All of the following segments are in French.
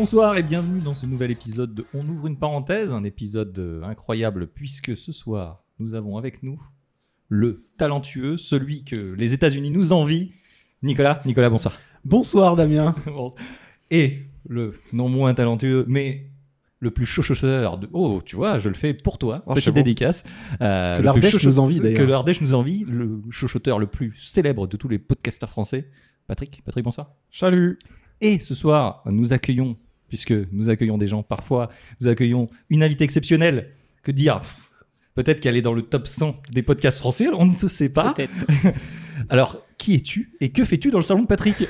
Bonsoir et bienvenue dans ce nouvel épisode de On ouvre une parenthèse, un épisode euh, incroyable puisque ce soir nous avons avec nous le talentueux, celui que les États-Unis nous envient, Nicolas. Nicolas, bonsoir. Bonsoir Damien. Et le non moins talentueux, mais le plus chaucheur de. Oh, tu vois, je le fais pour toi. Oh, Petite c'est bon. dédicace. Euh, Que le l'Ardèche nous envie, d'ailleurs. Que l'Ardèche nous envie, le chuchoteur le plus célèbre de tous les podcasteurs français. Patrick, Patrick, bonsoir. Salut Et ce soir, nous accueillons, puisque nous accueillons des gens parfois, nous accueillons une invitée exceptionnelle. Que dire? Peut-être qu'elle est dans le top 100 des podcasts français, on ne se sait pas. Peut-être. Alors, qui es-tu et que fais-tu dans le salon de Patrick?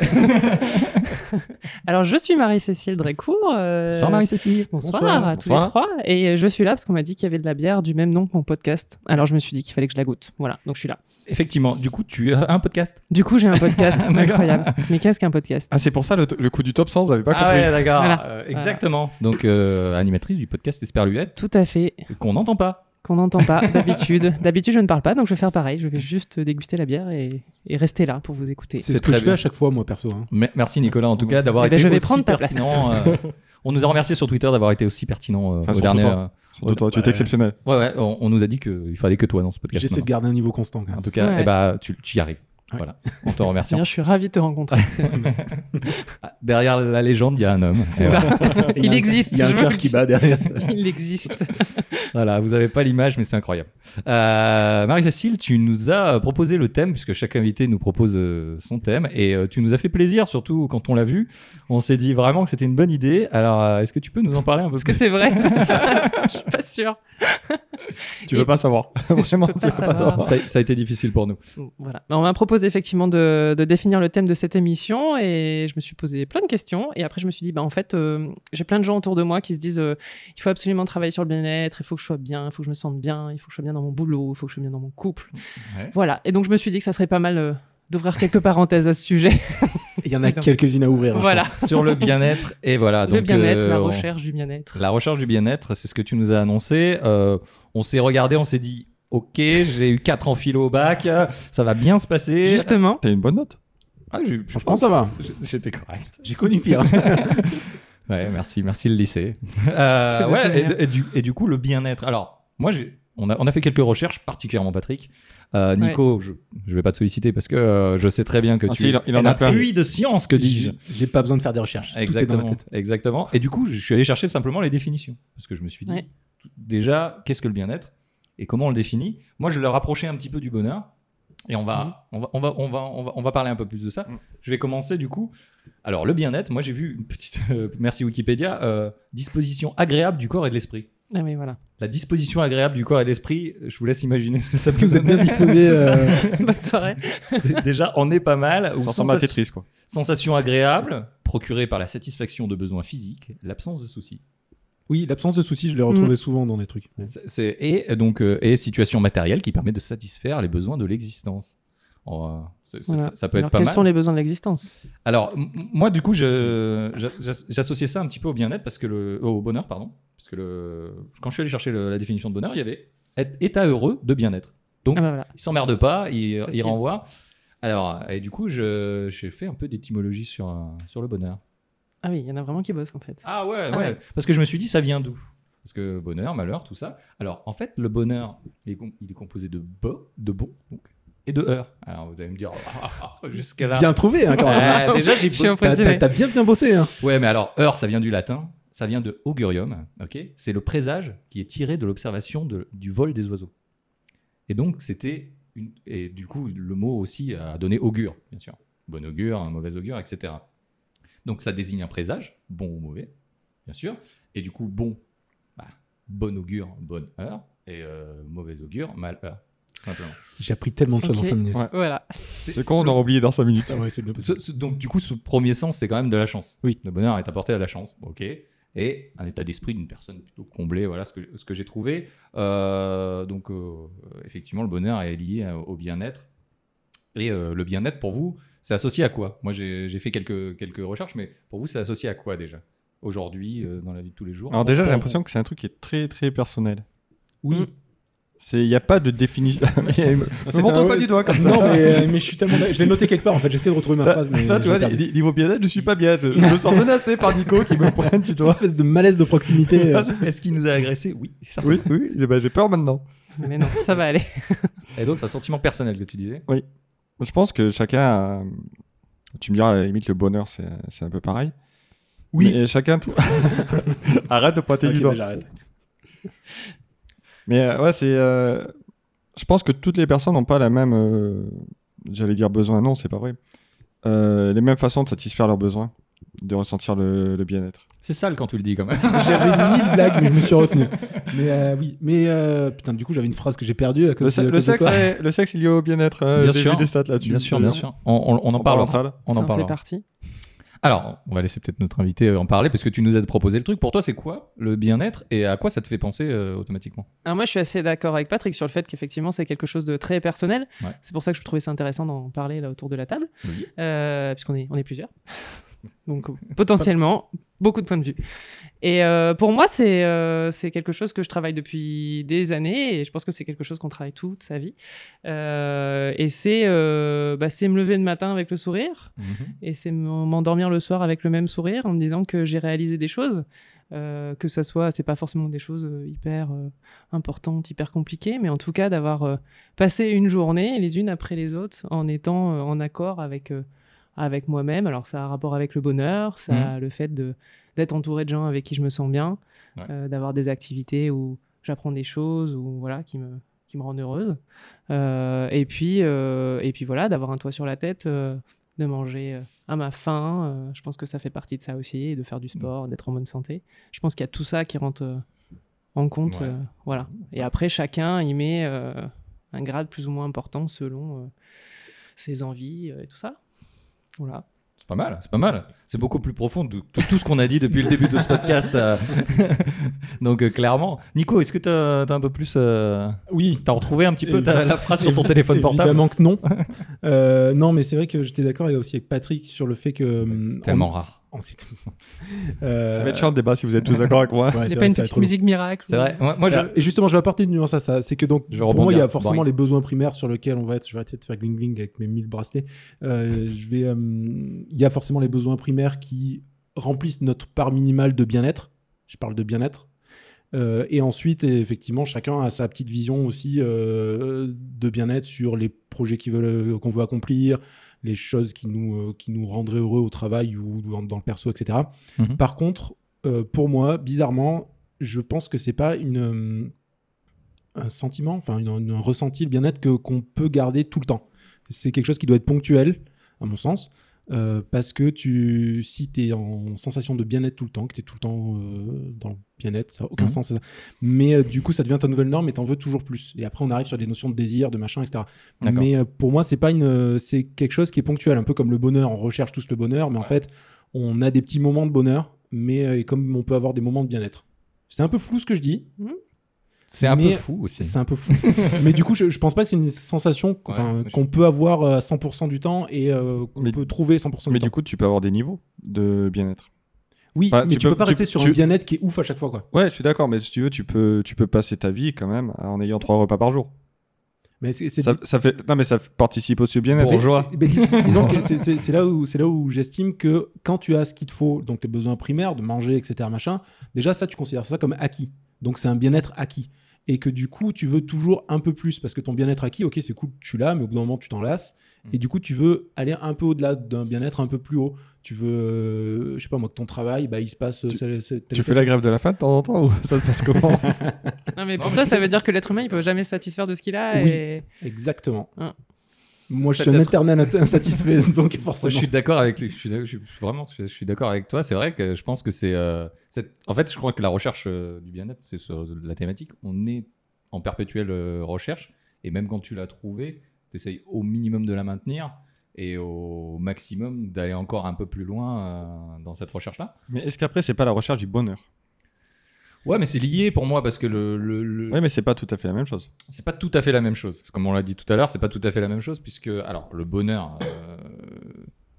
Alors, je suis Marie-Cécile Drécourt. euh, Bonsoir Marie-Cécile. Bonsoir, Bonsoir. à tous Bonsoir. les trois. Et je suis là parce qu'on m'a dit qu'il y avait de la bière du même nom que mon podcast. Alors, je me suis dit qu'il fallait que je la goûte. Voilà, donc je suis là. Effectivement, du coup, tu as un podcast. Du coup, j'ai un podcast incroyable. Mais qu'est-ce qu'un podcast? Ah, c'est pour ça le, le coup du top 100, vous avez pas ah compris ouais, d'accord. Voilà. Euh, exactement. Donc, euh, animatrice du podcast Esperluette, Tout à fait. qu'on n'entend pas. Qu'on n'entend pas d'habitude. D'habitude, je ne parle pas, donc je vais faire pareil. Je vais juste déguster la bière et, et rester là pour vous écouter. C'est ce que je fais à chaque fois, moi, perso. hein. Me- Merci Nicolas, en tout cas, d'avoir Eh été ben, je vais aussi prendre ta place. pertinent. euh, on nous a remercié sur Twitter d'avoir été aussi pertinent euh, Enfin, au dernier. toi. Surtout toi, tu es Ouais. exceptionnel. euh, Ouais, ouais, on, on nous a dit qu'il fallait que toi dans ce podcast. J'essaie de garder un niveau constant. Quand En même. tout cas, Ouais. eh ben, tu, tu y arrives. Ouais. Voilà. On te remercie. Bien, je suis ravi de te rencontrer. Ah, Derrière la légende, il y a un homme. C'est ça. Il existe. Il y a un cœur qui bat derrière ça. Il existe. Voilà, vous n'avez pas l'image, mais c'est incroyable. Euh, Marie-Cécile, tu nous as proposé le thème, puisque chaque invité nous propose euh, son thème, et euh, tu nous as fait plaisir, surtout quand on l'a vu. On s'est dit vraiment que c'était une bonne idée. Alors, est-ce que tu peux nous en parler un peu Est-ce que c'est vrai? Je suis pas sûre. Tu Et- veux pas savoir. Vraiment, tu pas veux pas savoir. ça, ça a été difficile pour nous. Voilà. On m'a effectivement de, de définir le thème de cette émission et je me suis posé plein de questions. Et après, je me suis dit, bah, en fait, euh, j'ai plein de gens autour de moi qui se disent euh, il faut absolument travailler sur le bien-être, il faut que je sois bien, il faut que je me sente bien, il faut que je sois bien dans mon boulot, il faut que je sois bien dans mon couple. Ouais. Voilà. Et donc, je me suis dit que ça serait pas mal euh, d'ouvrir quelques parenthèses à ce sujet. Il y en a quelques-unes à ouvrir. hein, voilà. Sur le bien-être, et voilà. le donc, bien-être, euh, la on- recherche du bien-être. La recherche du bien-être, c'est ce que tu nous as annoncé. Euh, on s'est regardé, on s'est dit, ok, j'ai eu 4 en philo au bac, ça va bien se passer. Justement. T'as une bonne note Ah, j'ai- je Franchement, ça va. J'étais correct. J'ai connu pire. Ouais, merci, merci le lycée. Euh, ouais, et, et du, et du coup, le bien-être. Alors, moi, j'ai, on, a, on a fait quelques recherches, particulièrement Patrick. Euh, Nico, je ne vais pas te solliciter parce que euh, je sais très bien que Ah, tu si, il en- il en es a un plein. puits de science, que dis-je. J'ai pas besoin de faire des recherches. Tout est dans ma Exactement, tête. exactement. Et du coup, je suis allé chercher simplement les définitions. Parce que je me suis dit, Ouais. déjà, qu'est-ce que le bien-être? Et comment on le définit? Moi, je le rapprochais un petit peu du bonheur. Et on va, on va, on va, on va, on va, on va parler un peu plus de ça. Mhm. Je vais commencer du coup. Alors, le bien-être, moi j'ai vu une petite, euh, merci Wikipédia, euh, disposition agréable du corps et de l'esprit. Ah oui, voilà. La disposition agréable du corps et de l'esprit, je vous laisse imaginer ce que ça Est-ce que vous êtes bien disposé euh, Bonne soirée. Déjà, on est pas mal. Ça ressemble à sensation- Tetris, quoi. Sensation agréable, procurée par la satisfaction de besoins physiques, l'absence de soucis. Oui, l'absence de soucis, je l'ai retrouvé souvent dans des trucs. C'est- c'est- et euh, donc euh, et situation matérielle qui permet de satisfaire les besoins de l'existence. Oh, c'est- c'est- Voilà. ça, ça peut Alors, être pas quels mal. sont les besoins de l'existence? Alors m- moi du coup je- j'a- j'a- j'associais ça un petit peu au bien-être parce que le au bonheur pardon parce que le quand je suis allé chercher le- la définition de bonheur il y avait être- état heureux de bien-être. Donc Ah bah voilà. il s'emmerde pas, il, il renvoie. Alors et du coup je- j'ai fait un peu d'étymologie sur euh, sur le bonheur. Ah oui, il y en a vraiment qui bossent en fait. Ah ouais, Ah ouais. ouais. Parce que je me suis dit, ça vient d'où? Parce que bonheur, malheur, tout ça. Alors, en fait, le bonheur, il est, com- il est composé de bo, de bon, donc, et de heure. Alors, vous allez me dire, jusqu'à là. Bien trouvé, hein, quand même. Ouais, déjà, j'ai Je suis bossé. T'as- bien bien bossé. Hein. Ouais, mais alors, heure, ça vient du latin. Ça vient de augurium, ok? C'est le présage qui est tiré de l'observation du vol des oiseaux. Et donc, c'était. Une... Et du coup, le mot aussi a donné augure, bien sûr. Bon augure, un mauvais augure, etc. Donc, ça désigne un présage, bon ou mauvais, bien sûr. Et du coup, bon, bah, bon augure, bonne heure. Et euh, mauvais augure, mal heure, tout simplement. J'ai appris tellement de choses Ok. en 5 minutes. Ouais. Voilà. C'est con, on aurait oublié dans 5 minutes. Ah ouais, c'est le- Ce- ce- donc, du coup, ce premier sens, c'est quand même de la chance. Oui. Le bonheur est apporté à la chance. Ok. Et un état d'esprit d'une personne plutôt comblée. Voilà ce que, ce que j'ai trouvé. Euh, donc, euh, effectivement, le bonheur est lié au bien-être. Et euh, le bien-être, pour vous, c'est associé à quoi? Moi, j'ai fait quelques, quelques recherches, mais pour vous, c'est associé à quoi déjà? Aujourd'hui, euh, dans la vie de tous les jours? Alors déjà, j'ai l'impression que c'est un truc qui est très très personnel. Oui. C'est, il n'y a pas de définition. C'est Ne montre pas du doigt comme ça. Non, mais, euh, mais je suis tellement. Je l'ai noté quelque part en fait. J'essaie de retrouver ma phrase, mais. Là, tu j'ai vois, niveau bien-être, je suis pas bien. Je, je me sens menacé par Nico qui me pointe, tu Une vois. espèce de malaise de proximité. euh. Est-ce qu'il nous a agressé? Oui, c'est ça. Oui, oui, eh ben, j'ai peur maintenant. Mais non, ça va aller. Et donc, c'est un sentiment personnel que tu disais? Je pense que chacun a... Tu me diras, à la limite, le bonheur, c'est, c'est un peu pareil. Oui. Mais chacun... Arrête de pointer du doigt. Mais euh, ouais, c'est. euh, Je pense que toutes les personnes n'ont pas la même. euh, J'allais dire besoin, non, c'est pas vrai. Euh, les mêmes façons de satisfaire leurs besoins, de ressentir le, le bien-être. C'est sale quand tu le dis quand même. J'avais mille blagues, mais je me suis retenu. Mais euh, oui, mais euh, putain, du coup, j'avais une phrase que j'ai perdue à cause Le, se- de, le sexe, est- le sexe, il est au bien-être. hein, Bien J'ai sûr. vu des stats là-dessus. Bien sûr, bien sûr. On, on- on en On parle. ça. On ça en parle. fait partie. Alors, on va laisser peut-être notre invité en parler parce que tu nous as proposé le truc. Pour toi, c'est quoi le bien-être et à quoi ça te fait penser euh, automatiquement? Alors moi, je suis assez d'accord avec Patrick sur le fait qu'effectivement, c'est quelque chose de très personnel. Ouais. C'est pour ça que je trouvais ça intéressant d'en parler là autour de la table, Oui. euh, puisqu'on est, on est plusieurs. Donc potentiellement, beaucoup de points de vue. Et euh, pour moi, c'est euh, quelque chose que je travaille depuis des années et je pense que c'est quelque chose qu'on travaille toute sa vie. Euh, et c'est euh, bah, me lever le matin avec le sourire et c'est m'en- m'endormir le soir avec le même sourire en me disant que j'ai réalisé des choses. que ça soit, c'est pas forcément des choses hyper importantes, hyper compliquées, mais en tout cas d'avoir passé une journée les unes après les autres en étant en accord avec, avec moi-même. Alors ça a un rapport avec le bonheur, ça a le fait de d'être entouré de gens avec qui je me sens bien, Ouais. euh, d'avoir des activités où j'apprends des choses ou voilà qui me qui me rendent heureuse. Euh, et puis euh, et puis voilà d'avoir un toit sur la tête, de manger à ma faim. je pense que ça fait partie de ça aussi, et de faire du sport, d'être en bonne santé. Je pense qu'il y a tout ça qui rentre en compte. Ouais. voilà. Et après chacun y met un grade plus ou moins important selon ses envies et tout ça. Voilà. C'est pas mal, c'est pas mal. C'est beaucoup plus profond de, de tout ce qu'on a dit depuis le début de ce podcast. euh. Donc euh, clairement, Nico, est-ce que tu as, un peu plus, euh, Oui. t'as retrouvé un petit peu ta- la phrase sur ton téléphone portable Évidemment que non. Euh, non, mais c'est vrai que j'étais d'accord aussi avec Patrick sur le fait que. C'est hum, tellement on- rare. On s'est- Euh, Ça va être chiant le débat si vous êtes tous d'accord avec moi. ouais, Il n'y c'est a vrai, pas une petite musique miracle. C'est vrai. Moi, moi, je... Et justement, je vais apporter une nuance à ça. C'est que donc, Je pour moi, il y a forcément Boring. les besoins primaires sur lesquels on va être. Je vais arrêter de faire gling gling avec mes 1000 bracelets. Euh, je vais. euh, Il y a forcément les besoins primaires qui remplissent notre part minimale de bien-être. Je parle de bien-être. Euh, et ensuite, effectivement, chacun a sa petite vision aussi euh, de bien-être sur les projets qu'ils veulent- qu'on veut accomplir, les choses qui nous, euh, qui nous rendraient heureux au travail ou dans, dans le perso, etc. Mhm. Par contre, euh, pour moi, bizarrement, je pense que c'est pas une, euh, un sentiment, enfin une- un ressenti, le bien-être que qu'on peut garder tout le temps. C'est quelque chose qui doit être ponctuel, à mon sens. Euh, parce que tu, si tu es en sensation de bien-être tout le temps, que tu es tout le temps euh, dans le bien-être, ça n'a aucun Mhm. sens. ça. Mais euh, du coup, ça devient ta nouvelle norme et tu en veux toujours plus. Et après, on arrive sur des notions de désir, de machin, etc. Mais euh, pour moi, c'est pas une, euh, c'est quelque chose qui est ponctuel, un peu comme le bonheur. On recherche tous le bonheur, mais en fait, on a des petits moments de bonheur, mais euh, et comme on peut avoir des moments de bien-être. C'est un peu flou ce que je dis, C'est un Mais peu fou aussi. c'est un peu fou. mais du coup, je, je pense pas que c'est une sensation je- qu'on peut avoir euh, à 100% du temps et euh, qu'on Mais- peut trouver 100% Mais du du temps. coup, tu peux avoir des niveaux de bien-être. Oui, Enfin, mais tu tu, peux, peux- pas tu- rester sur tu- un bien-être qui est ouf à chaque fois, quoi. Ouais, je suis d'accord, mais si tu veux, tu peux, tu peux passer ta vie quand même en ayant trois repas par jour. Mais c'est c'est- Ça, ça fait, non, mais ça participe aussi au bien-être. Bourgeois. Mais mais disons que c'est là où, c'est là où j'estime que quand tu as ce qu'il te faut, donc les besoins primaires, de manger, etc., machin, déjà ça, tu considères ça comme acquis. Donc c'est un bien-être acquis. Et que du coup, tu veux toujours un peu plus parce que ton bien-être acquis, ok, c'est cool, tu l'as, mais au bout d'un moment, tu t'en lasses. Mm. Et du coup, tu veux aller un peu au-delà d'un bien-être un peu plus haut. Tu veux, euh, je sais pas moi, que ton travail, bah, il se passe. euh, c'est- c'est- tel Tu fais la grève de la faim de temps en temps ou ça se passe comment? Non, mais pour toi, ça veut dire que l'être humain, il peut jamais se satisfaire de ce qu'il a. Oui. Et... Exactement. Hein. Moi, je suis un éternel insatisfait, donc forcément. je suis d'accord avec lui. Je suis, d'ac- je suis- vraiment, je, suis d'accord avec toi. C'est vrai que je pense que c'est. euh, en fait, je crois que la recherche euh, du bien-être, c'est sur la thématique. On est en perpétuelle euh, recherche. Et même quand tu l'as trouvée, tu essayes au minimum de la maintenir et au maximum d'aller encore un peu plus loin euh, dans cette recherche-là. Mais est-ce qu'après, c'est pas la recherche du bonheur? Ouais, mais c'est lié pour moi parce que le, le- le- Ouais, mais c'est pas tout à fait la même chose. c'est pas tout à fait la même chose. Comme on l'a dit tout à l'heure, c'est pas tout à fait la même chose puisque, alors, le bonheur, euh,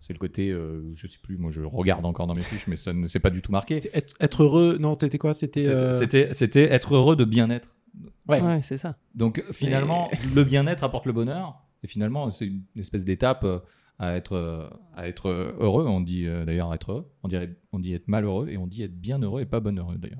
c'est le côté, euh, je sais plus, moi je regarde encore dans mes fiches, mais ça ne s'est pas du tout marqué. C'est Être, être heureux, non, t'étais quoi? C'était. C'était- euh, C'était, être heureux de bien-être. Ouais. Ouais, c'est ça. Donc finalement, le bien-être apporte le bonheur. Et finalement, c'est une espèce d'étape euh, à être, euh, à être heureux. On dit d'ailleurs être heureux. On, dirait, on dit être malheureux et on dit être bien heureux et pas bonheureux d'ailleurs.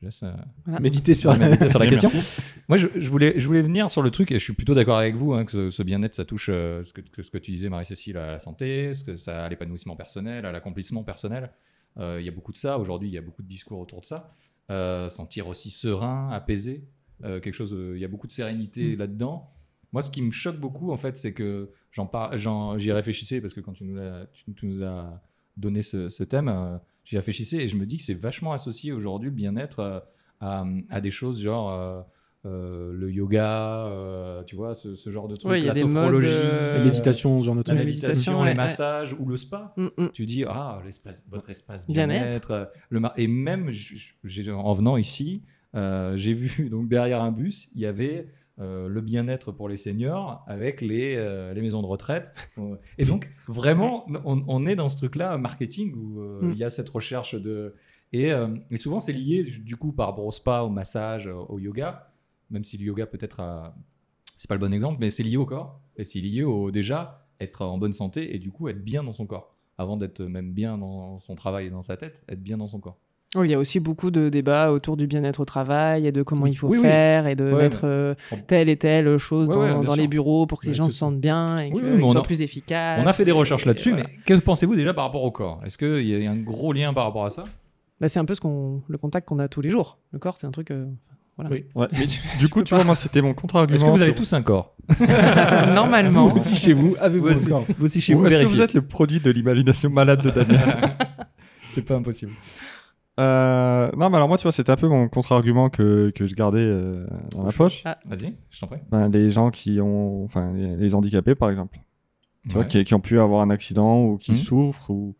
Je laisse euh, Voilà. Méditer sur la méditer sur la Bien, question. Moi, je, je voulais, je voulais venir sur le truc et je suis plutôt d'accord avec vous hein, que ce, ce bien-être, ça touche euh, ce, que, que ce que tu disais, Marie-Cécile, à la santé, ce que ça, à l'épanouissement personnel, à l'accomplissement personnel. Euh, Il y a beaucoup de ça. Aujourd'hui, il y a beaucoup de discours autour de ça. Euh, sentir aussi serein, apaisé, euh, quelque chose. euh, Il y a beaucoup de sérénité Mm. là-dedans. Moi, ce qui me choque beaucoup, en fait, c'est que j'en par- j'en- j'y réfléchissais parce que quand tu nous, l'as- tu, tu nous as donné ce, ce thème, euh, j'y réfléchissais et je me dis que c'est vachement associé aujourd'hui le bien-être euh, à, à des choses genre euh, euh, le yoga, euh, tu vois, ce, ce genre de trucs, Ouais, il y a la modes, sophrologie, euh, La méditation, ce genre de la truc. La méditation, méditation, les ouais, massages ou le spa. Mm, mm. Tu dis ah l'espace, votre espace Bien-être. euh, le et même j- j- j'ai- en venant ici, euh, j'ai vu donc derrière un bus, il y avait euh, le bien-être pour les seniors avec les, euh, les maisons de retraite. Euh, et donc vraiment, on, on est dans ce truc-là marketing où euh, Mm. il y a cette recherche de et, et souvent c'est lié du coup par rapport au spa, au massage, au au yoga, même si le yoga peut-être a- c'est pas le bon exemple, mais c'est lié au corps et c'est lié au déjà être en bonne santé et du coup être bien dans son corps avant d'être même bien dans son travail et dans sa tête, être bien dans son corps. Oui, il y a aussi beaucoup de débats autour du bien-être au travail et de comment il faut Oui, oui. faire et de Ouais, mettre euh, telle et telle chose Ouais, dans, ouais, les bureaux pour que les gens se sentent bien et Oui, qu'ils soient a- plus efficaces. On a fait des recherches là-dessus, voilà. mais que pensez-vous déjà par rapport au corps? Est-ce qu'il y a un gros lien par rapport à ça? Bah, c'est un peu ce qu'on, le contact qu'on a tous les jours. Le corps, c'est un truc. euh, voilà. Oui. Ouais, mais du, du coup, tu vois, moi, c'était mon contre-argument. Est-ce que vous avez sur- tous un corps? Normalement. Vous aussi chez vous, avez-vous Vous aussi, encore vous aussi chez Ou vous, est-ce que vous êtes le produit de l'imagination malade de Damien? C'est pas impossible. Euh, non, mais alors moi, tu vois, c'était un peu mon contre-argument que, que je gardais euh, dans la poche. Vas-y, je t'en prie. Ben, les gens qui ont, enfin, les, les handicapés, par exemple, tu vois, qui, qui ont pu avoir un accident ou qui Mhm. souffrent ou,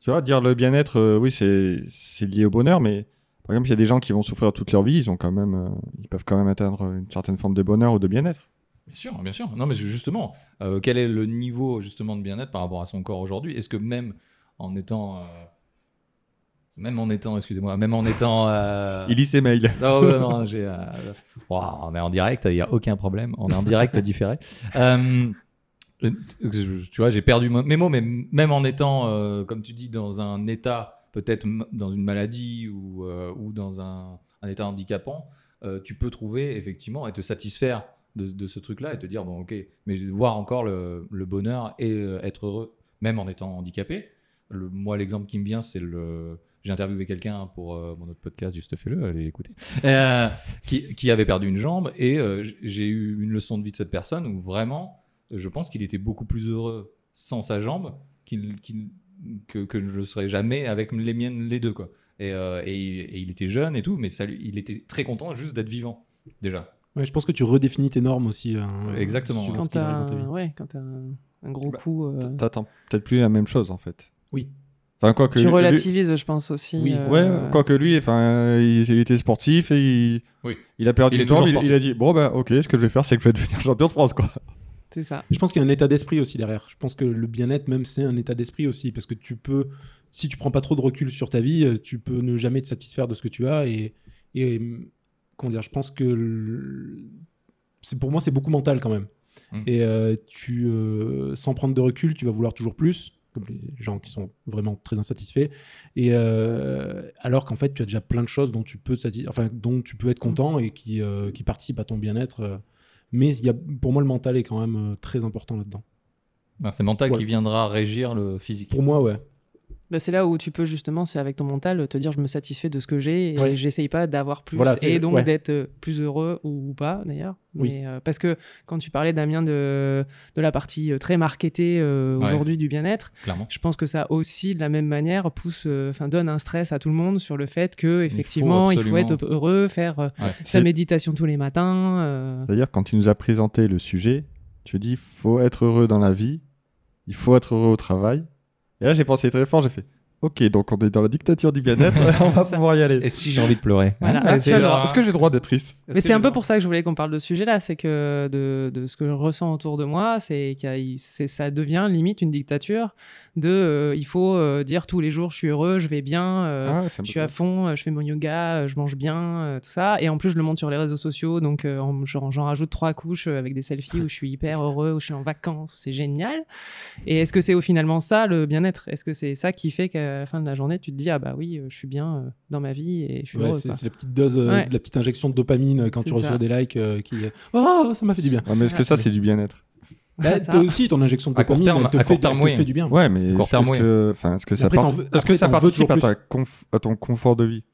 tu vois, dire le bien-être, euh, oui, c'est, c'est lié au bonheur, mais par exemple, il y a des gens qui vont souffrir toute leur vie, ils ont quand même, euh, ils peuvent quand même atteindre une certaine forme de bonheur ou de bien-être. Bien sûr, bien sûr. Non, mais justement, euh, quel est le niveau justement de bien-être par rapport à son corps aujourd'hui? Est-ce que même en étant, euh, même en étant, excusez-moi, même en étant, euh, Il lit ses mails. Non, non, non, j'ai, euh, on est en direct, il n'y a aucun problème. On est en direct différé. Euh, tu vois, j'ai perdu mes mots, mais même en étant, euh, comme tu dis, dans un état, peut-être dans une maladie ou, ou dans un, un état handicapant, tu peux trouver effectivement et te satisfaire de, de ce truc-là et te dire, bon, ok, mais voir encore le, le bonheur et être heureux, même en étant handicapé. Le- moi, l'exemple qui me vient, c'est le. J'ai interviewé quelqu'un pour euh, mon autre podcast, juste fais-le, allez écouter, euh, qui, qui avait perdu une jambe et euh, j'ai eu une leçon de vie de cette personne où vraiment, je pense qu'il était beaucoup plus heureux sans sa jambe qu'il, qu'il- que, que je ne le serais jamais avec les miennes, les deux. Quoi. Et, euh, et, et il était jeune et tout, mais ça, il était très content juste d'être vivant, déjà. Ouais, je pense que tu redéfinis tes normes aussi. hein, Exactement, ce Quand ta vie. un, ouais, gros Bah, coup. euh, T'attends peut-être plus la même chose, en fait. Oui. Enfin, quoi que tu lui- relativises, je pense aussi. Oui, euh, Ouais, quoique lui, enfin, il, il était sportif et il, Oui. il a perdu Il est une jambe. toujours Il, a dit bon bah ok, ce que je vais faire, c'est que je vais devenir champion de France quoi. C'est ça. Je pense qu'il y a un état d'esprit aussi derrière. Je pense que le bien-être, même, c'est un état d'esprit aussi. Parce que tu peux, si tu prends pas trop de recul sur ta vie, euh, tu peux ne jamais te satisfaire de ce que tu as. Et, et hum, comment dire, je pense que le- c'est pour moi, c'est beaucoup mental quand même. Mm. Et euh, tu, euh, sans prendre de recul, tu vas vouloir toujours plus, comme les gens qui sont vraiment très insatisfaits. Et euh, alors qu'en fait, tu as déjà plein de choses dont tu peux, enfin, dont tu peux être content et qui, euh, qui participent à ton bien-être. euh. Mais il y a, pour moi, le mental est quand même très important là-dedans. Non, c'est mental Ouais. qui viendra régir le physique. Pour moi, ouais. Bah, c'est là où tu peux justement, c'est avec ton mental, te dire je me satisfais de ce que j'ai et Ouais. j'essaye pas d'avoir plus Voilà, et donc ouais. d'être euh, plus heureux ou, ou pas d'ailleurs. Oui. Euh, parce que quand tu parlais Damien de, de la partie euh, très marketée euh, Ouais. aujourd'hui du bien-être, je pense que ça aussi de la même manière pousse, euh, donne un stress à tout le monde sur le fait que effectivement il faut, être heureux, faire sa méditation tous les matins. D'ailleurs, quand tu nous as présenté le sujet, tu dis faut être heureux dans la vie, il faut être heureux au travail. Et là, j'ai pensé très fort, j'ai fait Ok, donc on est dans la dictature du bien-être, on va pouvoir y aller. Et si j'ai envie de pleurer Voilà. Ah, Est-ce que- que j'ai le droit d'être triste Mais c'est un peu pour ça que je voulais qu'on parle de ce sujet-là, c'est que de, de ce que je ressens autour de moi, c'est c'est- ça devient limite une dictature de euh, il faut euh, dire tous les jours je suis heureux, je vais bien, euh, Ah je suis à fond, je fais mon yoga, je mange bien, euh, tout ça. Et en plus, je le monte sur les réseaux sociaux, donc euh, en- j'en rajoute trois couches avec des selfies où je suis hyper heureux, où je suis en vacances, où c'est génial. Et est-ce que c'est au finalement ça le bien-être? Est-ce que c'est ça qui fait qu'à la fin de la journée, tu te dis ah bah oui, euh, je suis bien euh, dans ma vie et je suis Ouais, heureux c'est la petite dose, euh, Ouais. de la petite injection de dopamine euh, quand tu reçois ça. des likes euh, qui. Oh, ça m'a fait du bien. Ouais, mais est-ce que ça, c'est du bien-être? Bah, toi aussi, ton injection de dopamine, terme- elle te, fait, court terme, elle te fait du bien. Ouais, mais est-ce que, enfin, est-ce que ça, veux- est-ce que ça participe à, ta conf- à ton confort de vie?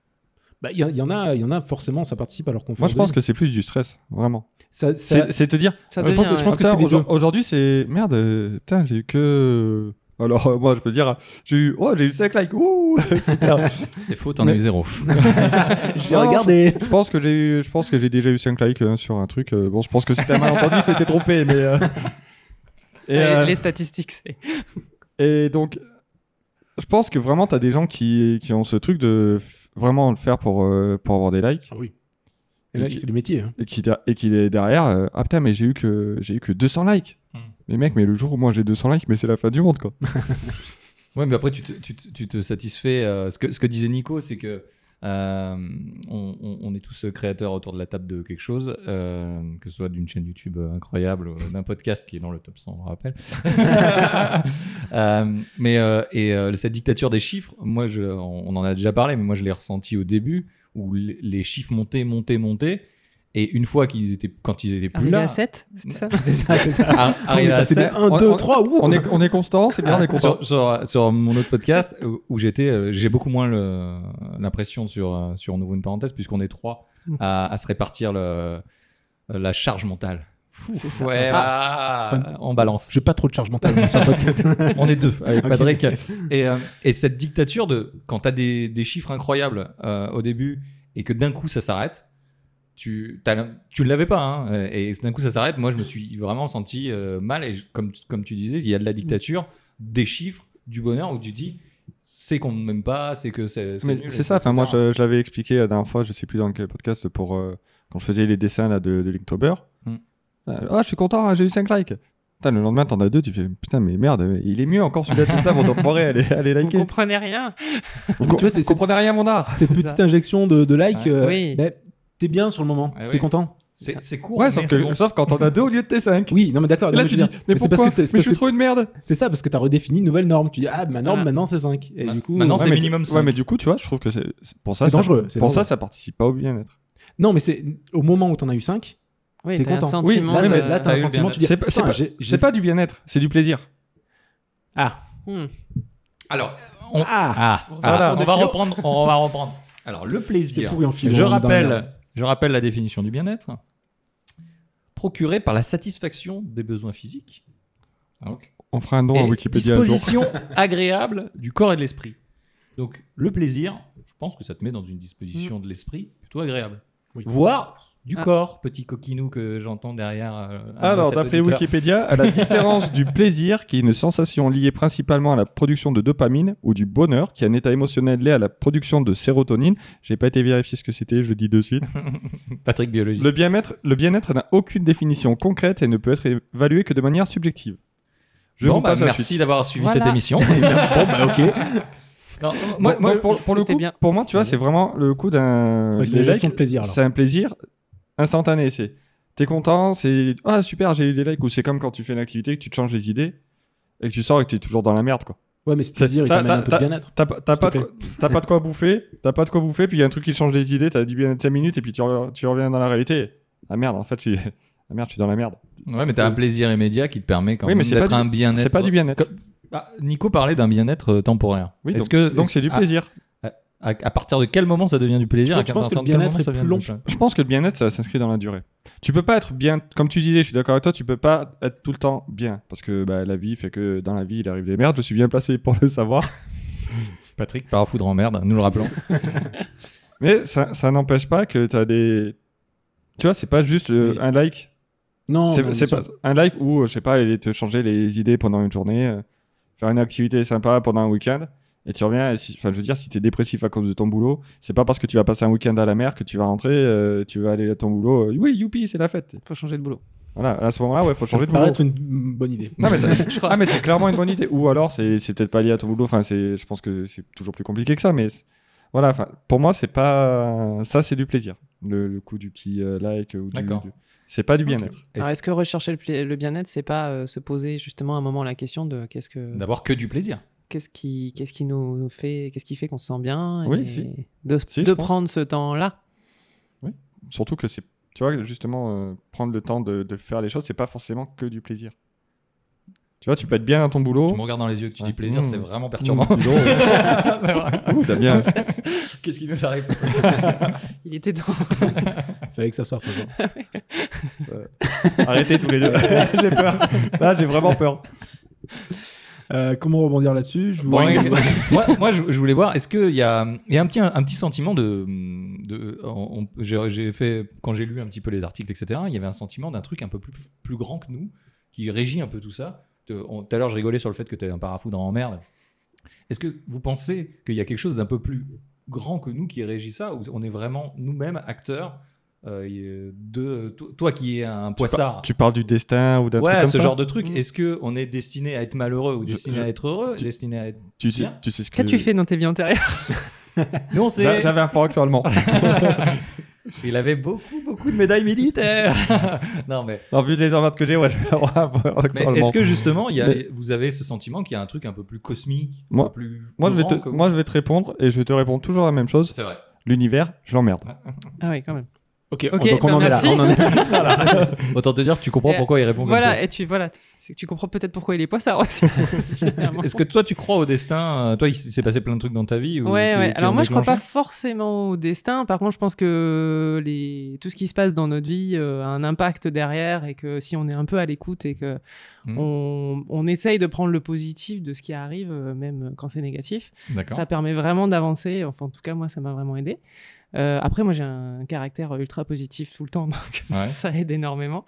Bah, Il y, il y en a, il y en a forcément, ça participe à leur confort. Moi, je de pense vie. que c'est plus du stress, vraiment. ça, ça- C'est te dire, Ça je devient, pense- je pense ouais. que c'est Aujourd'hui, c'est. Merde, euh, putain, j'ai eu que. Alors, euh, moi, je peux dire, j'ai eu. Oh, j'ai eu 5 likes. Ouh. C'est faux, t'en Mais- as eu zéro. j'ai Non, regardé. Je pense que j'ai eu- je pense que j'ai déjà eu 5 likes euh, sur un truc. euh, bon, je pense que c'était un malentendu, c'était trompé, mais. euh, Et, euh, Les statistiques, c'est. et donc, je pense que vraiment, t'as des gens qui, qui ont ce truc de f- vraiment le faire pour, euh, pour avoir des likes. Ah oui. Et là, c'est le métier. hein. et qui, et qui est derrière, euh, ah putain, mais j'ai eu que j'ai eu que 200 likes. Hmm. Mais mec, mais le jour où moi j'ai 200 likes, mais c'est la fin du monde quoi. Ouais, mais après, tu te, tu te- tu te satisfais. euh, ce, que, ce que disait Nico, c'est que euh, on, est tous créateurs autour de la table de quelque chose, euh, que ce soit d'une chaîne YouTube incroyable, ou d'un podcast qui est dans le top 100, on le rappelle. Euh, mais et cette dictature des chiffres, moi, je, on, on en a déjà parlé, mais moi, je l'ai ressenti au début, où les chiffres montaient, montaient, montaient. Et une fois qu'ils étaient, quand ils étaient plus Arrivé là, à 7, c'était ça C'est ça, c'est ça. On est arrivé à passé de sept, 1, on- 2, on- 3. ouh. On est, on est constant, c'est bien, on est content. sur, sur, sur mon autre podcast où, où j'étais, euh, j'ai beaucoup moins le- l'impression sur, euh, sur On ouvre une parenthèse, puisqu'on est trois Mm. à, à se répartir le, la charge mentale. Ouais, Ah, enfin, on balance. J'ai pas trop de charge mentale sur le podcast. On est deux avec. Patrick. Et, euh, et cette dictature de quand tu as des, des chiffres incroyables euh, au début et que d'un coup ça s'arrête, tu tu l'avais pas. Hein, et d'un coup ça s'arrête. Moi je me suis vraiment senti euh, mal. Et je- comme, comme tu disais, il y a de la dictature, des chiffres, du bonheur où tu dis c'est qu'on ne m'aime pas, c'est que c'est. C'est ça, enfin moi je, je l'avais expliqué la dernière fois, je sais plus dans quel podcast, pour euh, quand je faisais les dessins là, de, de Linktober. Hmm. Euh, Ah, je suis content, hein, j'ai eu 5 likes. Putain, le lendemain, t'en as deux, tu fais putain, mais merde, il est mieux encore celui-là de ça, mon enfoiré, allez, allez Vous liker. comprenez rien. Vous tu vois, c'est- comprenez rien mon art. Cette petite injection de, de like, Ouais. euh, Oui. bah, t'es bien sur le moment. Ouais, T'es oui. content C'est c'est court. Ouais, mais sauf, que, bon. sauf quand t'en as deux au lieu de tes 5. Oui, non mais d'accord. Non, là, mais tu dis, mais c'est parce que t'es- Mais je suis que- trop une merde. c'est ça, parce que t'as redéfini une nouvelle norme. Tu dis, ah, ma norme Voilà. maintenant c'est 5. Et du coup, maintenant, ouais, c'est mais- minimum Ouais, cinq. mais du coup, tu vois, je trouve que c'est pour ça, C'est dangereux, Pour dangereux. ça, ça participe pas au bien-être. Non, mais c'est au moment où t'en as eu 5, Oui, T'es t'as un content. sentiment. Oui, là, mais de- là, t'as un sentiment, tu dis, C'est pas- du bien-être, c'est du plaisir. Ah, Hmm. Alors, on, ah, Ah, Voilà. ah, on va reprendre. On va reprendre. Alors, le plaisir. je on rappelle. Je rappelle la définition du bien-être. Procuré par la satisfaction des besoins physiques. Donc, On fera un don à Wikipédia. disposition agréable du corps et de l'esprit. Donc, le plaisir, je pense que ça te met dans une disposition de l'esprit plutôt agréable. Oui. Voire du Ah. corps, petit coquinou que j'entends derrière. euh, un Alors, d'après. Wikipédia, à la différence du plaisir, qui est une sensation liée principalement à la production de dopamine, ou du bonheur, qui est un état émotionnel lié à la production de sérotonine, j'ai pas été vérifier ce que c'était, je le dis de suite. Patrick biologiste. Le bien-être, le bien-être n'a aucune définition concrète et ne peut être évalué que de manière subjective. Je bon, vous bah, merci d'avoir suivi Voilà. cette émission. bon, bah ok. Non, Moi, moi- moi, pour, pour le coup, bien. pour moi, tu vois, c'est vraiment le coup d'un. Ouais, c'est de plaisir. C'est un plaisir instantané. C'est t'es content, c'est ah super, j'ai eu des likes. Ou c'est comme quand tu fais une activité, que tu te changes les idées et que tu sors et que tu es toujours dans la merde, quoi. Ouais, mais ce plaisir, il t'amène un t'as- peu de bien-être. T'as pas, de quoi- pas de quoi bouffer, t'as pas de quoi bouffer, puis il y a un truc qui change les idées, t'as du bien 5 minutes et puis tu, re- tu reviens dans la réalité. Ah merde, en fait, je suis, ah merde, je suis dans la merde. Ouais, mais t'as un plaisir immédiat qui te permet quand Oui, même d'être un bien-être. C'est pas du bien-être. Ah, Nico parlait d'un bien-être euh, temporaire. Oui, donc, que donc c'est du à- plaisir. À, à partir de quel moment ça devient du plaisir tu penses que le bien-être est ça plus devient long Je pense que le bien-être, ça s'inscrit dans la durée. Tu peux pas être bien, comme tu disais, je suis d'accord avec toi, tu peux pas être tout le temps bien. Parce que bah, la vie fait que dans la vie, il arrive des merdes. Je suis bien placé pour le savoir. Patrick, parafoudre en merde, nous le rappelons. Mais ça, ça n'empêche pas que tu as des. Tu vois, c'est pas juste euh, Oui. un like. Non, c'est pas un like où, euh, je sais pas, aller te changer les idées pendant une journée, euh, faire une activité sympa pendant un week-end. Et tu reviens, si- enfin, je veux dire, si tu es dépressif à cause de ton boulot, c'est pas parce que tu vas passer un week-end à la mer que tu vas rentrer, euh, tu vas aller à ton boulot. euh, oui, youpi, c'est la fête. Faut changer de boulot. Voilà, à ce moment-là, ouais, faut Ça changer me de boulot. paraît être une bonne idée. Non, mais ça- Je crois. ah, mais c'est clairement une bonne idée. Ou alors, c'est c'est peut-être pas lié à ton boulot. Enfin, c'est, je pense que c'est toujours plus compliqué que ça. Mais voilà, enfin, pour moi, c'est pas. Ça, c'est du plaisir. Le, le coup du petit euh, like ou du. D'accord. du- C'est pas du bien-être. Alors, est-ce que rechercher le, pla- le bien-être, c'est pas euh, se poser justement un moment la question de qu'est-ce que D'avoir que du plaisir. Qu'est-ce qui qu'est-ce qui nous fait qu'est-ce qui fait qu'on se sent bien Oui, si. de, Si, de je pense. prendre ce temps-là. Surtout que c'est. Tu vois, justement, euh, prendre le temps de, de faire les choses, c'est pas forcément que du plaisir. Tu vois, tu peux être bien dans ton boulot. Tu me regardes dans les yeux que tu Ouais. dis plaisir, Mmh. c'est vraiment perturbant. Mmh, dis donc. C'est vrai. Ouh, t'as bien. Qu'est-ce qui nous arrive? Il était temps. Fallait que ça sorte. jour. Arrêtez tous les deux. j'ai peur. Là, j'ai vraiment peur. Euh, comment rebondir là-dessus? Je vous- Bon, moi, moi, je, je voulais voir, est-ce qu'il y a, il y a un, petit, un petit sentiment de. j'ai fait, quand j'ai lu un petit peu les articles, etc., il y avait un sentiment d'un truc un peu plus, plus grand que nous, qui régit un peu tout ça. Tout à l'heure, je rigolais sur le fait que tu avais un parafoudre en merde. Est-ce que vous pensez qu'il y a quelque chose d'un peu plus grand que nous qui régit ça, ou on est vraiment nous-mêmes acteurs euh, et de toi, toi qui es un poissard Tu parles du destin ou d'un truc Ouais, comme ce ça genre de truc. Mm. Est-ce que on est destiné à être malheureux ou destiné je- à être heureux, tu- destiné à être tu sais, Bien. tu sais ce que. Qu'as-tu fait dans tes vies antérieures? Nous, on J'a- sait. J'avais un forex allemand. Il avait beaucoup, beaucoup de médailles militaires. non, mais, non, vu les emmerdes que j'ai, ouais, est-ce que justement, il y a, Mais- vous avez ce sentiment qu'il y a un truc un peu plus cosmique, Moi- un peu plus. Moi je, vais te, que moi, je vais te répondre et je vais te répondre toujours la même chose. C'est vrai. L'univers, je l'emmerde. Ah oui, quand même. Ok, Ok, donc on bah en est là. merci. On en est là. Autant te dire, tu comprends Et- pourquoi il répond comme Voilà, ça. et tu voilà, tu comprends peut-être pourquoi il est poissard aussi. Est-ce que toi, tu crois au destin euh, Toi, il s'est passé plein de trucs dans ta vie ou Ouais, Alors moi, je crois pas forcément au destin. Par contre, je pense que les... tout ce qui se passe dans notre vie euh, a un impact derrière et que si on est un peu à l'écoute et que Mhm. on... on essaye de prendre le positif de ce qui arrive, euh, même quand c'est négatif, ça permet vraiment d'avancer. Enfin, en tout cas, moi, ça m'a vraiment aidé. Euh, après, moi, j'ai un caractère ultra positif tout le temps, donc Ouais. ça aide énormément.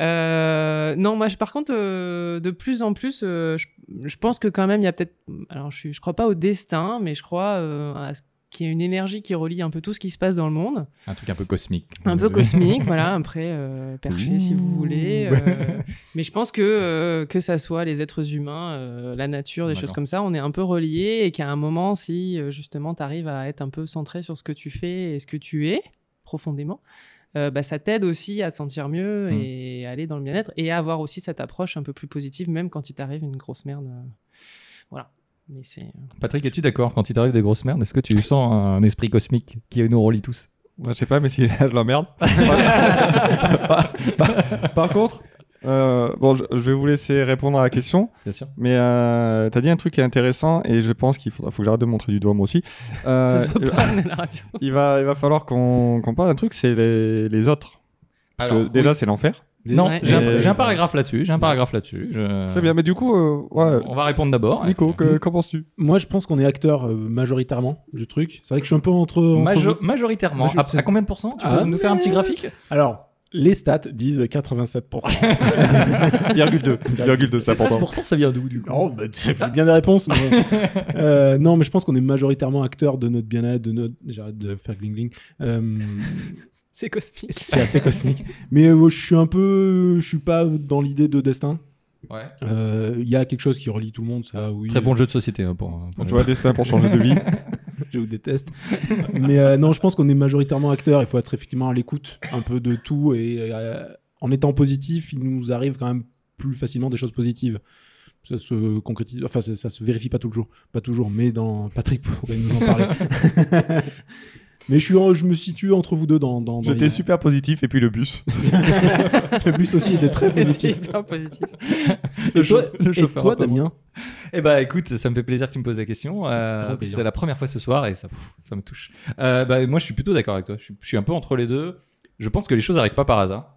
Euh, non, moi, je- par contre, euh, de plus en plus, je, je pense que quand même, il y a peut-être. Alors, je, je crois pas au destin, mais je crois à ce qu'il y a une énergie qui relie un peu tout ce qui se passe dans le monde. Un truc un peu cosmique. Un peu cosmique, voilà, après, euh, perché si vous voulez. euh, mais je pense que, euh, que ça soit les êtres humains, euh, la nature, des choses comme ça, on est un peu reliés et qu'à un moment, si justement tu arrives à être un peu centré sur ce que tu fais et ce que tu es profondément, euh, bah, ça t'aide aussi à te sentir mieux Mm. et aller dans le bien-être et à avoir aussi cette approche un peu plus positive, même quand il t'arrive une grosse merde. euh, voilà. Mais c'est. Patrick, es-tu d'accord? Quand il t'arrive des grosses merdes, est-ce que tu sens un esprit cosmique qui nous relie tous? Moi, je sais pas, mais si je l'emmerde. par, par- par contre, euh, bon, je, je vais vous laisser répondre à la question, Bien sûr. mais euh, t'as dit un truc qui est intéressant et je pense qu'il faudra, faut que j'arrête de montrer du doigt moi aussi. Euh, ça se voit pas, la radio. il va, il va falloir qu'on qu'on parle d'un truc, c'est les, les autres. Parce que Alors, déjà, oui. c'est l'enfer. Non, Ouais. j'ai un, Et- j'ai un paragraphe là-dessus. J'ai un paragraphe là-dessus. Je- Très bien, mais du coup, euh, ouais, On va répondre d'abord. Nico, que- qu'en penses-tu? Moi, je pense qu'on est acteur euh, majoritairement du truc. C'est vrai que je suis un peu entre. entre Majo- vous. majoritairement. Major- À, à combien de pourcents? Tu peux Ah, nous faire un petit graphique? Alors, les stats disent 87%. Virgule 2. Virgule 2, c'est C'est important. 13%, ça vient d'où du coup? Oh, bah, j'ai bien des réponses. Mais... Euh, non, mais je pense qu'on est majoritairement acteur de notre bien-être, de notre. J'arrête de faire gling gling. Euh, C'est cosmique. c'est assez cosmique. Mais euh, je suis un peu. Je suis pas dans l'idée de destin. Ouais. Euh, Il y a quelque chose qui relie tout le monde, ça, oui. Très bon jeu de société hein, pour. pour Tu vois, destin pour changer de vie. je vous déteste. Mais euh, non, je pense qu'on est majoritairement acteur. Il faut être effectivement à l'écoute un peu de tout. Et euh, en étant positif, il nous arrive quand même plus facilement des choses positives. Ça se concrétise, enfin ça, ça se vérifie pas tout le jour, pas toujours. Mais dans Patrick pourrait nous en parler. mais je suis, je me situe entre vous deux dans. dans, dans J'étais les- super positif et puis le bus. Le bus aussi était très positif. Hyper positif. Et toi, le et chauffeur toi un peu Damien Eh bah écoute, ça me fait plaisir que tu me poses la question. euh, c'est la première fois ce soir et ça, pff, ça me touche. Euh, bah, moi, je suis plutôt d'accord avec toi. Je suis, je suis un peu entre les deux. Je pense que les choses n'arrivent pas par hasard,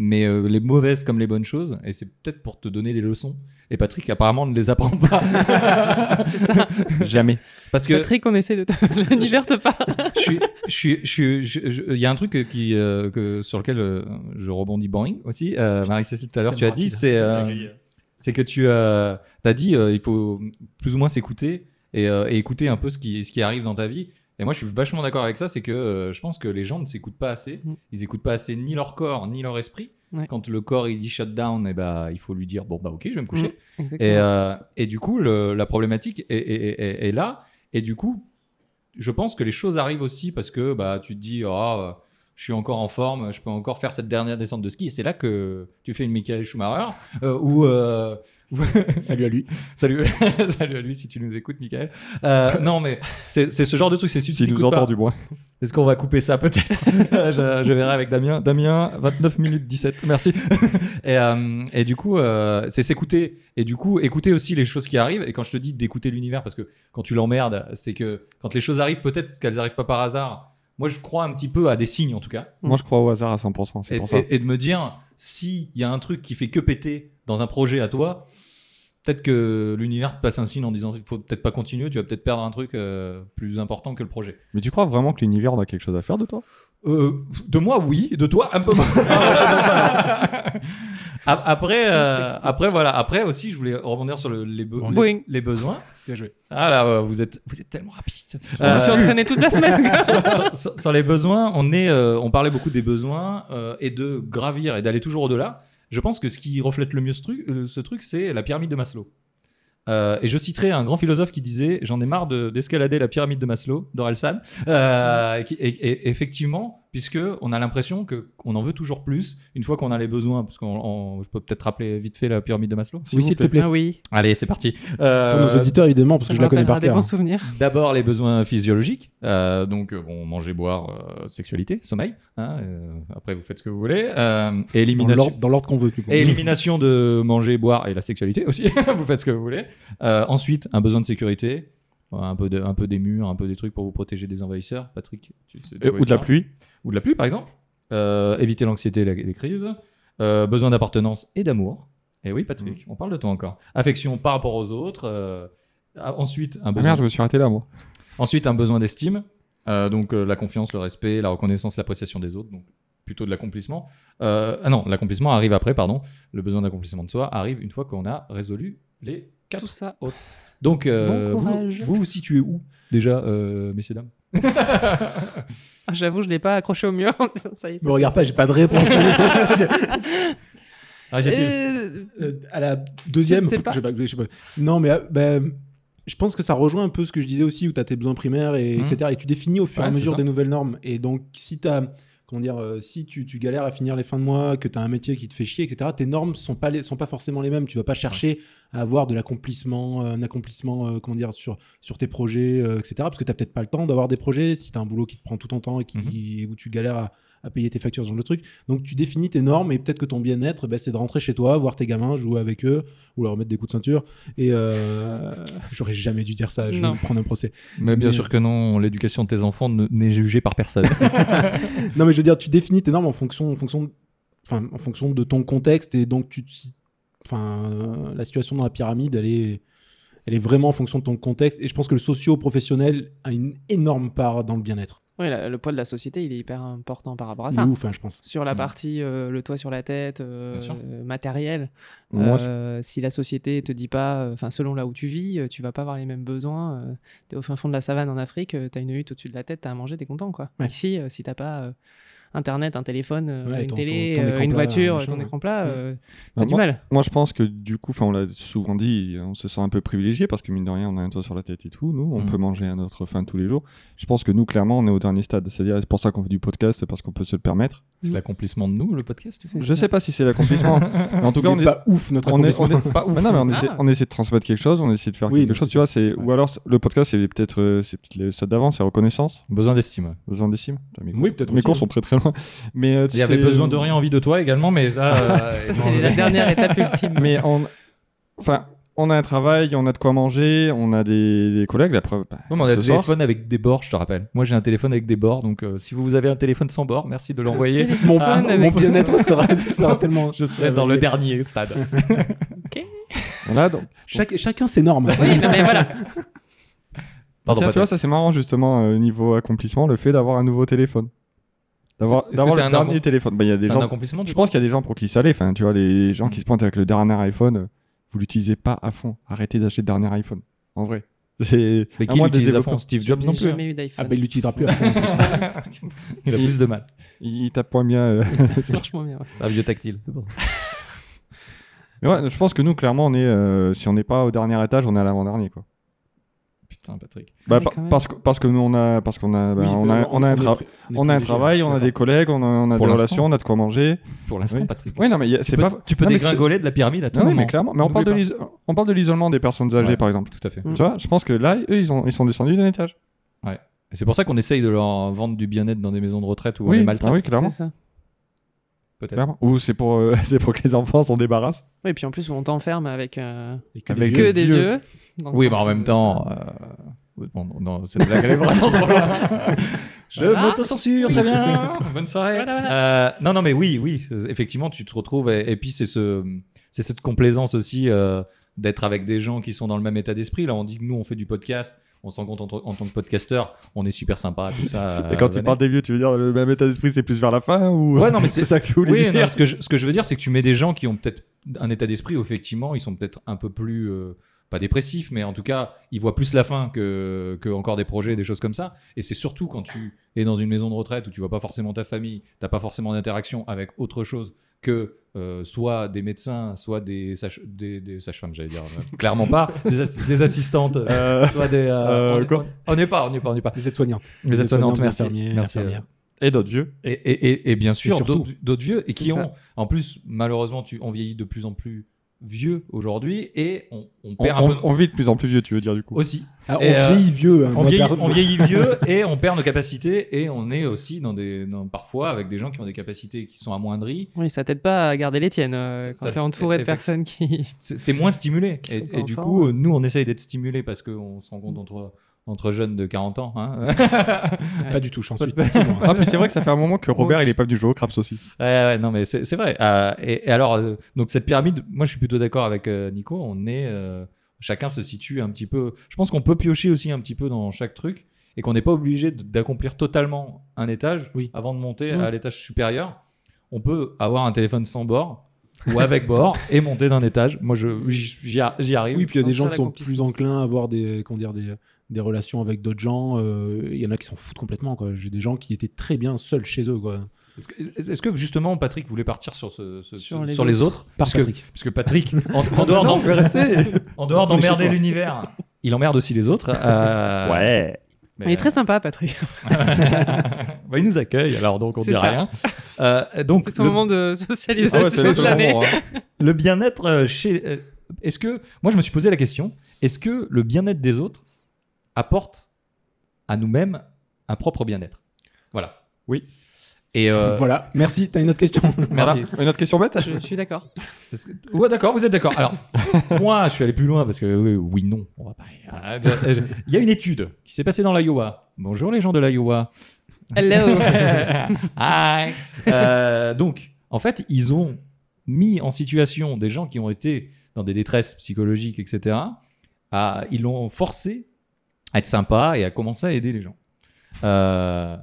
mais euh, les mauvaises comme les bonnes choses. Et c'est peut-être pour te donner des leçons. Et Patrick, apparemment, ne les apprend pas. Jamais. Parce que Patrick, on essaie de te... parle. je suis, je suis, je suis, je- je- il y a un truc qui, euh, que, sur lequel euh, je rebondis boing aussi. Euh, Marie-Cécile, tout à l'heure, tu as dit, c'est, euh, c'est que tu as, as dit, euh, il faut plus ou moins s'écouter et, euh, et écouter un peu ce qui, ce qui arrive dans ta vie. Et moi, je suis vachement d'accord avec ça, c'est que euh, je pense que les gens ne s'écoutent pas assez. Mm. Ils écoutent pas assez ni leur corps, ni leur esprit. Ouais. Quand le corps il dit shut down, et bah, il faut lui dire bon bah ok, je vais me coucher. Mm. Et, euh, et du coup, le- la problématique est, est- est- est là. Et du coup, je pense que les choses arrivent aussi parce que bah, tu te dis, Ah, euh, je suis encore en forme, je peux encore faire cette dernière descente de ski. Et c'est là que tu fais une Michael Schumacher euh, ou. euh, Salut à lui. Salut, salut à lui si tu nous écoutes, Michael. Euh, non, mais c'est ce genre de truc. C'est si tu nous t'écoutes entend pas, du moins. est-ce qu'on va couper ça peut-être? Je, je verrai avec Damien. Damien, 29 minutes 17, merci. et, et du coup, c'est s'écouter. Et du coup, écouter aussi les choses qui arrivent. Et quand je te dis d'écouter l'univers, parce que quand tu l'emmerdes, c'est que quand les choses arrivent, peut-être qu'elles arrivent pas par hasard. Moi, je crois un petit peu à des signes en tout cas. Moi, je crois au hasard à 100%. C'est Et, pour ça. et- et de me dire, s'il y a un truc qui fait que péter dans un projet à toi, peut-être que l'univers te passe un signe en disant il faut peut-être pas continuer, tu vas peut-être perdre un truc euh, plus important que le projet. Mais tu crois vraiment que l'univers a quelque chose à faire de toi? Euh, de moi, oui. De toi, un peu moins. Ap- après, euh, après, voilà. Après aussi, je voulais rebondir sur le- les, be- Bon, les, besoins. Bien joué. Ah là, euh, vous êtes, vous êtes tellement rapide. Je me suis entraîné toute la semaine. sur, sur- sur- sur les besoins, on, est, euh, on parlait beaucoup des besoins euh, et de gravir et d'aller toujours au-delà. Je pense que ce qui reflète le mieux ce truc, euh, ce truc c'est la pyramide de Maslow. Euh, et je citerai un grand philosophe qui disait J'en ai marre de- d'escalader la pyramide de Maslow, d'Orelsan. Euh, qui- et, et- effectivement, puisque on a l'impression que qu'on en veut toujours plus une fois qu'on a les besoins. Parce qu'on, on- je peux peut-être rappeler vite fait la pyramide de Maslow. Oui, s'il te plaît. Ah oui. Allez, c'est parti. Pour Euh, nos auditeurs, évidemment, parce que je la connais par cœur. bons souvenirs. D'abord les besoins physiologiques, euh, donc euh, bon, manger, boire, euh, sexualité, sommeil. hein, euh, après vous faites ce que vous voulez. Euh, et Dans élimination, l'ordre- Dans l'ordre qu'on veut. et élimination de manger, boire et la sexualité aussi. vous faites ce que vous voulez. Euh, ensuite un besoin de sécurité, un peu, de, un peu des murs, un peu des trucs pour vous protéger des envahisseurs. Patrick, tu sais Euh, Ou de la pluie ou de la pluie par exemple. Euh, éviter l'anxiété et la- les crises. Euh, besoin d'appartenance et d'amour. Et oui Patrick, on parle de toi encore. Affection par rapport aux autres. euh, ensuite un Ah besoin merde, je me suis arrêté là, moi. Ensuite, un besoin d'estime, euh, donc euh, la confiance, le respect, la reconnaissance, l'appréciation des autres, donc plutôt de l'accomplissement. Euh, ah non, l'accomplissement arrive après, pardon. Le besoin d'accomplissement de soi arrive une fois qu'on a résolu les quatre. Tout ça. Donc, euh, Bon vous, courage. vous vous situez où déjà, euh, messieurs dames? Ah, J'avoue, je l'ai pas accroché au mur. ça y est. Me regarde pas, j'ai pas de réponse. Ah. Euh, Euh, à la deuxième, Je ne sais pas. je sais pas, je sais pas. Non, mais bah, je pense que ça rejoint un peu ce que je disais aussi, où tu as tes besoins primaires, et, Mhm. etc. Et tu définis au fur et à Ouais, mesure ça. des nouvelles normes. Et donc, si tu Comment dire, euh, si tu, tu galères à finir les fins de mois, que tu as un métier qui te fait chier, etc., tes normes sont pas, les, sont pas forcément les mêmes. Tu vas pas chercher à avoir de l'accomplissement, euh, un accomplissement, euh, comment dire, sur, sur tes projets, etc. Parce que tu peut-être pas le temps d'avoir des projets, si tu as un boulot qui te prend tout ton temps et qui, où tu galères à, à payer tes factures, ce genre de truc. Donc tu définis tes normes et peut-être que ton bien-être, ben, c'est de rentrer chez toi, voir tes gamins, jouer avec eux ou leur mettre des coups de ceinture. Et euh, j'aurais jamais dû dire ça, je vais me prendre un procès. Mais bien mais- sûr que non, l'éducation de tes enfants ne- n'est jugée par personne. Non, mais je veux dire, tu définis tes normes en fonction, en fonction, de, enfin, en fonction de ton contexte et donc tu, enfin, euh, la situation dans la pyramide, elle est, elle est vraiment en fonction de ton contexte. Et je pense que le socio-professionnel a une énorme part dans le bien-être. Oui, la- le poids de la société, il est hyper important par rapport à ça. ouf, hein, je pense. Sur la partie euh, le toit sur la tête, euh, matériel, Moi, euh, si la société te dit pas, euh, enfin selon là où tu vis, euh, tu vas pas avoir les mêmes besoins. euh, t'es au fin fond de la savane en Afrique, euh, t'as une hutte au-dessus de la tête, t'as à manger, t'es content quoi. Ouais. Ici, euh, si t'as pas euh, internet, un téléphone, euh, Ouais, une ton- télé, ton- ton euh, une plat, voiture, machin, ton écran plat, euh, Bah, t'as du moi, mal. moi, je pense que du coup, enfin, on l'a souvent dit, on se sent un peu privilégié parce que mine de rien, on a un toit sur la tête et tout. Nous, on Mm. peut manger à notre faim tous les jours. Je pense que nous, clairement, on est au dernier stade. C'est-à-dire, c'est pour ça qu'on fait du podcast, parce qu'on peut se le permettre. C'est l'accomplissement de nous, le podcast. du coup Je ça. sais pas si c'est l'accomplissement. mais en tout cas, on est est, pas ouf notre on est, accomplissement. on est pas ouf. Non, mais on, essaie, Ah. on essaie de transmettre quelque chose, on essaie de faire Oui, quelque chose, tu vois. C'est Ouais. ou alors le podcast, c'est peut-être, euh, c'est le stade d'avant, c'est reconnaissance, Besoin d'estime. besoin d'estime. Oui, cours- peut-être Mes aussi, cours hein. sont très très loin. Mais euh, Il y avait besoin de rien, envie de toi également, mais ça. euh, Ça, c'est la dernière étape ultime. Mais on, enfin, on a un travail, on a de quoi manger, on a des, des collègues. La preuve, bah, Non, mais on a des téléphones avec des bords, je te rappelle. Moi, j'ai un téléphone avec des bords, donc euh, si vous avez un téléphone sans bord, merci de l'envoyer. Mon, Ah, mon bien-être sera, sera tellement. Je serai dans le dernier stade. voilà, donc, Chaque- chacun ses normes. Oui, non, mais voilà. Pardon, Tiens, tu vois, ça c'est marrant justement euh, niveau accomplissement, le fait d'avoir un nouveau téléphone, d'avoir le un dernier téléphone. Bah, il y a des C'est un gens. accomplissement Je pense qu'il y a des gens pour qui ça l'est. Enfin, tu vois, les gens qui Mm. se pointent avec le dernier iPhone, euh, vous l'utilisez pas à fond. Arrêtez d'acheter le dernier iPhone. En vrai. C'est Mais à qui moins l'utilise à fond Steve Jobs non plus. hein. jamais eu d'iPhone. Ah bah il l'utilisera plus après. en plus. Il a plus de mal. Il, il tape moins bien. euh. C'est vachement bien. ouais. C'est un vieux tactile. c'est bon. Mais ouais, je pense que nous, clairement, on est, euh, si on n'est pas au dernier étage, on est à l'avant-dernier, quoi. Putain, Patrick. Bah, pa- parce que parce que nous, on a parce qu'on a, bah, Oui, on a on a un tra- on a un travail, on a des collègues, on a, on a Pour des l'instant. relations, on a de quoi manger. Pour l'instant, Oui. Patrick. Oui, non, mais c'est peux, pas. tu peux non, dégringoler de la pyramide à tout Ah oui, moment. mais clairement. Mais on parle, de on parle de l'isolement des personnes âgées, Ouais. par exemple. Tout à fait. Mm. Tu vois, je pense que là, eux, ils, ont, ils sont descendus d'un étage. Et C'est pour ça qu'on essaye de leur vendre du bien-être dans des maisons de retraite où on Oui, les ah maltraite. oui, clairement. C'est ça. Peut-être. Ou c'est pour, euh, c'est pour que les enfants s'en débarrassent. Oui, puis en plus, on t'enferme avec euh, Et que Avec des que vieux. des vieux. Donc, Oui, mais en même temps. euh, bon, non, non, cette blague elle est vraiment trop loin. Je Voilà. m'auto-censure, très bien. Bonne soirée. Voilà. Euh, non, non, mais oui, oui. Effectivement, tu te retrouves. Et, et puis, c'est ce, c'est cette complaisance aussi euh, d'être avec des gens qui sont dans le même état d'esprit. Là, on dit que nous, on fait du podcast. On s'en compte en, en tant que podcasteur. On est super sympa, tout ça. Et quand euh, tu venez. parles des vieux, tu veux dire le même état d'esprit, c'est plus vers la fin ou Ouais, non, mais c'est c'est ça que tu voulais Oui, dire non, ce, que je, ce que je veux dire, c'est que tu mets des gens qui ont peut-être un état d'esprit où effectivement ils sont peut-être un peu plus, euh, pas dépressifs, mais en tout cas, ils voient plus la fin que, que encore des projets, des choses comme ça. Et c'est surtout quand tu es dans une maison de retraite où tu vois pas forcément ta famille, t'as pas forcément d'interaction avec autre chose que euh, soit des médecins, soit des, sage- des, des sages-femmes, j'allais dire, euh, clairement pas, des, ass- des assistantes, Euh, soit des. euh, euh, on est- quoi on n'est pas, on n'est pas, on n'est pas. Les aides-soignantes. Les aides-soignantes, merci. Merci, infirmières. Et d'autres vieux? Et, et, et, et bien sûr, surtout. d'autres d'autres vieux, et qui ont, en plus, malheureusement, tu, on vieillit de plus en plus vieux aujourd'hui, et on, on On, perd un on- peu on vit de plus en plus vieux, tu veux dire du coup. aussi. Ah, on Et, euh, vieillit vieux. hein. On vieillit, per- on vieillit vieux, et on perd nos capacités, et on est aussi dans des, dans- parfois avec des gens qui ont des capacités qui sont amoindries. Oui, ça t'aide pas à garder les tiennes euh, quand t'es entouré de personnes qui. T'es moins stimulé. Et, du coup, nous, on essaye d'être stimulé parce qu'on se rend compte entre, entre jeunes de 40 ans. hein. Pas du tout, j'en suis. Ah, puis c'est vrai que ça fait un moment que Robert, il est pas venu jouer au craps aussi. Ouais, ouais, non, mais c'est c'est vrai. Euh, et, et alors, euh, donc cette pyramide, moi je suis plutôt d'accord avec euh, Nico. On est, euh, chacun se situe un petit peu. Je pense qu'on peut piocher aussi un petit peu dans chaque truc et qu'on n'est pas obligé d'accomplir totalement un étage Oui. avant de monter Mm. à l'étage supérieur. On peut avoir un téléphone sans bord ou avec bord et monter d'un étage. Moi, je j'y arrive. Oui, puis il y a des gens qui sont plus enclins à avoir des, comment dire, des, des relations avec d'autres gens. euh, Il y en a qui s'en foutent complètement. quoi. J'ai des gens qui étaient très bien seuls chez eux. Quoi. Est-ce que, justement Patrick voulait partir sur, ce, ce- Sur les sur les autres Par parce que, Patrick. parce que Patrick, en, en dehors d'en- en dehors Retournez chez d'emmerder l'univers, il emmerde aussi les autres. euh, Ouais. mais- Il est très sympa, Patrick. Bah, il nous accueille, alors donc on C'est dit ça. rien. Euh, donc C'est son le, moment de Ah socialisation ouais, le moment. hein. le bien-être chez. est-ce que moi je me suis posé la question est-ce que le bien-être des autres apporte à nous-mêmes un propre bien-être Voilà. Oui. Et euh, Voilà, merci. T'as une autre question? Merci. Voilà. Une autre question bête? Je, je suis d'accord. Que- Ouais, d'accord, vous êtes d'accord. Alors, moi, je suis allé plus loin parce que oui, oui, non, on va pas. Il y a une étude qui s'est passée dans l'Iowa. Bonjour les gens de l'Iowa. Hello. Hi. Euh, donc, en fait, ils ont mis en situation des gens qui ont été dans des détresses psychologiques, etc. À, ils l'ont forcé à être sympa et à commencer à aider les gens. Euh,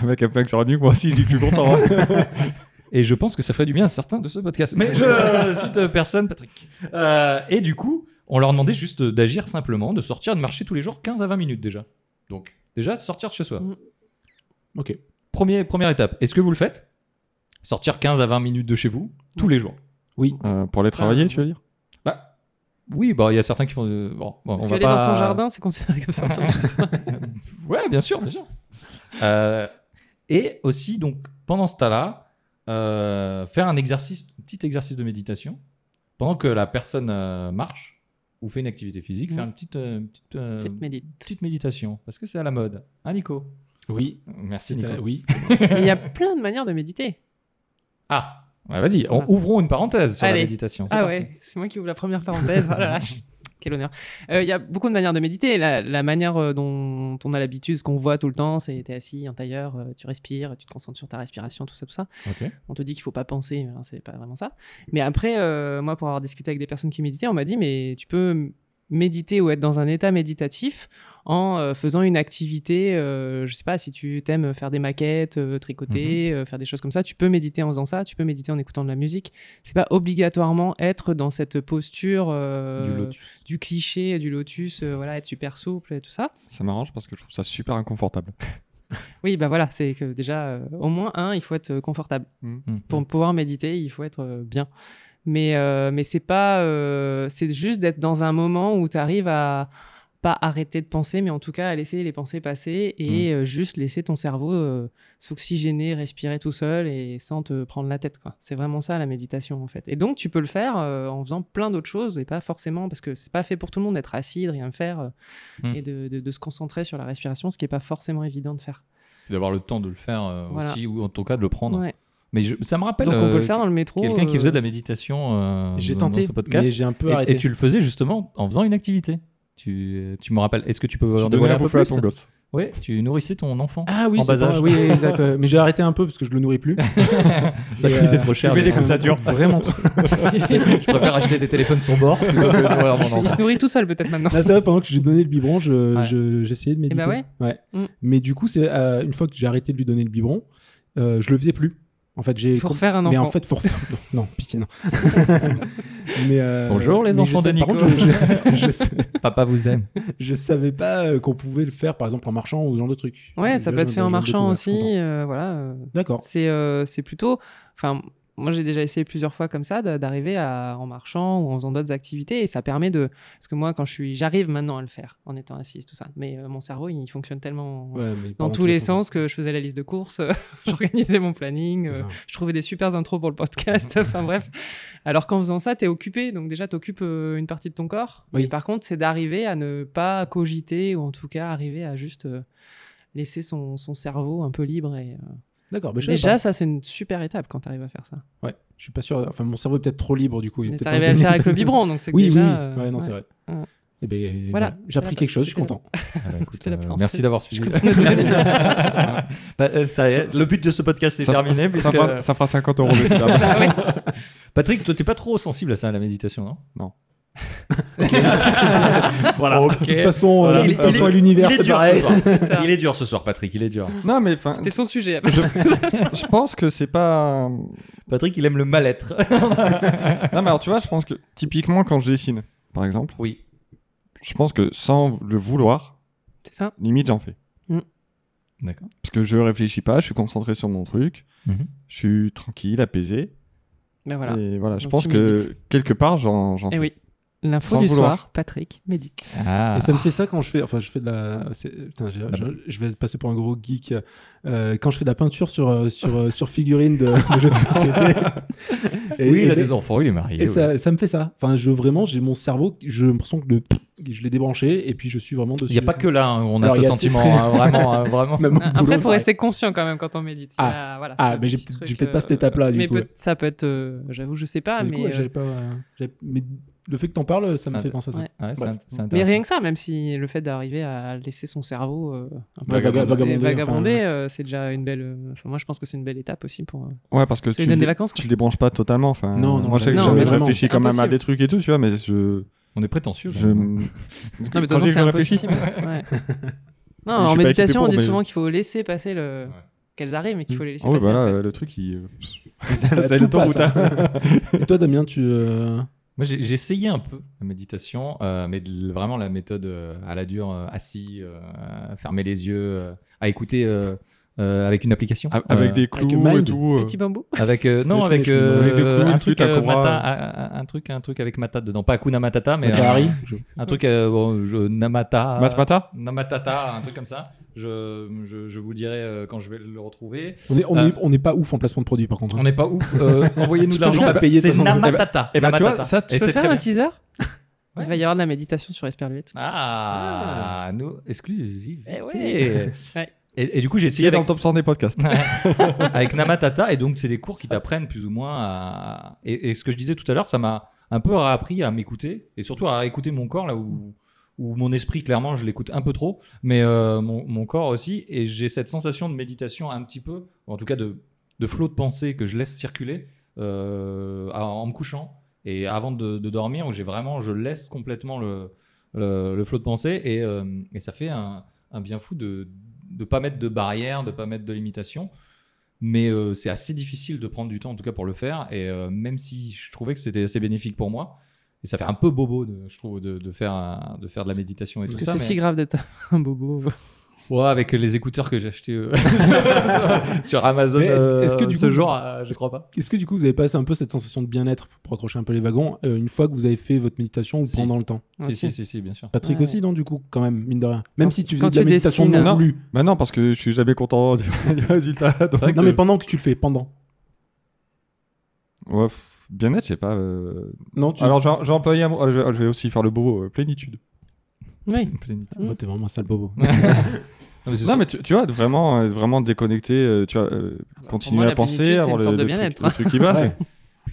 Avec un flingue sur la nuque, moi aussi, je suis content. hein. Et je pense que ça ferait du bien à certains de ce podcast. Mais je cite personne, Patrick. Euh, et du coup, on leur demandait juste d'agir simplement, de sortir, de marcher tous les jours 15 à 20 minutes déjà. Donc, déjà, sortir de chez soi. Mm. Ok. Premier, première étape. Est-ce que vous le faites? Sortir 15 à 20 minutes de chez vous, tous les jours? Oui. Euh, pour aller travailler, Ah. tu veux dire? Oui, bah, il y a certains qui font. euh, bon, bon, Parce on va qu'aller pas... dans son jardin, c'est considéré comme sortir de chez soi. Ouais, bien sûr, bien sûr. Euh, et aussi, donc, pendant ce temps-là, euh, faire un exercice, un petit exercice de méditation pendant que la personne euh, marche ou fait une activité physique, Mhm. faire une petite, euh, une petite, euh, Petite médite. petite méditation parce que c'est à la mode. Hein, Nico? Oui. Merci, Nico. Oui. Mais il y a plein de manières de méditer. Ah, ouais, vas-y, Voilà. ouvrons une parenthèse sur Allez. la méditation. Ah parti. ouais, c'est moi qui ouvre la première parenthèse. Oh. Quel honneur. Euh, Il y a beaucoup de manières de méditer. La, la manière euh, dont on a l'habitude, ce qu'on voit tout le temps, c'est t'es assis en tailleur, euh, tu respires, tu te concentres sur ta respiration, tout ça, tout ça. On te dit qu'il faut pas penser, mais c'est pas vraiment ça. Mais après, euh, moi, pour avoir discuté avec des personnes qui méditaient, on m'a dit, mais tu peux méditer ou être dans un état méditatif en euh, faisant une activité, euh, je sais pas, si tu t'aimes faire des maquettes, euh, tricoter, euh, faire des choses comme ça, tu peux méditer en faisant ça, tu peux méditer en écoutant de la musique. C'est pas obligatoirement être dans cette posture Du lotus. du cliché, du lotus, voilà, être super souple et tout ça. Ça m'arrange parce que je trouve ça super inconfortable. Oui, bah voilà, c'est que déjà, au moins, un, il faut être confortable. Mm. Pour pouvoir méditer, il faut être bien. Mais, euh, mais c'est pas. euh, c'est juste d'être dans un moment où tu arrives à pas arrêter de penser, mais en tout cas à laisser les pensées passer et euh, juste laisser ton cerveau s'oxygéner, respirer tout seul et sans te prendre la tête. quoi. C'est vraiment ça la méditation en fait. Et donc tu peux le faire en faisant plein d'autres choses et pas forcément parce que c'est pas fait pour tout le monde d'être assis, de rien faire Mm. et de, de- de se concentrer sur la respiration, ce qui est pas forcément évident de faire. D'avoir le temps de le faire Voilà. aussi, ou en tout cas de le prendre. Ouais. Mais je- ça me rappelle. Donc on euh, peut le faire dans le métro. Quelqu'un qui euh, faisait de la méditation euh, J'ai dans- tenté, dans ce podcast. mais j'ai un peu et, arrêté. et tu le faisais justement en faisant une activité. Tu, tu me rappelles. Est-ce que tu peux Tu en donnais dévoiler un peu plus ton gosse. Ouais, tu nourrissais ton enfant. Ah oui, en bas pas- âge. oui, exact. Mais j'ai arrêté un peu parce que je le nourris plus. Ça coûtait euh, trop cher. tu fais des Vraiment trop. je préfère acheter des téléphones sur bord plutôt que de nourrir mon il, enfant. il se nourrit tout seul peut-être maintenant. Là, c'est vrai, pendant que je lui donnais le biberon, je- Ouais. je- j'essayais de méditer. bah ouais. Mm. Mais du coup, c'est euh, une fois que j'ai arrêté de lui donner le biberon, euh, je le faisais plus. En fait, j'ai. Il faut refaire un enfant. Mais en fait, faut refaire. non, pitié, non. mais, euh, Bonjour, les mais je enfants sais- de par Nico. contre, je, je, je sais- Papa vous aime. je savais pas euh, qu'on pouvait le faire, par exemple, en marchant ou ce genre de truc. Ouais, ça Là, peut être fait en marchant aussi. euh, voilà. D'accord. C'est euh, c'est plutôt. Enfin, moi j'ai déjà essayé plusieurs fois comme ça d'a- d'arriver en marchant ou en faisant d'autres activités et ça permet de. Parce que moi, quand je suis, j'arrive maintenant à le faire en étant assise, tout ça. Mais euh, mon cerveau, il fonctionne tellement Ouais, dans tous les sens que je faisais la liste de courses, j'organisais mon planning, euh, je trouvais des super intros pour le podcast. enfin bref. Alors qu'en faisant ça, t'es occupé, donc déjà t'occupes euh, une partie de ton corps. Oui. Mais par contre, c'est d'arriver à ne pas cogiter ou en tout cas arriver à juste euh, laisser son, son cerveau un peu libre. Et, euh, D'accord, Déjà, ça c'est une super étape quand t'arrives à faire ça. Ouais, je suis pas sûr. Enfin, mon cerveau est peut-être trop libre du coup. il Mais t'arrives à le faire avec le biberon, donc c'est que Oui, oui, déjà. oui. euh, Ouais, non, ouais. c'est vrai. Ouais. Eh ben, Voilà, voilà. j'ai appris quelque chose, je suis content. Ah bah, écoute, euh, merci d'avoir suivi. Bah, euh, ça le but de ce podcast est Ça, terminé. ça, puisque- fera, ça fera 50 euros. Ah oui. Patrick, toi, t'es pas trop sensible à ça, à la méditation, non? Non. Voilà. De toute façon, euh, Voilà. de toute façon, l'univers, il est c'est dur pareil. ce soir. ça. Il est dur ce soir, Patrick. Il est dur. non, mais enfin, C'était son sujet. je, je pense que c'est pas. Patrick, il aime le mal-être. Non, mais alors tu vois, je pense que typiquement quand je dessine, par exemple, oui. je pense que sans le vouloir, C'est ça. limite j'en fais. D'accord. Parce que je réfléchis pas, je suis concentré sur mon truc, Mhm. je suis tranquille, apaisé. Ben voilà. Et voilà, je Donc pense que quelque part j'en j'en Et fais. oui. L'info du vouloir. soir, Patrick médite. Ah. Et ça me fait ça quand je fais, enfin je fais de la, putain, je, je vais passer pour un gros geek. Euh, quand je fais de la peinture sur euh, sur euh, sur figurines de, de jeux de société. Et- oui, il a des enfants, il est marié. Et ça, ça me fait ça. Enfin, je vraiment, j'ai mon cerveau, je me sens que le, je l'ai débranché et puis je suis vraiment dessus. Il n'y a pas que là, hein, on a Alors, ce sentiment, ces- hein, vraiment, hein, vraiment. Même Après, boulot, il faut pareil. rester conscient quand même quand on médite. Y a- voilà, Ah, mais j'ai peut-être pas cette étape-là, du mais coup, peut- ouais. ça peut être, euh, j'avoue, je sais pas, Du coup, mais, le fait que t'en parles, ça me fait penser à ça. ouais. Ouais, c'est Bref. int- c'est mais rien que ça, même si le fait d'arriver à laisser son cerveau euh, un peu vagabonder, vagabonder, vagabonder, enfin, euh, c'est déjà une belle. euh, Enfin, moi, je pense que c'est une belle étape aussi pour. euh, Ouais, parce que tu, lui donne le- des vacances, tu quoi. le débranches pas totalement. Enfin, Non, non, moi je sais que j'avais réfléchi quand même à des trucs et tout, tu vois, mais je. On est prétentieux. je... Non, mais de toute façon, c'est impossible. ouais. Non, en méditation, on dit souvent qu'il faut laisser passer le. Qu'elles arrivent, mais qu'il faut les laisser Ah oui, passer. voilà, en fait. le truc, il. C'est l'autoroute. passe, hein. Et toi, Damien, tu. euh, Moi, j'ai essayé un peu la méditation, euh, mais vraiment la méthode euh, à la dure, euh, assis, fermer les yeux, à écouter euh, avec une application. Avec Euh, des clous Mind. et tout. euh. Petit bambou. Avec euh, non avec, euh, Avec des un truc euh, mata- un, un truc un truc avec Mata dedans pas Akuna Matata mais Matahari euh, Je- un truc euh, bon, je- Namata Matmata Namatata un truc comme ça je, je, je vous dirai euh, quand je vais le retrouver On est, on Euh, est, on n'est pas ouf en placement de produits, par contre. hein. on n'est pas ouf euh, envoyez-nous de l'argent peux pas payer, de c'est toute façon. Namatata Eh ben, tu vois, Namatata. ça, tu Et c'est faire un teaser Ouais. Il va y avoir de la méditation sur Esperluette. ah nous exclusivité Eh ouais. Ouais. Et, et du coup j'ai essayé dans le top 100 des podcasts. avec Namatata et donc c'est des cours qui t'apprennent plus ou moins à et, et ce que je disais tout à l'heure ça m'a un peu appris à m'écouter et surtout à écouter mon corps là où où mon esprit clairement je l'écoute un peu trop mais euh, mon, mon corps aussi et j'ai cette sensation de méditation un petit peu ou en tout cas de de flot de pensée que je laisse circuler euh, à- en me couchant et avant de, de dormir où j'ai vraiment je laisse complètement le le, le flot de pensée, et, euh, et ça fait un, un bien fou de ne pas mettre de barrières, de pas mettre de limitations. Mais euh, c'est assez difficile de prendre du temps, en tout cas pour le faire. Et euh, même si je trouvais que c'était assez bénéfique pour moi, et ça fait un peu bobo, de, je trouve, de, de faire, de faire de la méditation et tout que ça. c'est mais- si grave d'être un bobo Ouais, avec les écouteurs que j'ai achetés euh, sur, sur Amazon est-ce que euh, du ce coup, jour, euh, je crois pas. Est-ce que du coup, vous avez passé un peu cette sensation de bien-être pour accrocher un peu les wagons euh, une fois que vous avez fait votre méditation ou Si. pendant le temps? Ah, si, si. si, si, si, bien sûr. Patrick Ouais. aussi, non, du coup, quand même, mine de rien? Même Quand- si tu faisais de la tu méditation dessines. non voulue. Bah non, parce que je suis jamais content du, du résultat. donc- vrai que- Non, mais pendant que tu le fais, pendant. Ouais, bien-être, je sais pas. euh. Non, tu. Alors, j'ai employé un mot- ah, Je vais- aussi faire le euh, plénitude. Oui. Plénitude. Oh, t'es vraiment un sale bobo. Non, mais Non, tu, tu vois, être vraiment, être vraiment déconnecté, euh, tu vois, euh, continuer moi, à la penser, avoir une le, sorte de le bien-être, truc, le truc qui va. Ouais.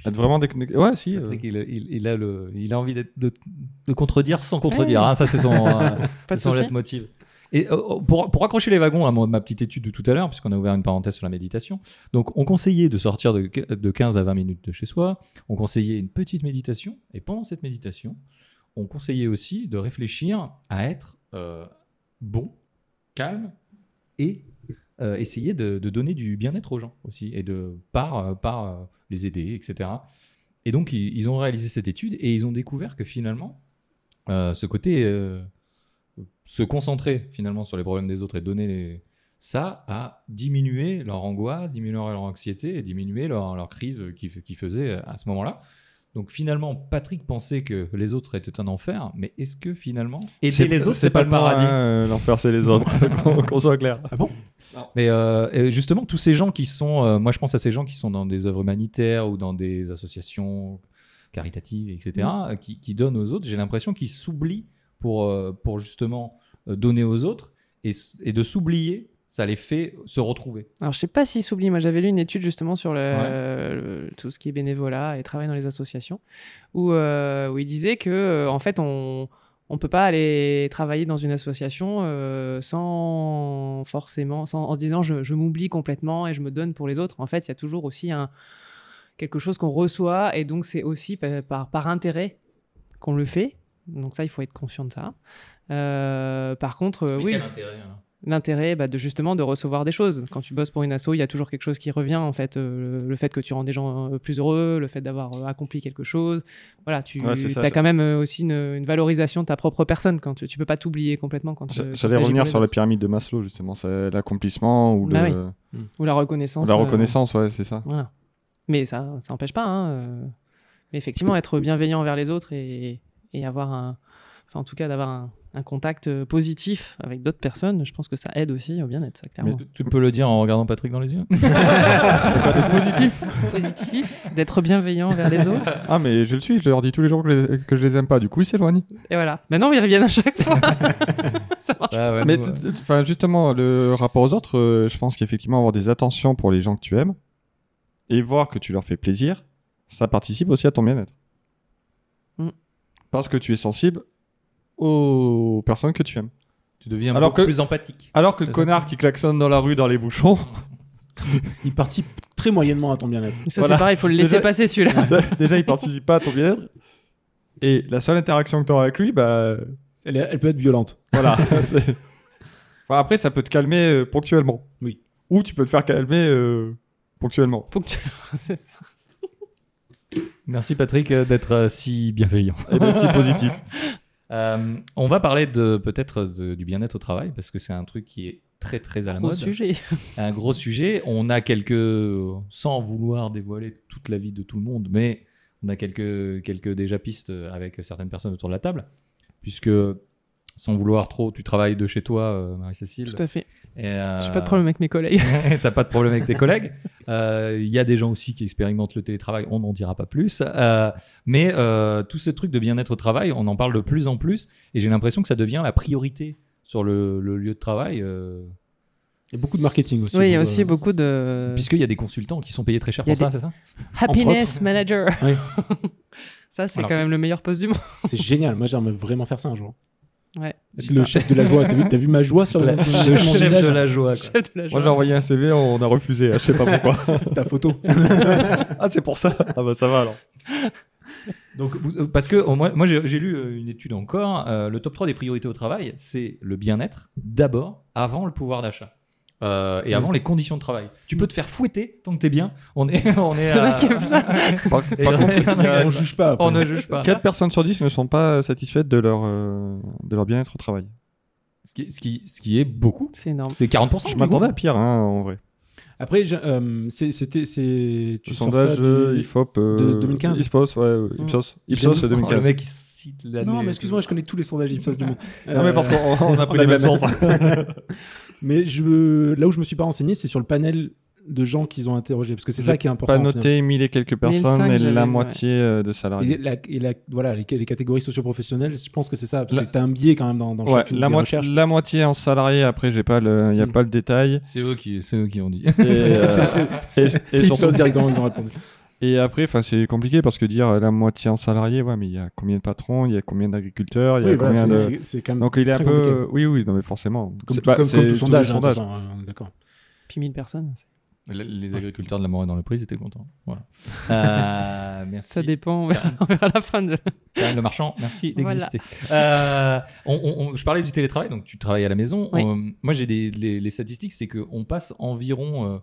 Être vraiment déconnecté. Ouais, si. euh. Patrick, il, il- il a le, il a envie de, de contredire sans contredire. Ouais. hein. Ça, c'est son, euh, c'est son leitmotiv. Et euh, pour, pour accrocher les wagons à ma petite étude de tout à l'heure, puisqu'on a ouvert une parenthèse sur la méditation, donc on conseillait de sortir de, de 15 à 20 minutes de chez soi, on conseillait une petite méditation, et pendant cette méditation, on conseillait aussi de réfléchir à être euh, bon, calme, et euh, essayer de, donner du bien-être aux gens aussi, et de par, euh, par euh, les aider, etc. Et donc, ils, ont réalisé cette étude, et ils ont découvert que finalement, ce côté se concentrer finalement sur les problèmes des autres et donner ça a diminué leur angoisse, diminué leur anxiété et diminué leur, leur crise qu'ils qu'ils faisaient à ce moment-là. Donc finalement, Patrick pensait que les autres étaient un enfer, mais est-ce que finalement aider les autres c'est pas le paradis euh, L'enfer, c'est les autres. Qu'on- soit clair. Ah bon? Mais euh, justement, tous ces gens qui sont, euh, moi je pense à ces gens qui sont dans des œuvres humanitaires ou dans des associations caritatives, etc., euh, qui, qui donnent aux autres, j'ai l'impression qu'ils s'oublient pour, euh, pour justement euh, donner aux autres et de s'oublier, ça les fait se retrouver. Alors, je sais pas s'il s'oublie. Moi, j'avais lu une étude justement sur le, Ouais. le- tout ce qui est bénévolat et travail dans les associations, où, euh, où il disait que, euh, en fait, on on peut pas aller travailler dans une association euh, sans forcément, sans, en se disant je, je m'oublie complètement et je me donne pour les autres. En fait, il y a toujours aussi un quelque chose qu'on reçoit et donc c'est aussi par, par, par intérêt qu'on le fait. Donc ça, il faut être conscient de ça. Euh, par contre, euh, oui l'intérêt bah, de justement de recevoir des choses. Quand tu bosses pour une asso, il y a toujours quelque chose qui revient en fait. euh, le, fait que tu rends des gens euh, plus heureux, le fait d'avoir euh, accompli quelque chose. Voilà, tu Ouais, c'est ça. as quand même euh, aussi une, une valorisation de ta propre personne quand tu, tu peux pas t'oublier complètement quand J'allais revenir sur la pyramide de Maslow, justement. C'est l'accomplissement ou Bah le- ou la reconnaissance. la euh, reconnaissance, ouais, c'est ça. voilà. Mais ça, ça n'empêche pas. hein, euh, Mais effectivement, être bienveillant envers les autres et, et avoir un, enfin en tout cas d'avoir un, un contact euh, positif avec d'autres personnes, je pense que ça aide aussi au bien-être, ça clairement. Tu peux le dire en regardant Patrick dans les yeux? Positif. positif, d'être bienveillant envers les autres. Ah, mais je le suis, je leur dis tous les jours que, les- que je les aime pas. Du coup, ils s'éloignent. Et voilà. Maintenant, ils reviennent à chaque fois. ça marche. Ouais, ouais, Mais enfin, justement, le rapport aux autres, euh, je pense qu'effectivement, avoir des attentions pour les gens que tu aimes et voir que tu leur fais plaisir, ça participe aussi à ton bien-être. Mm. Parce que tu es sensible aux personnes que tu aimes. tu deviens Alors beaucoup que- plus empathique. Alors que le connard qui klaxonne dans la rue, dans les bouchons, Il participe très moyennement à ton bien-être. Ça, Voilà. c'est pareil, il faut le laisser Déjà- passer celui-là. déjà, il participe pas à ton bien-être. Et la seule interaction que tu auras avec lui, bah Elle, peut être violente. voilà. enfin, après, ça peut te calmer euh, ponctuellement. Oui. Ou tu peux te faire calmer euh, ponctuellement. Ponctuel. C'est ça. Merci Patrick euh, d'être euh, si bienveillant. Et d'être si positif. Euh, on va parler de peut-être du bien-être au travail parce que c'est un truc qui est très très à la Gros mode. sujet. Un gros sujet. On a quelques, sans vouloir dévoiler toute la vie de tout le monde, mais on a quelques quelques déjà pistes avec certaines personnes autour de la table, puisque sans vouloir trop, tu travailles de chez toi, euh, Marie-Cécile. Tout à fait. Et, euh, J'ai pas de problème avec mes collègues. T'as pas de problème avec tes collègues. Euh, Il y a des gens aussi qui expérimentent le télétravail, on n'en dira pas plus. Euh, mais euh, tous ces trucs de bien-être au travail, on en parle de plus en plus. Et j'ai l'impression que ça devient la priorité sur le, le lieu de travail. euh, Il y a beaucoup de marketing aussi. Oui, il y a Euh, aussi beaucoup de. Puisqu'il y a des consultants qui sont payés très cher pour ça, c'est ça? Happiness Manager. Ça, c'est Alors quand même le meilleur poste du monde. C'est génial. Moi, j'aimerais vraiment faire ça un jour. Ouais. Le chef de la joie. T'as vu, vu ma joie sur le, Le chef visage de la joie. quoi. Chef de la Moi, j'ai envoyé un CV, on a refusé. hein, Je sais pas pourquoi. Ta photo. ah, c'est pour ça Ah, bah ça va alors. Donc, vous- euh, parce que moi, moi, j'ai j'ai lu euh, une étude encore. euh, le top 3 des priorités au travail, c'est le bien-être d'abord, avant le pouvoir d'achat. Euh, et avant les conditions de travail. Tu peux te faire fouetter tant que t'es bien. On est, on est. À- ça. Par, par on- contre, a On juge pas. après. on ne juge pas. 4 personnes sur 10 ne sont pas satisfaites de leur, euh, de leur bien-être au travail. Ce qui, ce qui, ce qui est beaucoup. C'est énorme. C'est 40%. Je du m'attendais à pire, hein, en vrai. Après, euh, c'est- c'était. c'est- Tu sondage ça euh, du- IFOP. euh, de 2015. Ipsos, ouais, Mm. Ipsos. Ipsos, c'est Oh, le 2015. mec, il cite l'année. Non, mais excuse-moi, je connais tous les sondages Ipsos du monde. Non, mais parce qu'on on a pris les mêmes sources. Mais je, là où je me suis pas renseigné, c'est sur le panel de gens qu'ils ont interrogé, parce que c'est ça qui est important. Pas noté 1000 et quelques personnes, 1005, mais la moitié euh, de Et, salariés. la, et la- voilà, les, les catégories socioprofessionnelles, je pense que c'est ça, parce La- que tu as un biais quand même dans, dans Ouais, chacune la, des recherches. la moitié en salariés, après, j'ai pas le, il n'y a Mm. pas le détail. C'est eux, qui, c'est eux qui ont dit. Et, euh, C'est- c'est- et- c'est et Ipsos surtout- directement, ils ont répondu. Et après, enfin, c'est compliqué parce que dire euh, la moitié en salarié, ouais, mais il y a combien de patrons, il y a combien d'agriculteurs, il y a Oui, combien c'est- de. c'est- quand même Donc il est un peu. compliqué. Oui, oui, non, mais forcément. Comme, bah, comme, comme tout sondage, hein, façon, hein, d'accord. Puis 1000 personnes. c'est- Les, les agriculteurs de la Morée dans le prix, ils étaient contents. Voilà. Euh, merci. Ça dépend. On verra, on verra à la fin de. Le Marchand, merci Voilà. d'exister. Euh, on- on- on- je parlais du télétravail, donc tu travailles à la maison. Oui. Euh, moi, j'ai des les, les statistiques, c'est qu'on passe environ euh,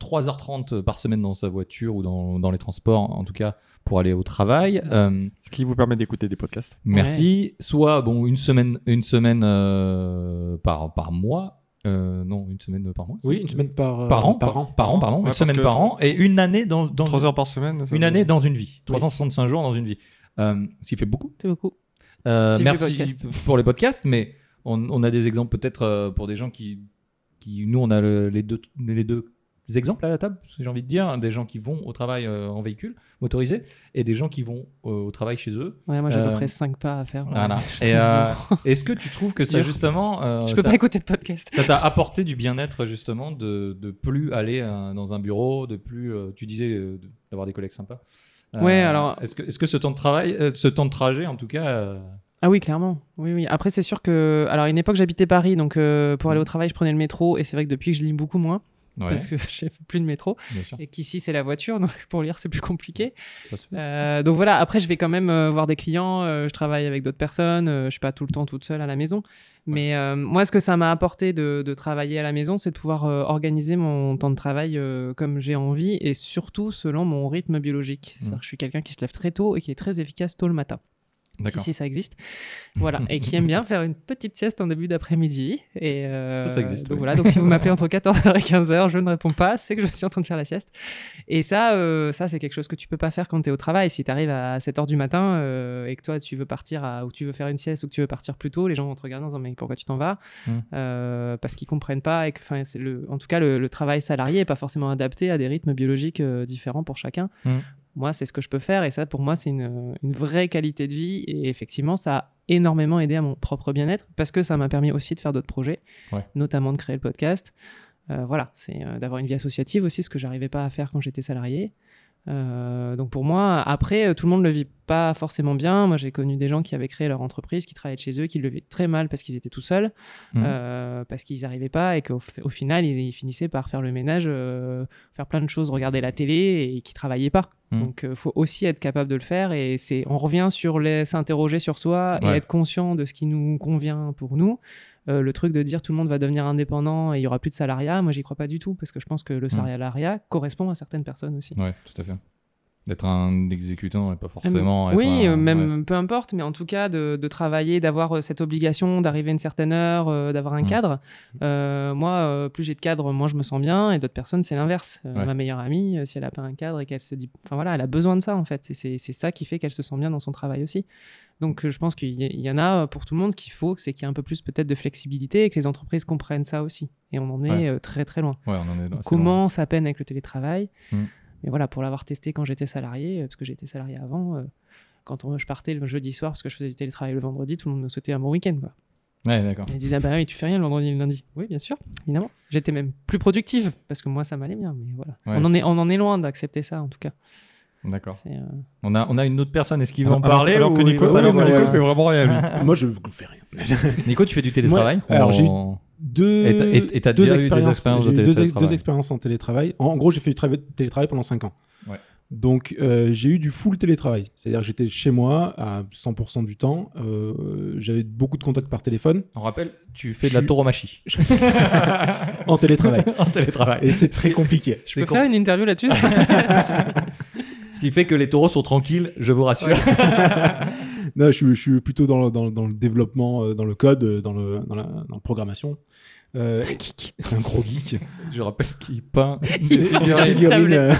3h30 par semaine dans sa voiture ou dans, dans les transports, en tout cas, pour aller au travail. Euh, Ce qui vous permet d'écouter des podcasts. merci. Soit bon, une semaine, une semaine euh, par, par mois. Euh, non, une semaine par mois. Oui, une semaine par, euh, Par an, Par an. Par an, pardon. Ouais, une semaine par an et une année dans, dans 3 heures par semaine une année dans une vie. 365 jours dans une vie. Euh, ce qui fait beaucoup. C'est beaucoup. Euh, merci pour les podcasts, mais on, on a des exemples peut-être euh, pour des gens qui, qui nous, on a le- les, deux, les deux exemples à la table, j'ai envie de dire, des gens qui vont au travail euh, en véhicule motorisé et des gens qui vont euh, au travail chez eux. Ouais, moi j'ai à Euh, peu près 5 pas à faire. Voilà. Et euh, est-ce que tu trouves que ça justement, euh, je peux ça, pas écouter de podcast. ça t'a apporté du bien-être justement de, de plus aller euh, dans un bureau, de plus, euh, tu disais, euh, d'avoir des collègues sympas. Euh, Ouais, alors- Est-ce que, est-ce que ce temps de travail, euh, ce temps de trajet en tout cas, euh, Ah oui, clairement. Oui, oui. Après, c'est sûr que. Alors, à une époque, j'habitais Paris, donc euh, pour aller au travail, je prenais le métro. Et c'est vrai que depuis que je lis beaucoup moins, ouais, parce que j'ai plus de métro, et qu'ici, c'est la voiture, donc pour lire, c'est plus compliqué. ça se fait. Euh, donc voilà, après, je vais quand même euh, voir des clients, euh, je travaille avec d'autres personnes, je suis pas tout le temps toute seule à la maison. Mais moi, ce que ça m'a apporté de, de travailler à la maison, c'est de pouvoir organiser mon temps de travail comme j'ai envie et surtout selon mon rythme biologique. C'est-à-dire Mm. que je suis quelqu'un qui se lève très tôt et qui est très efficace tôt le matin. Si, ça existe. Voilà. Et qui aime bien faire une petite sieste en début d'après-midi. Et euh, Ça, ça existe, Donc oui. voilà. Donc si vous m'appelez entre 14h et 15h, je ne réponds pas. C'est que je suis en train de faire la sieste. Et ça, euh, ça c'est quelque chose que tu peux pas faire quand tu es au travail. Si tu arrives à 7h du matin euh, et que toi, tu veux partir à, ou tu veux faire une sieste ou que tu veux partir plus tôt, les gens vont te regarder en disant Mais pourquoi tu t'en vas? Mm. Euh, Parce qu'ils comprennent pas. Et que, enfin, c'est le, en tout cas, le, le travail salarié est pas forcément adapté à des rythmes biologiques différents pour chacun. Mm. Moi, c'est ce que je peux faire et ça, pour moi, c'est une, une vraie qualité de vie. Et effectivement, ça a énormément aidé à mon propre bien-être parce que ça m'a permis aussi de faire d'autres projets, Ouais. notamment de créer le podcast. Euh, voilà, c'est euh, d'avoir une vie associative aussi, ce que j'arrivais pas à faire quand j'étais salarié. Euh, donc pour moi, après, euh, tout le monde le vit pas forcément bien. Moi, j'ai connu des gens qui avaient créé leur entreprise, qui travaillaient chez eux, qui le vivaient très mal parce qu'ils étaient tout seuls, Mhm. euh, parce qu'ils n'arrivaient pas et qu'au au final, ils, ils finissaient par faire le ménage, euh, faire plein de choses, regarder la télé et qui travaillaient pas. Mhm. Donc, il faut aussi être capable de le faire et c'est, on revient sur les, s'interroger sur soi et être conscient de ce qui nous convient pour nous. Euh, le truc de dire tout le monde va devenir indépendant et il y aura plus de salariat, moi j'y crois pas du tout parce que je pense que le salariat correspond à certaines personnes aussi. Ouais, tout à fait. D'être un exécutant et pas forcément. Euh, être oui, un- même ouais. peu importe, mais en tout cas de, de travailler, d'avoir euh, cette obligation d'arriver à une certaine heure, euh, d'avoir un Mm. cadre. Euh, moi, plus j'ai de cadre, moins je me sens bien, et d'autres personnes, c'est l'inverse. Ouais. Ma meilleure amie, si elle a pas un cadre et qu'elle se dit, enfin voilà, elle a besoin de ça en fait. C'est c'est ça qui fait qu'elle se sent bien dans son travail aussi. Donc je pense qu'il y, en a pour tout le monde ce qu'il faut, c'est qu'il y ait un peu plus peut-être de flexibilité et que les entreprises comprennent ça aussi. Et on en est Ouais. très très loin. On en est On assez loin. commence à peine avec le télétravail. Mm. Mais voilà, pour l'avoir testé quand j'étais salarié, euh, parce que j'étais salarié avant, euh, quand on- je partais le jeudi soir parce que je faisais du télétravail le vendredi, tout le monde me souhaitait un bon week-end. Quoi. Ouais, d'accord. Ils disaient, ah bah oui, tu fais rien le vendredi et le lundi. Oui, bien sûr, évidemment. J'étais même plus productive parce que moi, ça m'allait bien. Mais voilà. Ouais. On, en est, on en est loin d'accepter ça, en tout cas. D'accord. C'est, euh, On a, on a une autre personne. Est-ce qu'il veut en Alors- parler alors que il Nico, alors que non, Nico, ouais. il fait vraiment rien. lui. Moi, je ne fais rien. Nico, tu fais du télétravail Moi, alors, On- Deux, Et t'as- et- et deux déjà eu des expériences, deux, deux en télétravail. En, en gros, j'ai fait du trava- télétravail pendant 5 ans. Ouais. Donc, euh, j'ai eu du full télétravail. C'est-à-dire que j'étais chez moi à 100% du temps. Euh, J'avais beaucoup de contacts par téléphone On rappelle, tu fais de la tauromachie. en télétravail. en télétravail. Et c'est très compliqué. Je peux faire une interview là-dessus Ce qui fait que les taureaux sont tranquilles, je vous rassure. Non, je, suis- je suis plutôt dans le, dans, dans le développement, euh, dans le code, euh, dans, le, dans, la, dans la programmation. Euh, C'est un geek. c'est un gros geek. Je rappelle qu'il peint. C'est des figurines,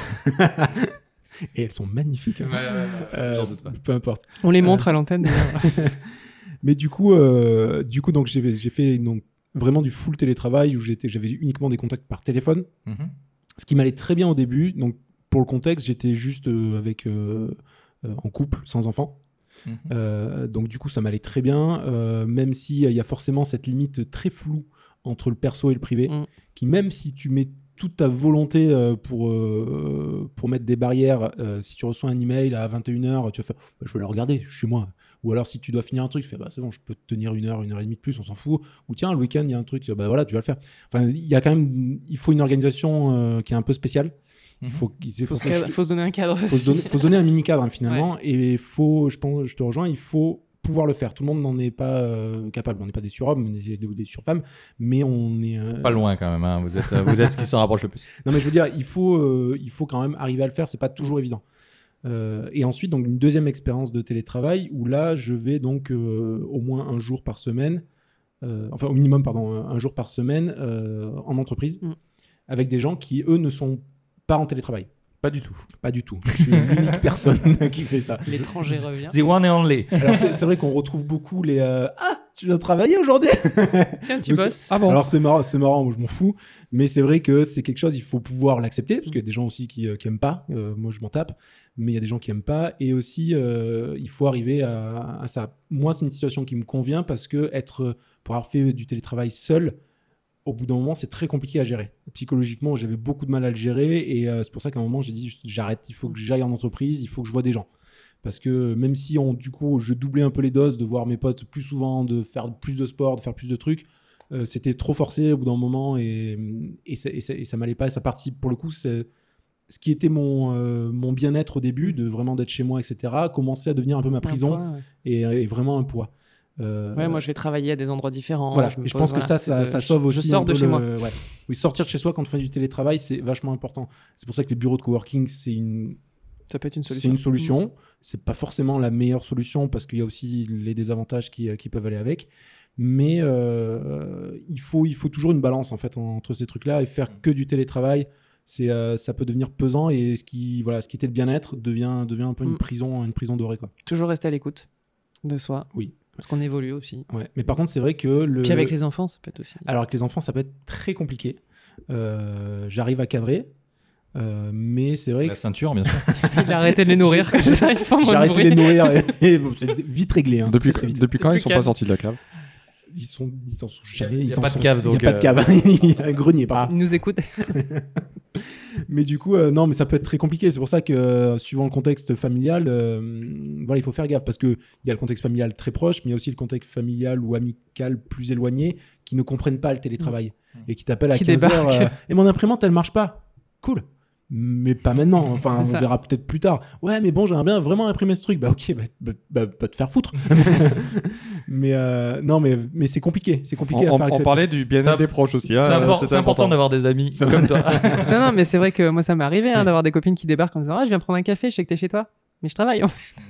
Et elles sont magnifiques. hein. J'en doute pas. peu importe. On les montre à l'antenne. d'ailleurs. Mais du coup, euh, du coup donc j'ai j'ai fait donc, vraiment du full télétravail où j'étais- j'avais uniquement des contacts par téléphone. Mhm. Ce qui m'allait très bien au début. Donc, pour le contexte, j'étais juste euh, avec euh, euh, en couple, sans enfant. Mhm. Euh, donc, du coup, ça m'allait très bien. euh, même s'il y a forcément cette limite très floue entre le perso et le privé, Mm. qui, même si tu mets toute ta volonté euh, pour, euh, pour mettre des barrières, euh, si tu reçois un email à 21h, tu vas faire Bah, je vais le regarder, je suis chez moi. Ou alors, si tu dois finir un truc, tu fais bah, c'est bon, je peux tenir une heure, une heure et demie de plus, on s'en fout. Ou tiens, le week-end, il y a un truc, bah voilà, tu vas le faire. Enfin, il y a quand même, il faut une organisation euh, qui est un peu spéciale. Il Mhm. faut, il Faut, faut, se cadre- faut se donner un cadre. faut donner, faut se donner un mini cadre hein, finalement et il faut je pense je te rejoins il faut pouvoir le faire tout le monde n'en est pas euh, capable on n'est pas des surhommes des, des surfemmes mais on est euh, Pas loin quand même, hein. vous, êtes, euh, vous êtes ce qui s'en rapproche le plus. non mais je veux dire il faut euh, il faut quand même arriver à le faire c'est pas toujours évident Euh, et ensuite donc une deuxième expérience de télétravail où là je vais donc euh, au moins un jour par semaine euh, enfin au minimum pardon un, jour par semaine euh, en entreprise Mm. avec des gens qui eux ne sont pas en télétravail Pas du tout. pas du tout je suis l'unique personne qui fait ça L'étranger revient. The one and only. Alors c'est vrai qu'on retrouve beaucoup les euh, ah tu viens travailler aujourd'hui. Tiens, tu bosses. Ah bon Alors c'est marrant, c'est marrant, moi je m'en fous, mais c'est vrai que c'est quelque chose il faut pouvoir l'accepter parce qu'il y a des gens aussi qui, euh, qui aiment pas. Euh, moi je m'en tape, mais il y a des gens qui aiment pas et aussi euh, il faut arriver à, à ça. Moi c'est une situation qui me convient parce que être pour avoir fait du télétravail seul. Au bout d'un moment, c'est très compliqué à gérer. Psychologiquement, j'avais beaucoup de mal à le gérer et euh, c'est pour ça qu'à un moment, j'ai dit j'arrête. Il faut que j'aille en entreprise, il faut que je vois des gens. Parce que même si on, du coup, je doublais un peu les doses, de voir mes potes plus souvent, de faire plus de sport, de faire plus de trucs, euh, c'était trop forcé au bout d'un moment et, et, ça, et ça, et ça m'allait pas. Et ça participe, pour le coup, c'est ce qui était mon, euh, mon bien-être au début, de vraiment d'être chez moi, etc., commençait à devenir un peu ma prison Un poids, ouais. et, et vraiment un poids. Euh, Ouais, moi je vais travailler à des endroits différents. voilà, me et je pose, pense que ça, ça, de- ça sauve aussi. Je sors un de peu chez le- moi. ouais. Oui, sortir de chez soi quand on fait du télétravail, c'est vachement important. C'est pour ça que les bureaux de coworking, c'est une, Ça peut être une c'est solution. une solution. C'est pas forcément la meilleure solution parce qu'il y a aussi les désavantages qui, qui peuvent aller avec. Mais euh, il, faut, il faut toujours une balance en fait entre ces trucs-là et faire que du télétravail. C'est, euh, ça peut devenir pesant et ce qui, voilà, ce qui était le bien-être devient, devient un peu une Mm. prison, une prison dorée quoi. Toujours rester à l'écoute de soi. Oui. Parce qu'on évolue aussi. Ouais. Mais par contre, c'est vrai que le. Puis avec les enfants, ça peut être aussi. Alors avec les enfants, ça peut être très compliqué. Euh, J'arrive à cadrer, euh, mais c'est vrai La que ceinture, bien sûr. Il a arrêté de les nourrir comme ça, j'ai arrêté de les nourrir et, et bon, c'est vite réglé. hein, Depuis, très vite. depuis quand ils sont calme. pas sortis de la cave? Ils sont, ils sont jamais. Il y a pas de cave, Il n'y donc, a pas de euh, cave. il y a un grenier. Par Ils nous écoutent. Mais du coup, euh, non, mais ça peut être très compliqué. C'est pour ça que, euh, suivant le contexte familial, euh, voilà, il faut faire gaffe parce que il y a le contexte familial très proche, mais il y a aussi le contexte familial ou amical plus éloigné qui ne comprennent pas le télétravail Mmh. et qui t'appellent à Qui 15 heures. débarquent. euh, et mon imprimante, elle marche pas. Cool. Mais pas maintenant. Enfin, on verra peut-être plus tard. Ouais, mais bon, j'aimerais bien vraiment imprimer ce truc. Bah ok, bah, bah, bah, te faire foutre. mais euh, non, mais, mais c'est compliqué. C'est compliqué on, à on- faire on accepter. parlait du bien-être des proches aussi. hein, c'est euh, impor- important d'avoir des amis comme toi. non, non, mais c'est vrai que moi, ça m'est arrivé hein, d'avoir des copines qui débarquent en disant Ah, je viens prendre un café, je sais que t'es chez toi. Mais je travaille. en fait.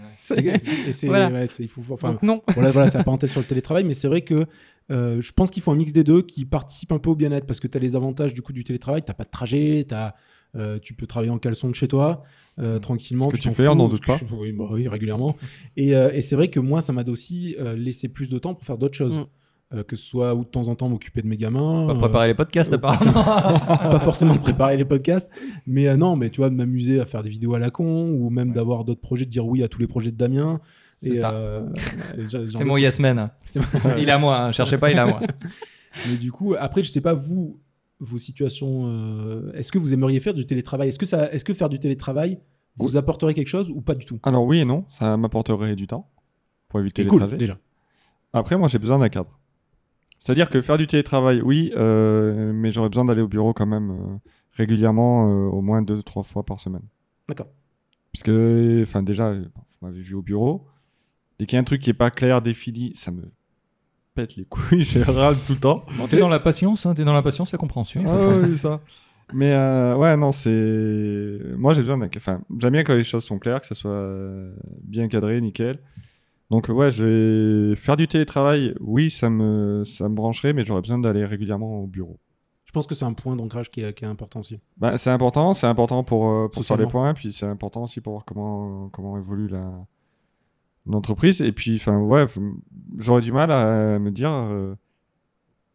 C'est- Voilà. ouais, c'est- il faut, enfin, Donc, non. voilà, voilà, c'est la parenthèse sur le télétravail, mais c'est vrai que euh, je pense qu'il faut un mix des deux qui participe un peu au bien-être parce que tu as les avantages du coup du télétravail, tu pas de trajet, t'as, euh, tu peux travailler en caleçon de chez toi euh, tranquillement. Ce que tu tu fais, n'en doute pas. Oui, bah oui, régulièrement. Et, euh, et c'est vrai que moi, ça m'a aussi euh, laissé plus de temps pour faire d'autres choses. Mm. Euh, que ce soit ou de temps en temps m'occuper de mes gamins. Euh, préparer les podcasts apparemment. pas forcément préparer les podcasts, mais euh, non, mais tu vois, de m'amuser à faire des vidéos à la con, ou même d'avoir d'autres projets, de dire oui à tous les projets de Damien. C'est ça. euh, C'est mon Yasmen. C'est- Il est à moi, hein. cherchez pas, il est à moi. Mais du coup, après, je sais pas, vous, vos situations, euh, est-ce que vous aimeriez faire du télétravail? Est-ce que, ça, est-ce que faire du télétravail vous apporterait quelque chose ou pas du tout? Alors oui et non, ça m'apporterait du temps pour éviter les cool, trajets. déjà. Après, moi, j'ai besoin d'un cadre. C'est-à-dire que faire du télétravail, oui, euh, mais j'aurais besoin d'aller au bureau quand même euh, régulièrement, au moins deux, trois fois par semaine. D'accord. Parce que, enfin, déjà, vous m'avez vu au bureau. Dès qu'il y a un truc qui est pas clair, défini, ça me pète les couilles, je râle tout le temps. Bon, t'es dans la patience, hein, t'es dans la patience, la compréhension. Ah c'est ça. Mais euh, ouais, non, c'est. Moi, j'ai besoin d'un. Enfin, j'aime bien quand les choses sont claires, que ça soit euh, bien cadré, nickel. Donc, ouais, je vais faire du télétravail. Oui, ça me, ça me brancherait, mais j'aurais besoin d'aller régulièrement au bureau. Je pense que c'est un point d'ancrage qui est, qui est important aussi. Bah, c'est important, c'est important pour, euh, pour faire les points, puis c'est important aussi pour voir comment, comment évolue la l'entreprise. Et puis, enfin, ouais, j'aurais du mal à me dire, euh,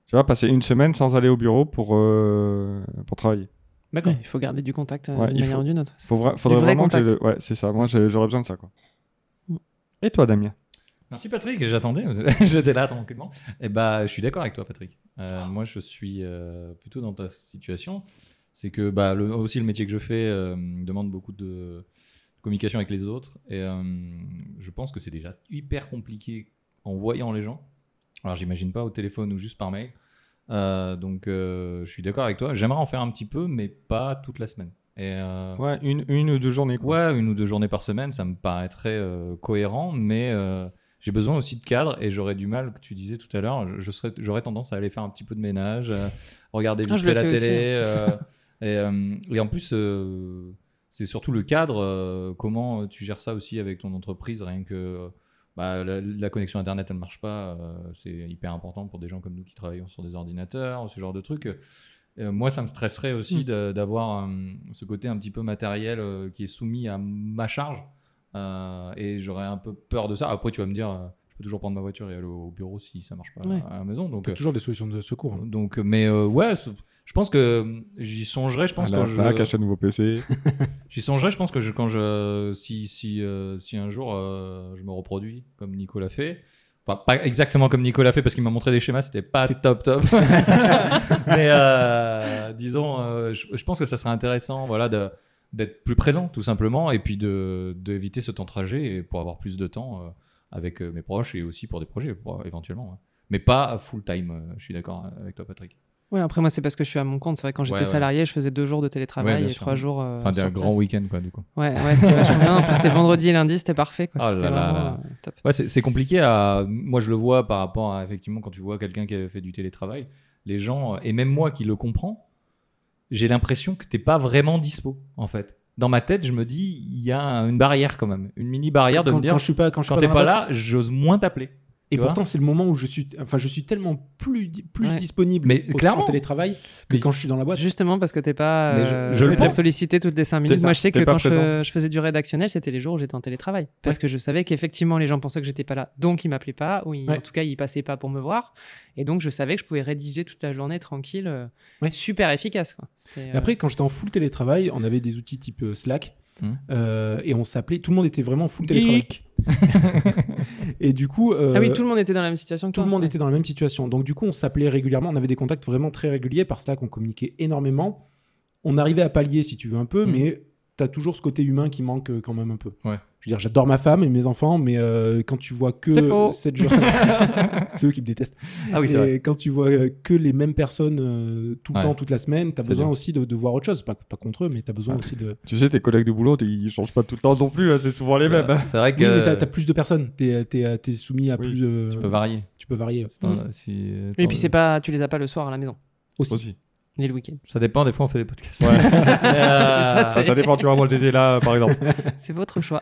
tu vois, passer une semaine sans aller au bureau pour, euh, pour travailler. D'accord. Ouais, il faut garder du contact euh, Ouais, d'une il manière faut- ou d'une autre. Faut vra- faudrait vrai vraiment que contact. le- Ouais, c'est ça. Moi, j'aurais besoin de ça, quoi. Mm. Et toi, Damien? Merci Patrick, j'attendais, j'étais là tranquillement. Et bah, je suis d'accord avec toi Patrick. Euh, moi, je suis euh, plutôt dans ta situation. C'est que bah, le- aussi le métier que je fais euh, demande beaucoup de communication avec les autres. Et euh, je pense que c'est déjà hyper compliqué en voyant les gens. Alors, j'imagine pas au téléphone ou juste par mail. Euh, donc, euh, je suis d'accord avec toi. J'aimerais en faire un petit peu, mais pas toute la semaine. Et euh, Ouais, une, une ou deux journées, quoi. Ouais, une ou deux journées par semaine, ça me paraîtrait euh, cohérent, mais euh, j'ai besoin aussi de cadre et j'aurais du mal, que tu disais tout à l'heure, je, je serais, j'aurais tendance à aller faire un petit peu de ménage, euh, regarder Ah, vite le la télé. euh, et, euh, et en plus, euh, c'est surtout le cadre, euh, comment tu gères ça aussi avec ton entreprise, rien que euh, bah, la, la connexion Internet, elle ne marche pas, euh, c'est hyper important pour des gens comme nous qui travaillons sur des ordinateurs, ce genre de trucs. Euh, moi, ça me stresserait aussi Mm. d'avoir euh, ce côté un petit peu matériel euh, qui est soumis à ma charge. Euh, et j'aurais un peu peur de ça. Après, tu vas me dire, euh, je peux toujours prendre ma voiture et aller au bureau si ça marche pas Ouais. à la maison. Donc, T'as euh, toujours des solutions de secours. hein. donc mais euh, ouais, je pense que euh, j'y songerai. Je pense Là, quand je, là, cache un nouveau PC. J'y songerai, je pense que je, quand je, si, si, euh, si un jour euh, je me reproduis comme Nico l'a fait, enfin pas exactement comme Nico l'a fait parce qu'il m'a montré des schémas, c'était pas C'est- top top, mais euh, disons, euh, je, je pense que ça serait intéressant, voilà, de- d'être plus présent tout simplement et puis de d'éviter ce temps de trajet et pour avoir plus de temps euh, avec euh, mes proches et aussi pour des projets pour- éventuellement, ouais. mais pas full time. euh, je suis d'accord avec toi, Patrick. Ouais, après moi c'est parce que je suis à mon compte. C'est vrai quand j'étais Ouais, salarié, je faisais deux jours de télétravail et sûr. trois jours. euh, Enfin, des grands place. week-ends quoi du coup. Ouais, ouais, c'était vachement bien. En plus c'était vendredi et lundi, c'était parfait. Quoi. Oh là là euh, top. Ouais, c'est c'est compliqué à. Moi, je le vois par rapport à effectivement quand tu vois quelqu'un qui a fait du télétravail, les gens et même moi qui le comprends, j'ai l'impression que t'es pas vraiment dispo en fait. Dans ma tête, je me dis il y a une barrière quand même, une mini barrière de quand, me dire quand je suis pas, quand je suis quand pas t'es pas là, j'ose moins t'appeler. Et pourtant, c'est le moment où je suis, enfin, je suis tellement plus, plus Ouais. disponible Mais au- clairement. en télétravail que Mais- quand je suis dans la boîte. Justement parce que t'es pas je- euh, je le pense. sollicité toutes les 5 C'est minutes. ça, Moi je sais que quand je, faisais du rédactionnel, c'était les jours où j'étais en télétravail. Parce que je savais qu'effectivement les gens pensaient que j'étais pas là. Donc ils m'appelaient pas, ou ils- Ouais. en tout cas ils passaient pas pour me voir. Et donc je savais que je pouvais rédiger toute la journée tranquille. euh, Ouais. Super efficace. Quoi. Et euh, après, quand j'étais en full télétravail, on avait des outils type euh, Slack. Mhm. euh, et on s'appelait, tout le monde était vraiment en full télétravail. Et du coup, euh, Ah oui, tout le monde était dans la même situation que tout toi. le monde Ouais. était dans la même situation. Donc du coup, on s'appelait régulièrement, on avait des contacts vraiment très réguliers. Par Slack, on communiquait énormément. On arrivait à pallier, si tu veux, un peu, Mhm. mais tu as toujours ce côté humain qui manque euh, quand même un peu. Ouais. Je veux dire, j'adore ma femme et mes enfants, mais euh, quand tu vois que C'est faux. 7 jours... c'est eux qui me détestent. Ah oui, c'est vrai. et quand tu vois euh, que les mêmes personnes euh, tout le Ouais. temps, toute la semaine, tu as C'est besoin aussi de, de voir autre chose. Pas, pas contre eux, mais tu as besoin Ah. aussi de... tu sais, tes collègues de boulot, t'es- ils changent pas tout le temps non plus. hein, c'est souvent les mêmes. hein. C'est vrai que Oui, mais tu as, plus de personnes. Tu es, soumis à Oui, plus... euh, tu peux varier. tu peux varier. Mhm. si- Et puis c'est pas, tu les as pas le soir à la maison, Aussi. Aussi. Ni le week-end. Ça dépend, des fois on fait des podcasts. Ouais. Euh, Ça, ça dépend, tu vois, moi j'étais là, par exemple. C'est votre choix.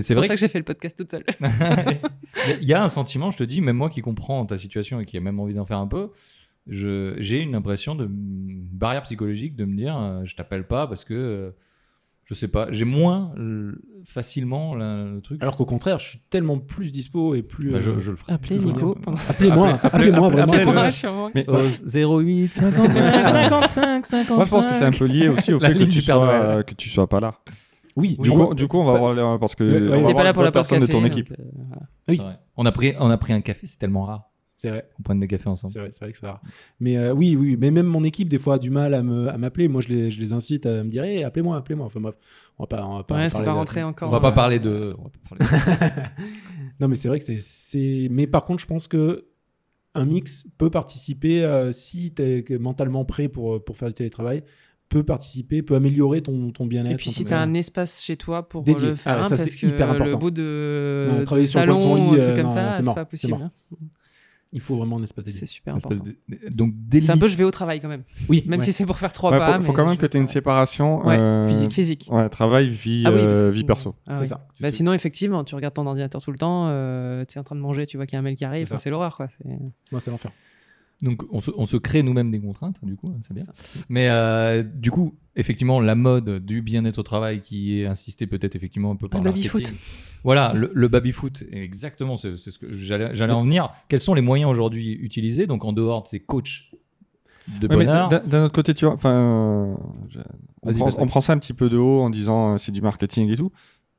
c'est pour vrai ça que j'ai fait le podcast toute seule. Il y a un sentiment, je te dis, même moi qui comprends ta situation et qui a même envie d'en faire un peu, je- j'ai une impression de une barrière psychologique de me dire euh, je t'appelle pas parce que euh, je sais pas, j'ai moins euh, facilement la- le truc. Alors qu'au contraire, je suis tellement plus dispo et plus... Bah, je, euh, je le ferai. Appelez Nico. Appelez-moi, Appelez- appelez-moi appelez- vraiment. appelez-le. Moi, je suis en- Mais Au 08 55 55 55. moi, je pense que c'est un peu lié aussi au La fait que tu, sois, euh, que tu sois pas là. Oui, Du, oui. coup, du coup, on va Bah, voir parce que Ouais, ouais. on va pas là pour la personnes de café. ton équipe. euh, voilà. Oui. C'est vrai. On a pris on a pris un café, c'est tellement rare C'est vrai. qu'on prenne des cafés ensemble. C'est vrai, c'est vrai que c'est rare. Mais euh, oui, oui, mais même mon équipe, des fois, a du mal à me- à m'appeler. Moi, je les, je les incite à me dire hey, appelez-moi, appelez-moi. Enfin bref, on va pas, on va pas Ouais, parler pas de- rentré encore. On va pas euh, parler de on va pas parler de- Non, mais c'est vrai que c'est- c'est. Mais par contre, je pense que un mix peut participer euh, si tu es mentalement prêt pour, pour faire du télétravail peut participer, peut améliorer ton, ton bien-être. Et puis si tu as un espace chez toi pour Dédié. le faire, Ah, hein, ça, parce c'est que hyper important. le bout de, Non, de travailler sur salon, son un lit, truc euh, comme non, ça, c'est c'est mort, pas c'est possible. mort. hein. Il faut vraiment un espace dédié. C'est super important. Donc, C'est un peu je vais au travail quand même. Oui, Même ouais. si c'est pour faire trois Ouais, pas. faut, faut quand même que tu aies une séparation. Ouais, euh, physique, physique. Ouais, travail, vie, Ah oui, euh, vie perso. ah C'est oui. ça. Bah, sinon, effectivement, tu regardes ton ordinateur tout le temps, euh, tu es en train de manger, tu vois qu'il y a un mail qui arrive, C'est enfin, ça. c'est l'horreur. quoi. C'est- Moi, c'est l'enfer. Donc on se, on se crée nous-mêmes des contraintes, du coup, hein, c'est bien. Mais euh, du coup, effectivement, la mode du bien-être au travail qui est insistée peut-être effectivement un peu par Le le baby-foot. marketing. Voilà, le, le baby-foot, exactement, c'est ce que j'allais en venir. Quels sont les moyens aujourd'hui utilisés? Donc en dehors de ces coachs de Ouais, bonheur, d'un autre côté, tu vois, enfin, euh, on, prend, Patrick. on prend ça un petit peu de haut en disant euh, c'est du marketing et tout.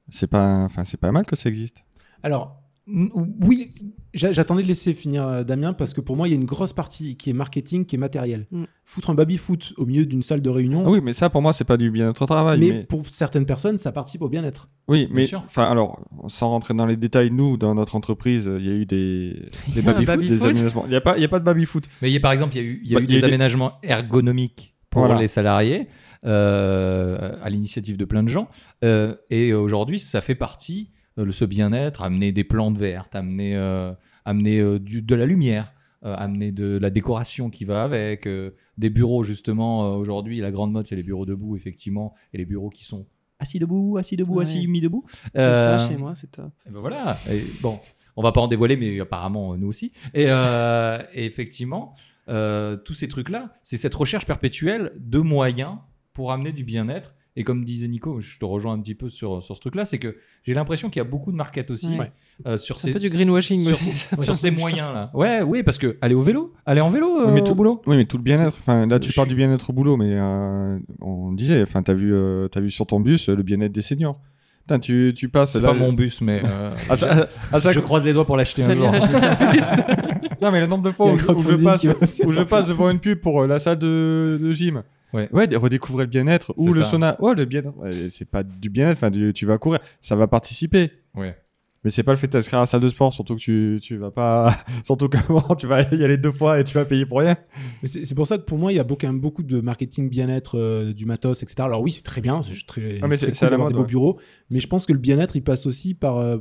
C'est pas, enfin, c'est pas mal que ça existe. Alors, oui, j'a- j'attendais de laisser finir euh, Damien parce que pour moi, il y a une grosse partie qui est marketing, qui est matériel. Mm. Foutre un baby-foot au milieu d'une salle de réunion, Ah oui, mais ça pour moi c'est pas du bien-être au travail. mais, Mais, pour certaines personnes, ça participe au bien-être. oui, mais sûr. enfin alors, sans rentrer dans les détails, nous dans notre entreprise, il y a eu des, des baby-foot, des aménagements. Il y a pas, il y a pas de baby-foot. mais il y a, par exemple, il y a eu, il y a Bah, eu il y a des aménagements ergonomiques pour Voilà. les salariés euh, à l'initiative de plein de gens. Euh, et aujourd'hui, ça fait partie ce bien-être, amener des plantes vertes, amener, euh, amener euh, du- de la lumière, euh, amener de la décoration qui va avec, euh, des bureaux justement. euh, aujourd'hui, la grande mode, c'est les bureaux debout, effectivement, et les bureaux qui sont assis debout, assis debout, Ouais. assis mis debout. J'ai Euh, ça chez moi, c'est top. et ben voilà. Et bon, on va pas en dévoiler, mais apparemment euh, nous aussi. Et, euh, et effectivement, euh, tous ces trucs-là, c'est cette recherche perpétuelle de moyens pour amener du bien-être. Et comme disait Nico, je te rejoins un petit peu sur, sur ce truc-là, c'est que j'ai l'impression qu'il y a beaucoup de market aussi Ouais. euh, sur C'est ces un peu du greenwashing sur, aussi. sur ces moyens-là. Ouais, oui, parce que aller au vélo, aller en vélo euh, Oui, mais au tout- boulot. Oui, mais tout le bien-être. Enfin, là, tu Je parles suis- du bien-être au boulot, mais euh, on disait, enfin, t'as vu, euh, t'as vu sur ton bus euh, le bien-être des seniors. Putain, tu, tu passes C'est là. pas mon bus, mais euh, à chaque- à chaque- je croise les doigts pour l'acheter un jour. Non, mais le nombre de fois où, je- où je crowdfunding passe, où je passe devant une pub pour euh, la salle de, de gym. Ouais. redécouvrir le bien-être ou C'est le ça. sauna. Ouais, le bien-être. Ouais, c'est pas du bien-être. Enfin, du- tu vas courir, ça va participer. Ouais. Mais c'est pas le fait de t'inscrire à la salle de sport, surtout que tu, tu vas pas, surtout que bon, tu vas y aller deux fois et tu vas payer pour rien. Mais C'est pour ça que pour moi, il y a beaucoup, quand même beaucoup de marketing bien-être, euh, du matos, etc. Alors oui, c'est très bien, c'est très, Ah, mais très c'est- cool c'est à la d'avoir mode, des beaux bureaux, mais je pense que le bien-être, il passe aussi par, euh,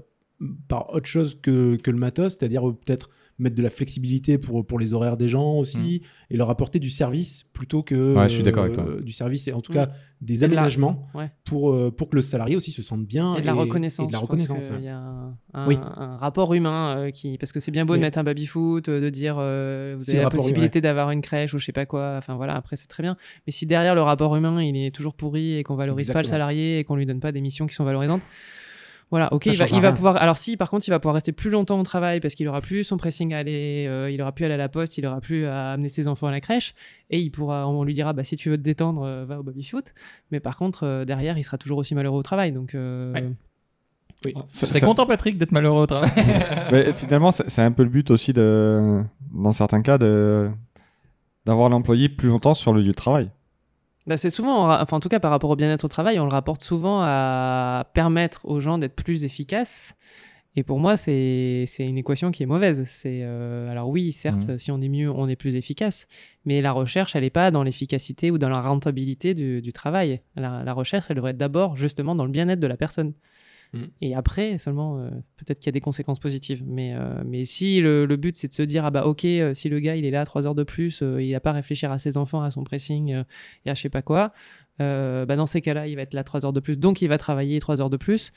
par autre chose que, que le matos, c'est-à-dire euh, peut-être mettre de la flexibilité pour, pour les horaires des gens aussi, et leur apporter du service plutôt que Mm. Ouais, je suis d'accord avec toi. euh, du service, et en tout Mm. cas des de la- aménagements ouais. pour, euh, pour que le salarié aussi se sente bien. Et de la reconnaissance. et de la reconnaissance, ouais. y a un, un- Oui. un rapport humain euh, qui. Parce que c'est bien beau de mettre un baby-foot, de dire euh, vous avez la humain, possibilité d'avoir une crèche ou je sais pas quoi. Enfin voilà, après c'est très bien. Mais si derrière le rapport humain il est toujours pourri et qu'on valorise pas le salarié et qu'on lui donne pas des missions qui sont valorisantes. Voilà, ok, il va, il pouvoir. Alors si, par contre, il va pouvoir rester plus longtemps au travail parce qu'il aura plus son pressing à aller, euh, il aura plus à aller à la poste, il aura plus à amener ses enfants à la crèche et il pourra, on lui dira, bah si tu veux te détendre, euh, va au baby foot. Mais par contre, euh, derrière, il sera toujours aussi malheureux au travail. Donc euh, Ouais. Oui. Je serais content, Patrick, d'être malheureux au travail. Mais finalement, c'est c'est un peu le but aussi de, dans certains cas, de d'avoir l'employé plus longtemps sur le lieu de travail. Bah, c'est souvent, enfin en tout cas par rapport au bien-être au travail, on le rapporte souvent à permettre aux gens d'être plus efficaces. Et pour moi, c'est une équation qui est mauvaise. C'est euh, alors oui, certes, Mhm. si on est mieux, on est plus efficace, mais la recherche, elle n'est pas dans l'efficacité ou dans la rentabilité du, du travail. La, la recherche, elle devrait être d'abord justement dans le bien-être de la personne. Mhm. Et après, seulement, euh, peut-être qu'il y a des conséquences positives. Mais, euh, mais si le, le but, c'est de se dire, ah bah ok, euh, si le gars, il est là trois heures de plus, il n'a pas à réfléchir à ses enfants, à son pressing, et à je sais pas quoi, bah dans ces cas-là, il va être là trois heures de plus, donc il va travailler trois heures de plus.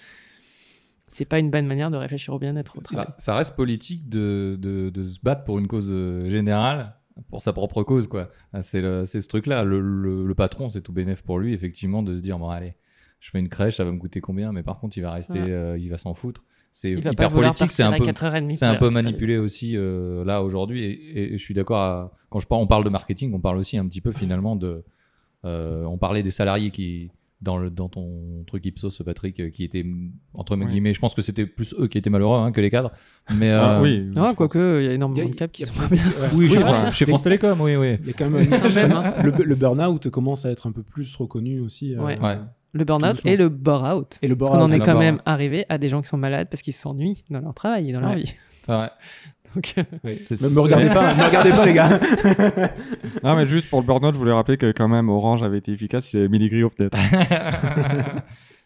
C'est pas une bonne manière de réfléchir au bien-être ça, ça reste politique de, de, de se battre pour une cause générale, pour sa propre cause, quoi. Ah, C'est ce truc-là. Le, le- le patron, c'est tout bénéf pour lui, effectivement, de se dire bon, allez, je fais une crèche, ça va me coûter combien, mais par contre, il va rester, Voilà. euh, il va s'en foutre. C'est hyper politique, c'est un peu. 4h30 C'est un pour peu aller- manipulé aussi euh, là aujourd'hui, et, et- et je suis d'accord. Quand je parle, on parle de marketing, on parle aussi un petit peu finalement de. euh, on parlait des salariés qui dans, le, dans ton truc Ipsos, Patrick, euh, qui étaient entre Oui. guillemets. Je pense que c'était plus eux qui étaient malheureux hein, que les cadres. Mais Ah, euh, oui. Ah, quoique, il y a énormément Il y a- de caps qui sont pas- bien. oui, chez, Oui, France, chez France Télécom, oui, oui. Il y a quand même Même, hein. le, le burn-out commence à être un peu plus reconnu aussi. euh, Ouais. Le burn-out et le bore-out. Et le Parce qu'on en burn-out, est quand même arrivé à des gens qui sont malades parce qu'ils s'ennuient dans leur travail et dans leur vie. C'est vrai. Donc, euh, Oui. C'est- Me, regardez pas, me regardez pas les gars. Non, mais juste pour le burn-out, je voulais rappeler que quand même Orange avait été efficace, c'est Emily Gris of Death.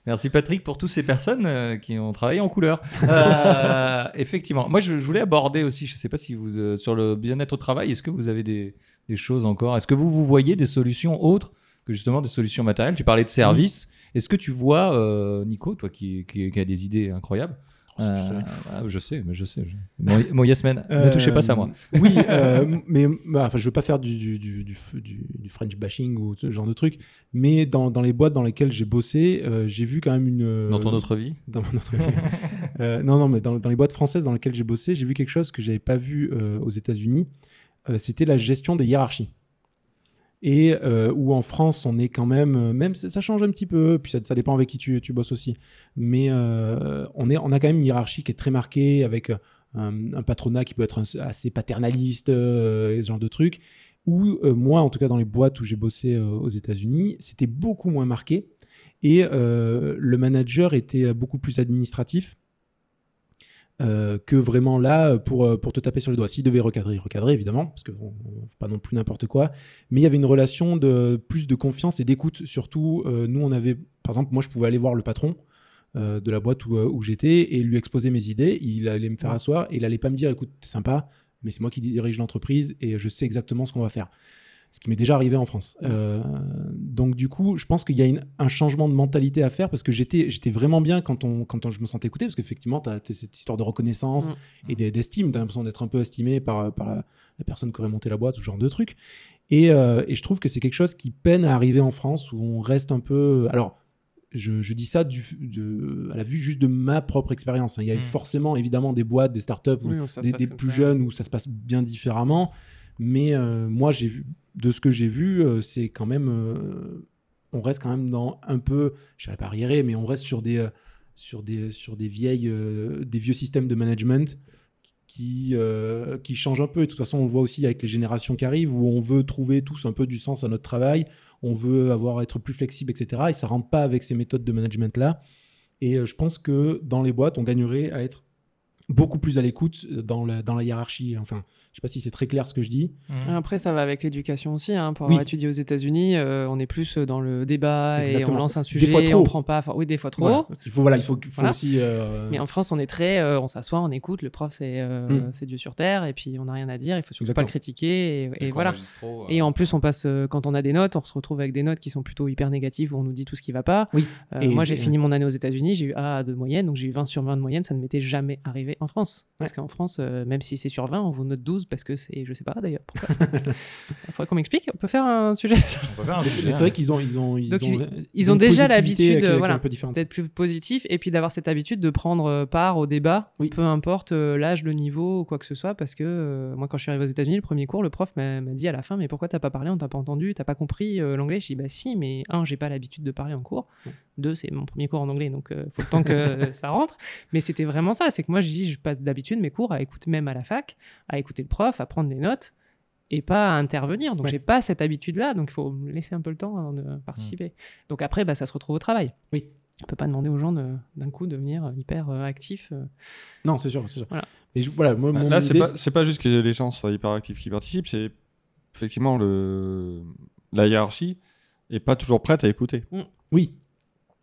Merci Patrick pour toutes ces personnes euh, qui ont travaillé en couleur. Euh, effectivement. Moi, je, je voulais aborder aussi, je ne sais pas si vous, euh, sur le bien-être au travail, est-ce que vous avez des, des choses encore? Est-ce que vous, vous voyez des solutions autres que justement des solutions matérielles? Tu parlais de services. Est-ce que tu vois, euh, Nico, toi qui, qui, qui a des idées incroyables euh, ah, je sais, mais je sais. je- Bon, bon, Yasmin, ne touchez pas ça, moi. Euh, Oui, euh, mais bah, enfin, je veux pas faire du, du, French bashing ou ce genre de truc, mais dans, dans les boîtes dans lesquelles j'ai bossé, euh, j'ai vu quand même une. Dans ton autre vie dans mon autre vie. Euh, non, non, mais dans, dans les boîtes françaises dans lesquelles j'ai bossé, j'ai vu quelque chose que j'avais pas vu euh, aux États-Unis. Euh, C'était la gestion des hiérarchies. Et euh, où en France, on est quand même, euh, même ça change un petit peu, puis ça, dépend avec qui tu, tu bosses aussi. Mais euh, on, est, on a quand même une hiérarchie qui est très marquée avec un, patronat qui peut être assez paternaliste ce genre de trucs. Où moi, en tout cas dans les boîtes où j'ai bossé aux États-Unis, c'était beaucoup moins marqué. Et le manager était beaucoup plus administratif euh, que vraiment là pour, euh, pour te taper sur les doigts. S'il devait recadrer, il recadrait évidemment, parce qu'on ne fait pas non plus n'importe quoi. Mais il y avait une relation de plus de confiance et d'écoute. Surtout, euh, nous, on avait, par exemple, moi, je pouvais aller voir le patron euh, de la boîte où, euh, où j'étais et lui exposer mes idées. Il allait me faire asseoir et il allait pas me dire, écoute, t'es sympa, mais c'est moi qui dirige l'entreprise et je sais exactement ce qu'on va faire. Ce qui m'est déjà arrivé en France. Euh, donc du coup, je pense qu'il y a une- un changement de mentalité à faire parce que j'étais j'étais vraiment bien quand, on, quand on- je me sentais écouté, parce qu'effectivement, tu as cette histoire de reconnaissance Mm. et d'e- d'estime, tu as l'impression d'être un peu estimé par, par la, la personne qui aurait monté la boîte, ce genre de truc. Et, euh, et je trouve que c'est quelque chose qui peine à arriver en France, où on reste un peu... Alors, je, je dis ça du, de, à la vue juste de ma propre expérience. hein. Il y a Mm. forcément, évidemment, des boîtes, des startups, oui, des, plus ça. jeunes où ça se passe bien différemment. Mais euh, moi, j'ai vu, de ce que j'ai vu, euh, c'est quand même, euh, on reste quand même dans un peu, je dirais pas arriéré, mais on reste sur des, euh, sur des, sur des vieilles, des vieux systèmes de management qui, euh, qui changent un peu. Et de toute façon, on le voit aussi avec les générations qui arrivent, où on veut trouver tous un peu du sens à notre travail, on veut avoir être plus flexible, etc. Et ça rentre pas avec ces méthodes de management là. Et je pense que dans les boîtes, on gagnerait à être beaucoup plus à l'écoute dans la, dans la hiérarchie. Enfin, sais pas si c'est très clair ce que je dis. Après, ça va avec l'éducation aussi. hein. Pour avoir Oui. étudié aux États-Unis, euh, on est plus dans le débat Exactement. et on lance un Des sujet. fois trop. On prend pas. enfin, Oui, des fois trop. Voilà. Il faut, voilà, il faut, il faut Voilà. aussi. euh, Mais en France, on est très, euh, on s'assoit, on écoute. Le prof, c'est euh, Mm. c'est Dieu sur terre, et puis on n'a rien à dire. Il faut surtout Exactement. pas le critiquer. Et, et voilà. euh, Et en plus, on passe euh, quand on a des notes, on se retrouve avec des notes qui sont plutôt hyper négatives où on nous dit tout ce qui va pas. Oui. Euh, Et moi, j'ai fini mon année aux États-Unis, j'ai eu A de moyenne, donc j'ai eu 20 sur 20 de moyenne. Ça ne m'était jamais arrivé en France. Parce qu'en France, euh, même si c'est sur 20, on vous note 12 parce que c'est, je sais pas d'ailleurs pourquoi. Il faudrait qu'on m'explique. On peut faire un sujet sur- On peut faire un mais c'est sujet, mais c'est vrai qu'ils ont, ils ont, ils Donc, ont, ils- ils ont déjà l'habitude, voilà, un peu différente. d'être plus positif et puis d'avoir cette habitude de prendre euh, part au débat, Oui. peu importe euh, l'âge, le niveau ou quoi que ce soit. Parce que euh, moi, quand je suis arrivé aux États-Unis, le premier cours, le prof m'a m'a dit à la fin Mais pourquoi t'as pas parlé On t'a pas entendu T'as pas compris euh, l'anglais? Je dis Bah si, mais un, j'ai pas l'habitude de parler en cours. Deux, c'est mon premier cours en anglais, donc il faut le temps que euh, ça rentre. Mais c'était vraiment ça c'est que moi, je dis Je passe d'habitude mes cours à écouter, même à la fac, à écouter le prof, à prendre des notes et pas à intervenir. Donc Ouais. j'ai pas cette habitude-là, donc il faut me laisser un peu le temps avant de participer. Donc après, bah, ça se retrouve au travail. Oui. On peut pas demander aux gens de- d'un coup de devenir hyper euh, actifs. euh. Non, c'est sûr, c'est sûr. Voilà. Mais je- voilà, moi, Bah, mon Là, c'est pas, c'est pas juste que les gens soient hyper actifs qui participent, c'est effectivement le... la hiérarchie est pas toujours prête à écouter. Oui,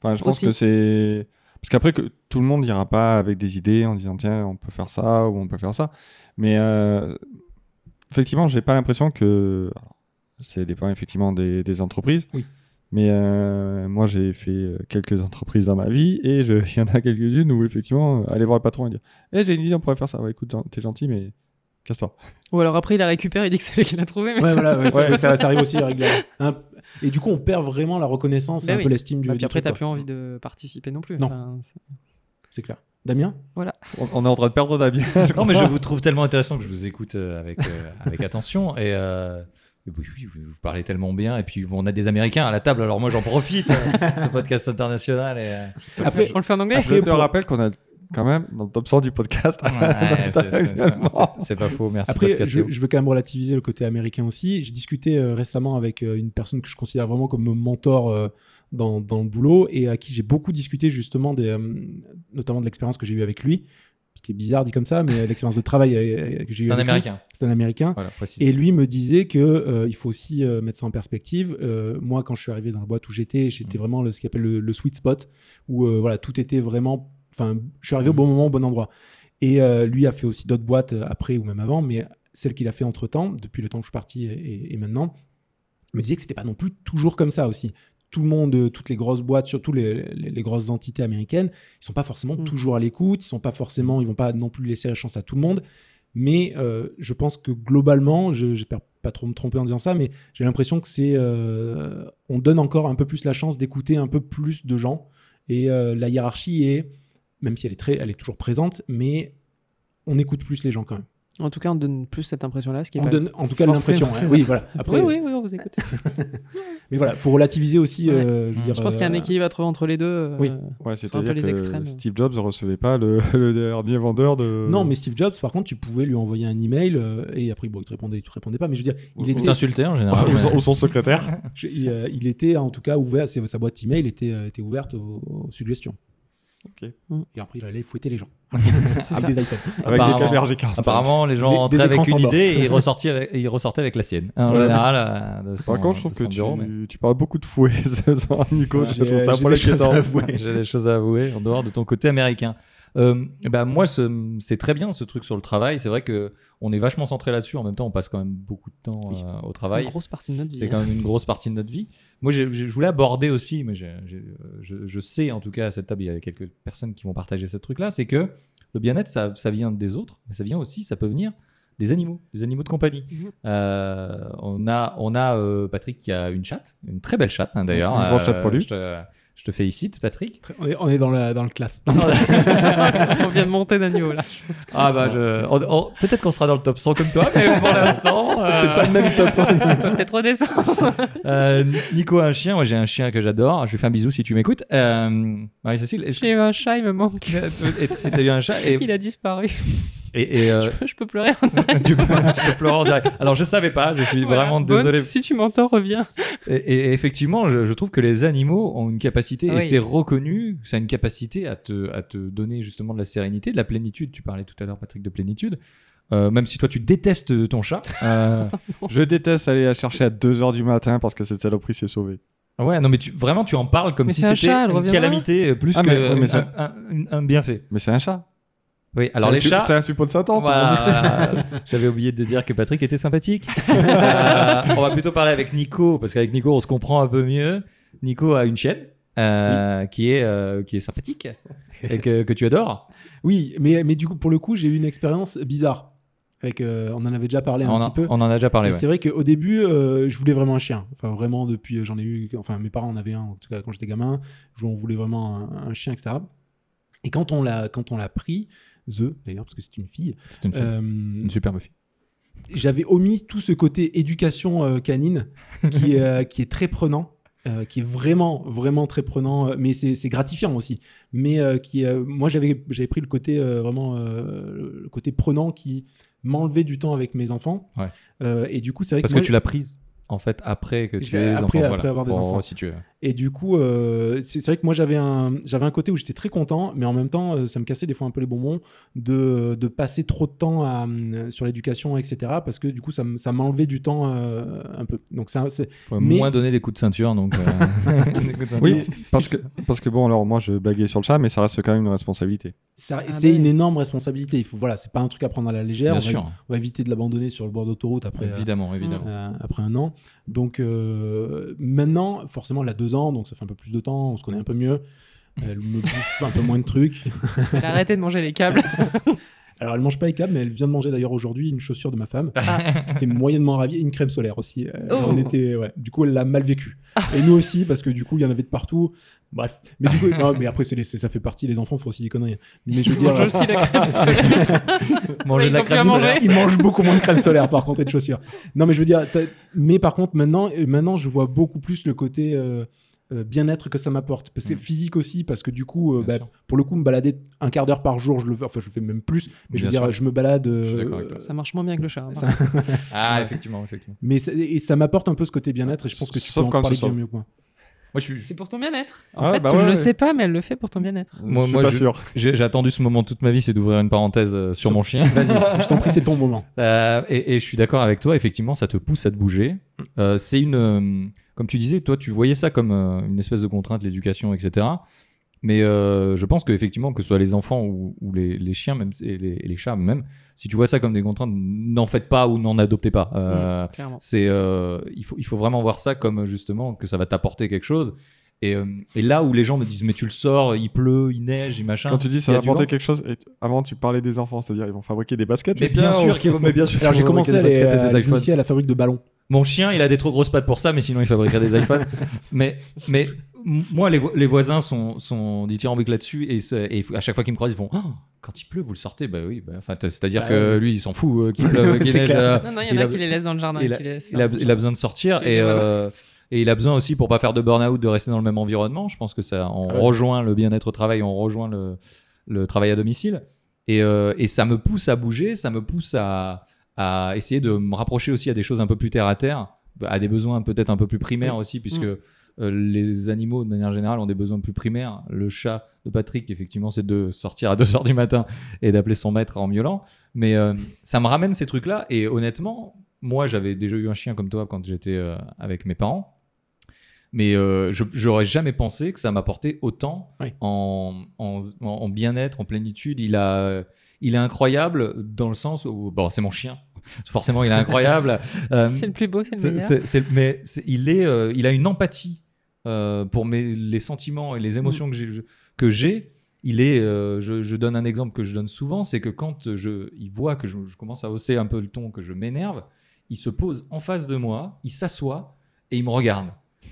Enfin, je pense Aussi. que c'est. Parce qu'après, que tout le monde n'ira pas avec des idées en disant tiens, on peut faire ça ou on peut faire ça. Mais euh, effectivement, j'ai pas l'impression que. C'est dépend effectivement des, des entreprises. Oui. Mais euh, moi, j'ai fait euh, quelques entreprises dans ma vie et je- il y en a quelques-unes où effectivement, aller voir le patron et dire Eh, j'ai une idée, on pourrait faire ça. Ouais, écoute, t'es gentil, mais casse-toi. Ou alors après, il la récupère, il dit que c'est lui qui l'a trouvé. Mais ouais, ça, voilà, ça- ouais, ça, ça- ça arrive aussi régulièrement. Hein, Et du coup, on perd vraiment la reconnaissance et Ben un oui. peu l'estime du, Bah, du puis après, t'as plus envie de participer non plus. Non. Enfin, c'est- clair. Damien? On, on est en train de perdre Damien. Non, mais je vous trouve tellement intéressant que je vous écoute euh, avec, euh, avec attention. Et euh, et vous vous parlez tellement bien. Et puis, bon, on a des Américains à la table, alors moi, j'en profite. ce podcast international. Et, euh, Après, on le fait en anglais je te rappelle qu'on a quand même, dans le top 100 du podcast, ouais, c'est- pas faux. Merci, Après, je, veux quand même relativiser le côté américain aussi. J'ai discuté euh, récemment avec euh, une personne que je considère vraiment comme mon mentor euh, dans, dans le boulot et à qui j'ai beaucoup discuté justement, des, euh, notamment de l'expérience que j'ai eue avec lui. ce qui est bizarre dit comme ça, mais l'expérience de travail que j'ai eu. C'est un avec lui, américain. C'est un américain. Voilà. Et lui me disait que euh, il faut aussi euh, mettre ça en perspective. Euh, moi, quand je suis arrivé dans la boîte où j'étais, j'étais Mm. vraiment le, ce qu'il appelle le, le sweet spot, où euh, voilà, tout était vraiment. Enfin, je suis arrivé au bon moment, au bon endroit. Et euh, lui a fait aussi d'autres boîtes euh, après ou même avant, mais celle qu'il a fait entre temps, depuis le temps que je suis parti et, maintenant, me disait que c'était pas non plus toujours comme ça aussi. Tout le monde, euh, toutes les grosses boîtes, surtout les, les- les grosses entités américaines, ils sont pas forcément Mm. toujours à l'écoute, ils sont pas forcément, ils vont pas non plus laisser la chance à tout le monde. Mais euh, je pense que globalement, je j'espère pas trop me tromper en disant ça, mais j'ai l'impression que c'est, euh, on donne encore un peu plus la chance d'écouter un peu plus de gens. Et euh, la hiérarchie est, même si elle est très, elle est toujours présente, mais on écoute plus les gens quand même. En tout cas, on donne plus cette impression-là. Ce qui est On pas donne, en tout cas, l'impression. hein. Oui, voilà. Après, oui, oui, oui, on vous écoute. mais voilà, faut relativiser aussi. Ouais. euh, je, veux dire, Je pense qu'il y a un euh, équilibre à trouver entre les deux. euh, Oui. Ouais, C'est un peu c'est-à-dire que extrêmes. Steve Jobs ne recevait pas le, le dernier vendeur de. Non, mais Steve Jobs, par contre, tu pouvais lui envoyer un email euh, et après, bon, il te répondait, il te répondait pas. Mais je veux dire, il Ou- était, Il t'insultait en général. ou, son, ou son secrétaire. je- il, euh, il était en tout cas ouvert. Sa boîte email était, euh, était ouverte aux, aux suggestions. Ok. Et après, il allait fouetter les gens avec des iPhones. Avec des Apparemment- G40. Apparemment, les gens Des- entraient des avec une idée et ils ressortaient avec, et ils ressortaient avec la sienne. En Ouais. général, euh, de son- Par contre, je trouve que tu, bureau, mais- tu parles beaucoup de fouet sur Nico. Des. J'ai des choses à avouer en dehors de ton côté américain. Euh, bah, moi, ce- c'est très bien ce truc sur le travail. C'est vrai que on est vachement centré là-dessus. En même temps, on passe quand même beaucoup de temps Oui. euh, au C'est travail. une grosse partie de notre vie. C'est hein. quand même une grosse partie de notre vie. Moi, je voulais aborder aussi, mais euh, je, je sais en tout cas à cette table, il y a quelques personnes qui vont partager ce truc-là, c'est que le bien-être, ça, ça vient des autres, mais ça vient aussi, ça peut venir des animaux, des animaux de compagnie. Mhm. Euh, on a, on a euh, Patrick qui a une chatte, une très belle chatte hein, d'ailleurs. Un grand chat poilu. Je te, je te félicite, Patrick. On est, on est dans, la, dans le classe. on vient de monter d'un niveau là. Ah bah, je- peut-être qu'on sera dans le top 100 comme toi, mais pour l'instant. euh, Peut-être pas le même top. Peut-être redescendre. euh, Nico a un chien, moi j'ai un chien que j'adore. Je lui fais un bisou si tu m'écoutes. Euh, Marie-Cécile, J'ai eu un chat, il me manque. T'as eu un chat et, Il a disparu. Et, et, euh, Je, peux, je peux pleurer. tu, peux, tu peux pleurer en direct. Alors je savais pas, je suis Voilà. vraiment Bones, désolé. Si tu m'entends, reviens. Et, et effectivement, je, je trouve que les animaux ont une capacité, et c'est reconnu, ça a une capacité à te, à te donner justement de la sérénité, de la plénitude. Tu parlais tout à l'heure, Patrick, de plénitude. Euh, même si toi tu détestes ton chat. euh, Je déteste aller la chercher à 2h du matin parce que cette saloperie s'est sauvée. ouais, non mais tu, vraiment tu en parles comme Mais si un c'était une calamité plus Ah, que mais- ouais, mais un, ça- un- un- un bienfait. Mais c'est un chat. Oui, alors C'est les chats. C'est un suppôt de Satan. J'avais oublié de dire que Patrick était sympathique. Euh, on va plutôt parler avec Nico, parce qu'avec Nico, on se comprend un peu mieux. Nico a une chienne euh, qui, est, euh, qui est sympathique et que, que tu adores. Oui, mais, mais du coup, pour le coup, j'ai eu une expérience bizarre. Avec, euh, on en avait déjà parlé un On, petit peu. on en a déjà parlé. Ouais. C'est vrai qu'au début, euh, je voulais vraiment un chien. Enfin, vraiment, depuis, j'en ai eu. Enfin, mes parents en avaient un, en tout cas, quand j'étais gamin. On voulait vraiment un, un chien, etc. Et quand on l'a, quand on l'a pris, The, d'ailleurs, parce que c'est une fille, C'est une, fille. euh, Une superbe fille. j'avais omis tout ce côté éducation euh, canine qui, est, euh, qui est très prenant. qui est vraiment vraiment très prenant mais c'est gratifiant aussi mais qui moi j'avais j'avais pris le côté vraiment le côté prenant qui m'enlevait du temps avec mes enfants Ouais. Et du coup c'est vrai Parce que, que moi- tu l'as prise en fait après que tu aies des après- enfants. après avoir des enfants. resituer. Et du coup, euh, c'est vrai que moi j'avais un, j'avais un côté où j'étais très content, mais en même temps, euh, ça me cassait des fois un peu les bonbons de, de passer trop de temps à, euh, sur l'éducation, etc. Parce que du coup, ça, ça m'enlevait du temps euh, un peu. Donc ça, c'est Faut Mais- moins donner des coups de ceinture. Donc, euh, des coups de ceinture. Oui, parce que, parce que bon, alors moi je blaguais sur le chat, mais ça reste quand même une responsabilité. ça- Ah c'est ben. une énorme responsabilité. Il faut, voilà, c'est pas un truc à prendre à la légère. Bien on, va, sûr, on va éviter de l'abandonner sur le bord d'autoroute après. euh, évidemment, évidemment. euh, après un an. Donc euh, maintenant, forcément, elle a deux ans, donc ça fait un peu plus de temps, on se connaît un peu mieux. Elle me bouffe un peu moins de trucs. Elle a arrêté de manger les câbles. Alors, elle mange pas les câbles, mais elle vient de manger d'ailleurs aujourd'hui une chaussure de ma femme, Ah. qui était moyennement ravie, et une crème solaire aussi. Euh, Oh. on était, ouais. Du coup, elle l'a mal vécu. Et nous aussi, parce que du coup, il y en avait de partout. Bref. Mais du coup, non, mais après, c'est les- c'est- ça fait partie, les enfants font aussi des conneries. Mais je veux dire. Aussi la crème solaire. Manger Ils de la ont plus à crème manger. solaire. Ils mangent beaucoup moins de crème solaire par contre et de chaussures. Non mais je veux dire, t'as- mais par contre maintenant, euh, maintenant je vois beaucoup plus le côté euh, euh, bien-être que ça m'apporte. Que Mm. physique aussi, parce que du coup, euh, bah, pour le coup, me balader un quart d'heure par jour, je le fais, enfin je le fais même plus, mais je veux dire, je me balade. Je suis euh, d'accord avec toi. Ça marche moins bien que le chat. hein. ça- Ah, effectivement, effectivement. mais ça- et ça m'apporte un peu ce côté bien-être et je pense que tu Sauf peux en quand parler c'est bien mieux que moi. Je suis. C'est pour ton bien-être. En Ah, fait, bah je ouais. le sais pas, mais elle le fait pour ton bien-être. Moi- je suis moi, pas je- sûr. J'ai attendu ce moment toute ma vie, c'est d'ouvrir une parenthèse euh, sur mon chien. Vas-y, je t'en prie, c'est ton moment. Euh, et, et je suis d'accord avec toi, effectivement, ça te pousse à te bouger. Euh, c'est une. Comme tu disais, toi, tu voyais ça comme euh, une espèce de contrainte, l'éducation, etc. Mais euh, je pense qu'effectivement, que ce soit les enfants ou, ou les, les chiens, même, et les, chats même, si tu vois ça comme des contraintes, n'en faites pas ou n'en adoptez pas. Euh, Clairement. c'est, euh, il, faut, il faut vraiment voir ça comme justement que ça va t'apporter quelque chose. Et, euh, et là où les gens me disent, mais tu le sors, il pleut, il neige, il machin. Quand tu dis ça va apporter vent. quelque chose, et avant tu parlais des enfants, c'est-à-dire ils vont fabriquer des baskets. Mais bien sûr ou- qu'ils vont, mais bien sûr. Alors j'ai commencé à fabriquer les, à à la fabrique de ballons. Mon chien, il a des trop grosses pattes pour ça, mais sinon il fabriquerait des iPhones. mais, mais moi, les, vo- les voisins sont, sont dithyrambiques là-dessus et, à chaque fois qu'ils me croisent, ils font Oh, quand il pleut, vous le sortez? Bah oui, bah, c'est-à-dire Bah que lui, il s'en fout euh, qu'il pleuve, qu'il neige. euh, Non, non, il y en il a, qui les laissent dans le jardin. il, a, il, il besoin de sortir et, euh, et il a besoin aussi pour pas faire de burn-out de rester dans le même environnement. Je pense que ça, on Ah ouais. rejoint le bien-être au travail, on rejoint le, le travail à domicile. Et, euh, et ça me pousse à bouger, ça me pousse à, à essayer de me rapprocher aussi à des choses un peu plus terre à terre, à des besoins peut-être un peu plus primaires aussi, puisque Mm. euh, les animaux de manière générale ont des besoins plus primaires. Le chat de Patrick, effectivement, c'est de sortir à 2h du matin et d'appeler son maître en miaulant. Mais euh, ça me ramène ces trucs-là. Et honnêtement, moi, j'avais déjà eu un chien comme toi quand j'étais euh, avec mes parents. Mais je j'aurais jamais pensé que ça m'apportait autant Oui. en, en, en bien-être, en plénitude. Il, a, il est incroyable dans le sens où, bon, c'est mon chien. Forcément, il est incroyable. Euh, C'est le plus beau, c'est le meilleur. c'est- mais il, est, euh, il a une empathie euh, pour mes, les sentiments et les émotions que j'ai. Que j'ai. Il est, euh, je, je donne un exemple que je donne souvent, c'est que quand je, il voit que je, je commence à hausser un peu le ton, que je m'énerve, il se pose en face de moi, il s'assoit et il me regarde.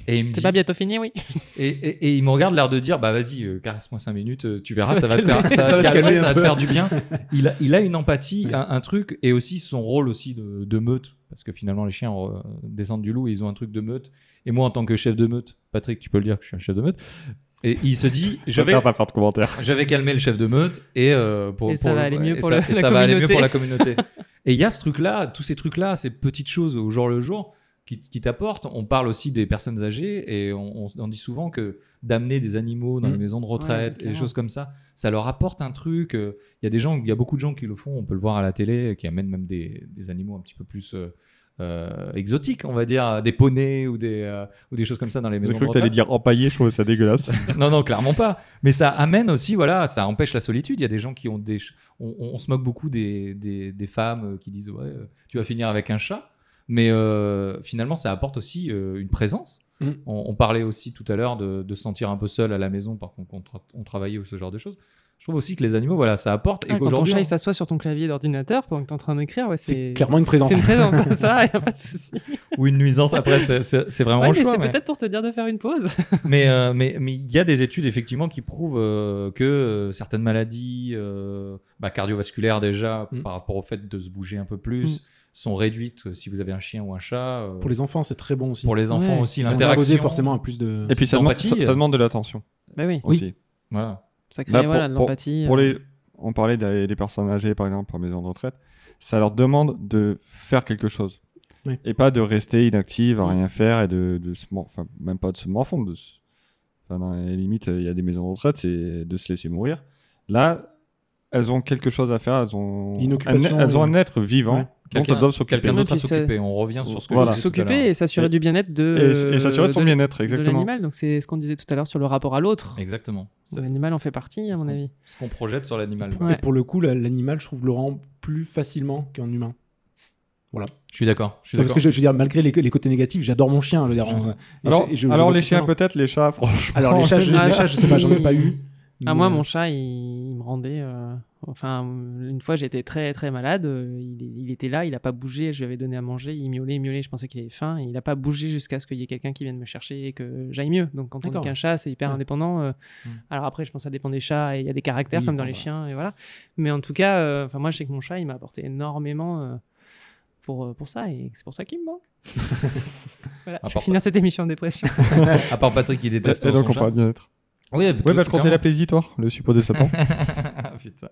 Et il me dit, pas bientôt fini, oui. et, et- et il me regarde l'air de dire bah vas-y euh, caresse-moi 5 minutes euh, tu verras Ça va te faire du bien il a, il a une empathie un, un truc et aussi son rôle aussi de, de meute parce que finalement les chiens euh, descendent du loup et ils ont un truc de meute et moi en tant que chef de meute Patrick tu peux le dire que je suis un chef de meute et il se dit je Je vais pas faire de commentaires. je vais calmer le chef de meute et pour, Et ça pour va le- aller mieux pour la communauté. pour la communauté. et il y a ce truc-là, tous ces trucs-là, ces petites choses au jour le jour qui, qui t'apportent. On parle aussi des personnes âgées et on, on- on dit souvent que d'amener des animaux dans Mhm. les maisons de Ouais, retraite et des choses comme ça, ça leur apporte un truc. euh, Il y a des gens, il y a beaucoup de gens qui le font. On peut le voir à la télé, qui amènent même des, des animaux un petit peu plus euh, euh, exotiques, on va dire, des poneys ou des, euh, ou des choses comme ça dans les maisons de cru que t'allais retraite. dire empaillé, je trouve ça dégueulasse. Non, non, clairement pas. Mais ça amène aussi, voilà, ça empêche la solitude. Il y a des gens qui ont des. On, on- on se moque beaucoup des, des, des femmes qui disent Ouais, tu vas finir avec un chat. Mais euh, finalement, ça apporte aussi euh, une présence. Mm. On, on parlait aussi tout à l'heure de, se sentir un peu seul à la maison par contre on, tra- on travaillait ou ce genre de choses. Je trouve aussi que les animaux, voilà, ça apporte. Ah, quand ton qu'aujourd'hui, chat il s'assoit sur ton clavier d'ordinateur pendant que t'es en train d'écrire, ouais, C'est clairement une présence. C'est une présence, ça, y a pas de souci. ou une nuisance après, c'est- vraiment Ouais, mais choix. c'est mais- peut-être pour te dire de faire une pause. mais euh, mais mais il y a des études effectivement qui prouvent euh, que euh, certaines maladies euh, bah, cardiovasculaires déjà Mm. par rapport au fait de se bouger un peu plus Mm. Sont réduites euh, si vous avez un chien ou un chat euh, Pour les enfants, c'est très bon aussi. pour les enfants Ouais. aussi l'interaction forcément à plus de. Et puis ça demande, ça, ça demande de l'attention bah oui, aussi. voilà ça crée Là, pour- voilà, de l'empathie. Pour euh. les, on parlait des, des personnes âgées, par exemple, en maison de retraite. Ça leur demande de faire quelque chose. Oui. Et pas de rester inactive, à rien faire et de, de se, mor- enfin, même pas de se morfondre. De se- enfin, dans les limites, il y a des maisons de retraite, c'est de se laisser mourir. Là, elles ont quelque chose à faire, elles ont, Une occupation, un, elles ont un être vivant Ouais. dont quelqu'un elles doivent s'occuper. quelqu'un d'autre à s'occuper on revient sur ce que Voilà. S'occuper et s'assurer du bien-être de. Et, et s'assurer de son bien-être, exactement. l'animal. Donc c'est ce qu'on disait tout à l'heure sur le rapport à l'autre. exactement L'animal en fait partie, à mon ce avis. ce qu'on projette sur l'animal Ouais. Et pour le coup, la- l'animal, je trouve, le rend plus facilement qu'un humain. Voilà. je suis d'accord je suis Parce que je, je veux dire, malgré les, les côtés négatifs, j'adore mon chien. je veux dire, on- et Alors, je- les chiens peut-être, les chats franchement. Alors les chats, je, les chats, je sais pas, j'en ai pas eu. Ah, Mais, moi, euh, mon chat, il, il me rendait. euh, Enfin, une fois, j'étais très très malade. euh, Il, il était là, il a pas bougé. Je lui avais donné à manger. Il miaulait, il miaulait. Je pensais qu'il avait faim. Il a pas bougé jusqu'à ce qu'il y ait quelqu'un qui vienne me chercher et que j'aille mieux. Donc, quand on dit qu'un chat, c'est hyper Ouais. indépendant. euh, Mm. Alors après, je pense que ça dépend des chats et il y a des caractères Oui, comme dans les bah. chiens. Et voilà. Mais en tout cas, euh, enfin, moi, je sais que mon chat, il m'a apporté énormément. euh, pour, euh, pour ça, et c'est pour ça qu'il me manque. voilà, À je vais finir cette émission en dépression. à part Patrick qui déteste Et donc on parle bien-être. Oui Ouais, bah je comptais la plaisitoire, le suppôt de Satan. Putain.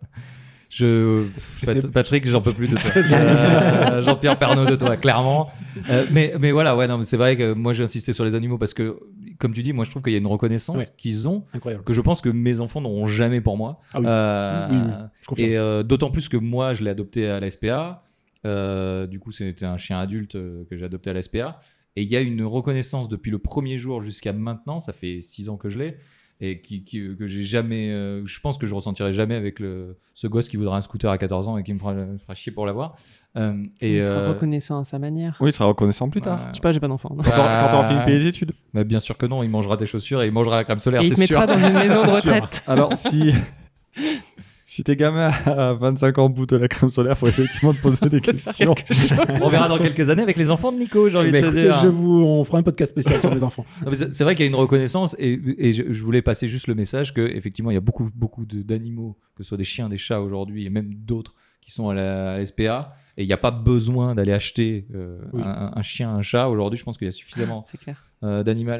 Je... Pat- Patrick, j'en peux plus de toi. Euh, Jean-Pierre Pernaud de toi, clairement. Euh, mais, mais voilà, ouais, non, mais c'est vrai que moi j'ai insisté sur les animaux parce que comme tu dis, moi je trouve qu'il y a une reconnaissance Ouais. qu'ils ont Incroyable. que je pense que mes enfants n'auront jamais pour moi. Ah oui. Euh, Oui, oui, je confirme. et euh, d'autant plus que moi, je l'ai adopté à la SPA. Euh, du coup, c'était un chien adulte que j'ai adopté à la SPA. Et il y a une reconnaissance depuis le premier jour jusqu'à maintenant. Ça fait six ans que je l'ai. Et qui, qui- que j'ai jamais. euh, je pense que je ressentirai jamais avec le, ce gosse qui voudra un scooter à 14 ans et qui me fera, me fera chier pour l'avoir. Euh, et, Il sera euh, reconnaissant à sa manière. Oui, il sera reconnaissant plus tard. ouais. Je sais pas, j'ai pas d'enfant. non. Quand t'auras- fini de payer les Bah, études. bah, bien sûr que non, il mangera tes chaussures et il mangera la crème solaire, Et il te c'est sûr. mettra dans une maison de C'est sûr. retraite. Alors, si. Si t'es gamin à 25 ans bout de la crème solaire, faut effectivement te poser des questions. On verra dans quelques années avec les enfants de Nico, j'ai envie Eh ben, de te écoutez, dire. je vous, on fera un podcast spécial sur les enfants. C'est vrai qu'il y a une reconnaissance et, et je, je voulais passer juste le message que effectivement il y a beaucoup beaucoup de- d'animaux, que ce soit des chiens, des chats aujourd'hui et même d'autres qui sont à la, à SPA et il n'y a pas besoin d'aller acheter euh, Oui. un, un chien, un chat. Aujourd'hui, je pense qu'il y a suffisamment euh, d'animaux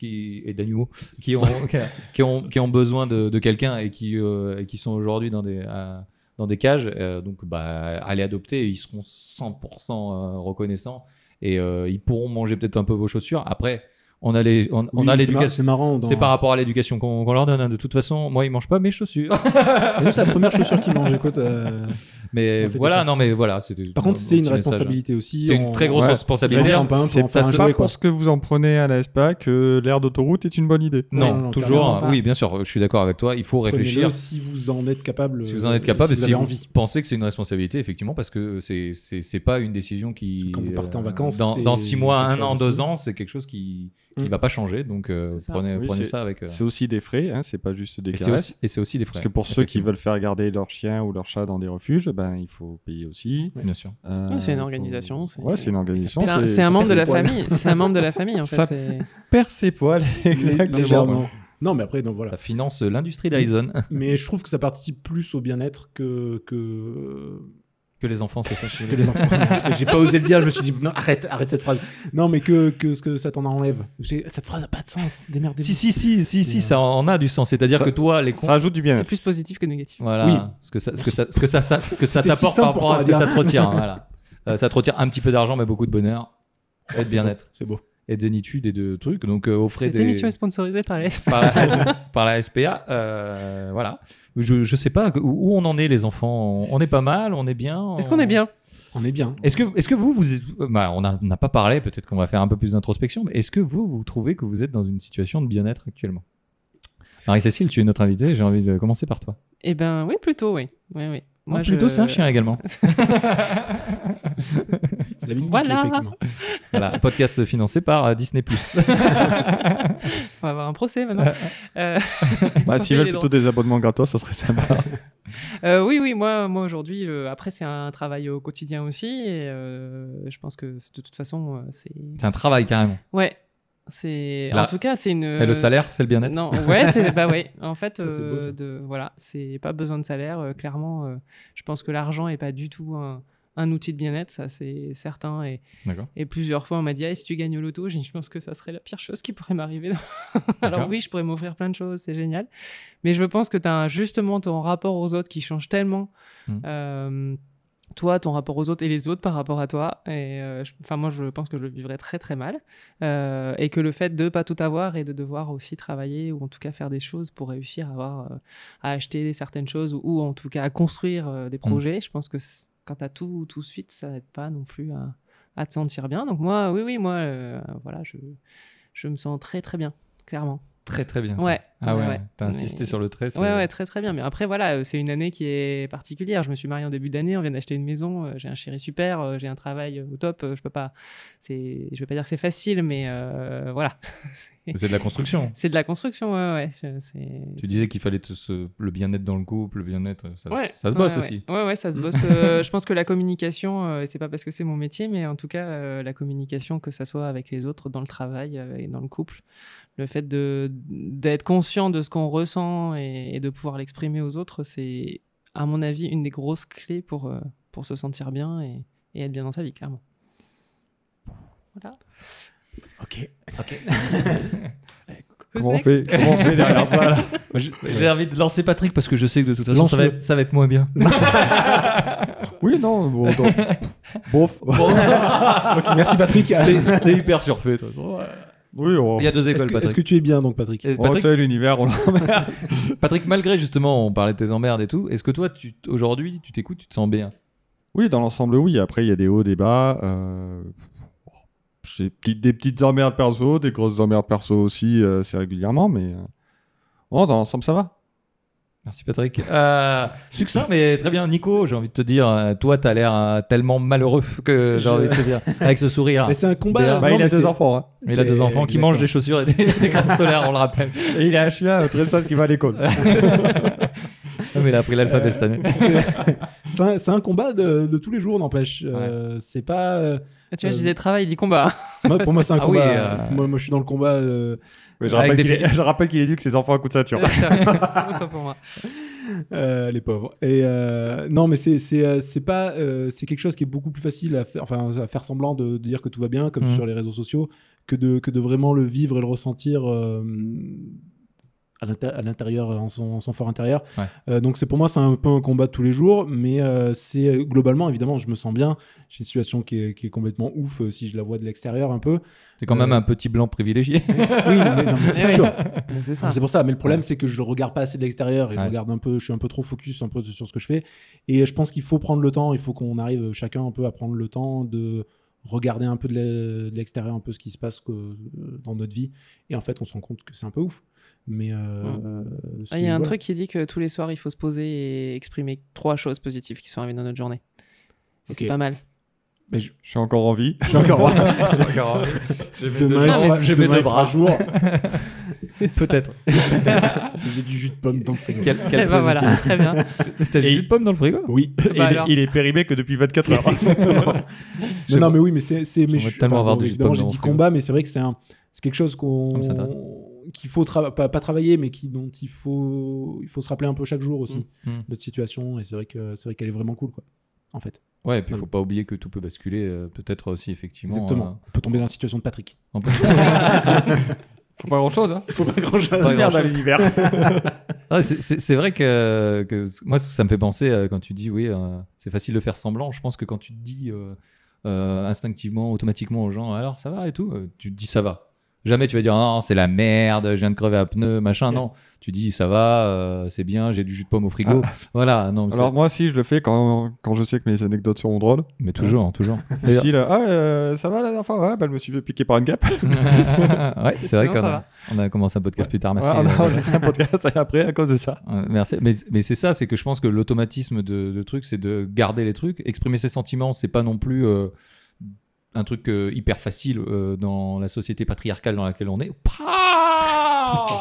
qui et d'animaux qui ont, qui ont qui ont besoin de, de quelqu'un et qui euh, et qui sont aujourd'hui dans des à- dans des cages. Euh, donc bah allez adopter, ils seront 100% euh, reconnaissants et ils pourront manger peut-être un peu vos chaussures. Après, on a les on, a l'éducation. C'est marrant. dans- C'est par rapport à l'éducation qu'on leur donne. hein. De toute façon, moi, ils mangent pas mes chaussures. C'est la première chaussure qu'ils mangent. Écoute, euh, mais voilà, ça. non, mais voilà. Par contre, c'est une message. responsabilité aussi. C'est une très grosse Ouais. responsabilité. C'est un pas jouet, quoi. pour ce que vous en prenez à la SPA que l'air d'autoroute est une bonne idée. Non, Non, non, toujours. Oui, bien sûr, je suis d'accord avec toi. Il faut réfléchir. si vous en êtes capable. Si vous en êtes capable, et si si vous pensez que c'est une responsabilité, effectivement, parce que c'est pas une décision qui. Quand vous partez en euh, vacances, dans, c'est dans six mois, quelque un an, chose deux aussi. ans, c'est quelque chose qui qui Mm. va pas changer. Donc euh, ça. prenez Oui, prenez ça avec. euh, C'est aussi des frais, hein, c'est pas juste des caresses. aussi et c'est aussi des frais. Parce que pour ceux qui veulent faire garder leur chien ou leur chat dans des refuges, ben, il faut payer aussi. bien sûr. Euh, c'est une faut- organisation, c'est- Ouais, c'est une organisation. C'est un- C'est un membre de la famille. C'est un membre de la famille en fait. Ça- c'est- Perd ses poils, exactement. Légèrement. Non, mais après, donc voilà. Ça finance l'industrie Dyson Mais je trouve que ça participe plus au bien-être que, que, que les enfants se fâchent. que les enfants. J'ai pas osé le dire, je me suis dit, non, arrête, arrête cette phrase. Non, mais que, que ce que ça t'en enlève. Cette phrase a pas de sens. Démerdez-vous. Si, si, si, si, si, ça en a du sens. C'est-à-dire que toi, les cons. Ça ajoute du C'est bien-être. plus positif que négatif. Voilà. Oui. Ce que ça, ce que ça, ce que ça, ça- ce que ça C'est si t'apporte par rapport à ce que ça te retire. hein, voilà. Euh, ça te retire un petit peu d'argent, mais beaucoup de bonheur et de C'est bien-être. C'est beau. Et de zénitude et de trucs. Donc, euh, offrez Cette des. émission est sponsorisée par la, par la SPA. euh, voilà. Je, je sais pas où, où on en est, les enfants. On est pas mal, on est bien. Est-ce qu'on est bien? On est bien. Est-ce que, est-ce que vous, vous êtes- bah, on n'a on n'a pas parlé, peut-être qu'on va faire un peu plus d'introspection, mais est-ce que vous, vous trouvez que vous êtes dans une situation de bien-être actuellement? Marie-Cécile, tu es notre invitée, j'ai envie de commencer par toi. Eh ben oui, plutôt, oui. oui, oui. Moi, plutôt, c'est un chien également. C'est la Voilà. Effectivement. podcast financé par euh, Disney+. On va avoir un procès maintenant. Euh, Bah, S'ils veulent plutôt des abonnements gratos, ça serait sympa. euh, oui, oui, moi, moi aujourd'hui, euh, après, c'est un travail au quotidien aussi. Et euh, je pense que de toute façon, c'est. C'est un travail carrément. Ouais. C'est. En tout cas, c'est une. Et le salaire, c'est le bien-être Non, ouais, c'est bah ouais. En fait, Ça, c'est beau, euh, ça. de voilà, c'est pas besoin de salaire. euh, clairement, euh, je pense que l'argent est pas du tout un, un outil de bien-être, ça c'est certain. Et, et plusieurs fois, on m'a dit, Ah, si tu gagnes au loto, je pense que ça serait la pire chose qui pourrait m'arriver. Alors oui, je pourrais m'offrir plein de choses, c'est génial. Mais je pense que tu as justement ton rapport aux autres qui change tellement. Mm. Euh, toi, ton rapport aux autres et les autres par rapport à toi. Et euh, enfin, moi, je pense que je le vivrais très très mal. Euh, et que le fait de pas tout avoir et de devoir aussi travailler ou en tout cas faire des choses pour réussir à avoir, euh, à acheter certaines choses ou, ou en tout cas à construire des projets, je pense que quand tu as tout tout de suite, ça n'aide pas non plus à, à te sentir bien. Donc moi, oui, oui, moi, voilà, je, je me sens très très bien, clairement. Très très bien. Ouais. Ah ouais, t'as insisté Mais- sur le trait. Ouais, ouais, très très bien. Mais après, voilà, euh, c'est une année qui est particulière. Je me suis marié en début d'année, on vient d'acheter une maison, euh, j'ai un chéri super, euh, j'ai un travail au top. Je peux pas, je vais pas dire que c'est facile, mais euh, voilà. C'est de la construction. C'est de la construction, ouais, ouais. Tu disais qu'il fallait se- le bien-être dans le couple, le bien-être, ça, Ouais, ça se bosse ouais, aussi. Ouais, ouais, ça se bosse. euh, je pense que la communication, euh, c'est pas parce que c'est mon métier, mais en tout cas, euh, la communication, que ça soit avec les autres, dans le travail euh, et dans le couple, le fait d'être conscient de ce qu'on ressent et, et de pouvoir l'exprimer aux autres, c'est, à mon avis, une des grosses clés pour, pour se sentir bien et, et être bien dans sa vie, clairement. Voilà. Ok. Who's Comment on fait, comment on fait derrière ça là J'ai envie de lancer Patrick parce que je sais que de toute façon ça va, être, ça va être moins bien. Oui, non, bon, donc, bof. Ok, merci Patrick. C'est hyper surfait de toute façon. Oui, on... Il y a deux écoles, que, est-ce Patrick. que tu es bien donc, Patrick on Patrick, sait l'univers. On... Patrick, malgré justement, on parlait de tes emmerdes et tout, est-ce que toi, aujourd'hui, tu t'écoutes, tu te sens bien? Oui, dans l'ensemble, oui. Après, il y a des hauts, des bas. Euh... J'ai petites- des petites emmerdes perso, des grosses emmerdes perso aussi, euh, c'est régulièrement, mais. euh, Oh, dans l'ensemble, ça va. Merci Patrick. Euh, succinct, mais très bien. Nico, j'ai envie de te dire, euh, toi, t'as l'air euh, tellement malheureux que j'ai envie de te dire, avec ce sourire. Mais c'est un combat. Bah, non, il a deux enfants. Hein. Il a deux enfants qui mangent des chaussures et des, des crèmes solaires, on le rappelle. Et il a un chien très qui va à l'école. Non, mais il a appris l'alphabet Euh, cette année. c'est- un, combat de, de tous les jours, n'empêche. Euh, c'est pas. Euh, Tu vois, je Euh, disais travail, il dit combat. moi, pour moi, c'est un Ah oui, combat. euh, moi, moi, je suis dans le combat. euh, je, rappelle des qu'il est- je rappelle qu'il éduque ses enfants à coup de ceinture. Autant pour moi. euh, les pauvres. Et euh, non, mais c'est c'est euh, c'est pas euh, c'est quelque chose qui est beaucoup plus facile à faire, enfin à faire semblant de, de dire que tout va bien, comme Mhm. sur les réseaux sociaux, que de que de vraiment le vivre et le ressentir. Euh, à l'intérieur, en son, en son fort intérieur. Ouais. Euh, donc c'est pour moi c'est un peu un combat de tous les jours, mais euh, c'est globalement évidemment je me sens bien. J'ai une situation qui est, qui est complètement ouf euh, si je la vois de l'extérieur un peu. C'est quand même Euh, un petit blanc privilégié. Oui, mais, non, mais c'est sûr. C'est ça. C'est pour ça. Mais le problème, c'est que je le regarde pas assez de l'extérieur et je regarde un peu. Je suis un peu trop focus un peu sur ce que je fais. Et je pense qu'il faut prendre le temps. Il faut qu'on arrive chacun un peu à prendre le temps de regarder un peu de l'e- de l'extérieur, un peu ce qui se passe que- dans notre vie. Et en fait, on se rend compte que c'est un peu ouf. Mais euh, Mm. c'est- Ah, Il y a un truc qui dit que tous les soirs, il faut se poser et exprimer trois choses positives qui sont arrivées dans notre journée. Et c'est pas mal. Mais je, Je suis encore en vie. je suis encore. Fera- j'ai mes demain, deux bras. jour. Peut-être. J'ai du jus de pomme dans le frigo. Quel, quel bah voilà, très bien. T'as du jus de pomme dans le frigo? Oui. Et il, est, alors. il est périmé que depuis 24 heures. Non, non, mais oui, mais c'est. c'est- mais J'aimerais tellement enfin, avoir bon, du jus de pomme j'ai dit combat, mais c'est vrai que c'est un, c'est quelque chose qu'on. Qu'il faut tra- pas, pas travailler, mais qui, dont il faut, il faut se rappeler un peu chaque jour aussi Mm. notre situation. Et c'est vrai que c'est vrai qu'elle est vraiment cool, quoi. En fait, Ouais, et puis il faut pas oublier que tout peut basculer, euh, peut-être aussi effectivement. exactement. On peut tomber dans la situation de Patrick. euh, on peut- Faut pas grand chose. Hein. Faut pas grand chose. Pas Merde grand-chose. à l'univers. C'est- vrai que, que moi, ça me fait penser euh, quand tu dis, oui, euh, c'est facile de faire semblant. Je pense que quand tu te dis euh, euh, instinctivement, automatiquement aux gens, alors ça va et tout, euh, tu te dis ça va. Jamais tu vas dire, non, c'est la merde, je viens de crever à pneu, machin. Non, tu dis, ça va, euh, c'est bien, j'ai du jus de pomme au frigo. Voilà, non, Alors moi aussi, je le fais quand, quand je sais que mes anecdotes seront drôles. mais toujours, toujours. Si là, ah, euh, ça va la dernière fois? Ouais, bah, je me suis fait piquer par une guêpe. ouais, c'est vrai qu'on a, on a commencé un podcast plus tard, merci. Ouais, on a- Euh, fait un podcast après à cause de ça. Ouais, merci. Mais, mais c'est ça, c'est que je pense que l'automatisme de, de trucs, c'est de garder les trucs. Exprimer ses sentiments, c'est pas non plus euh, un truc euh, hyper facile euh, dans la société patriarcale dans laquelle on est.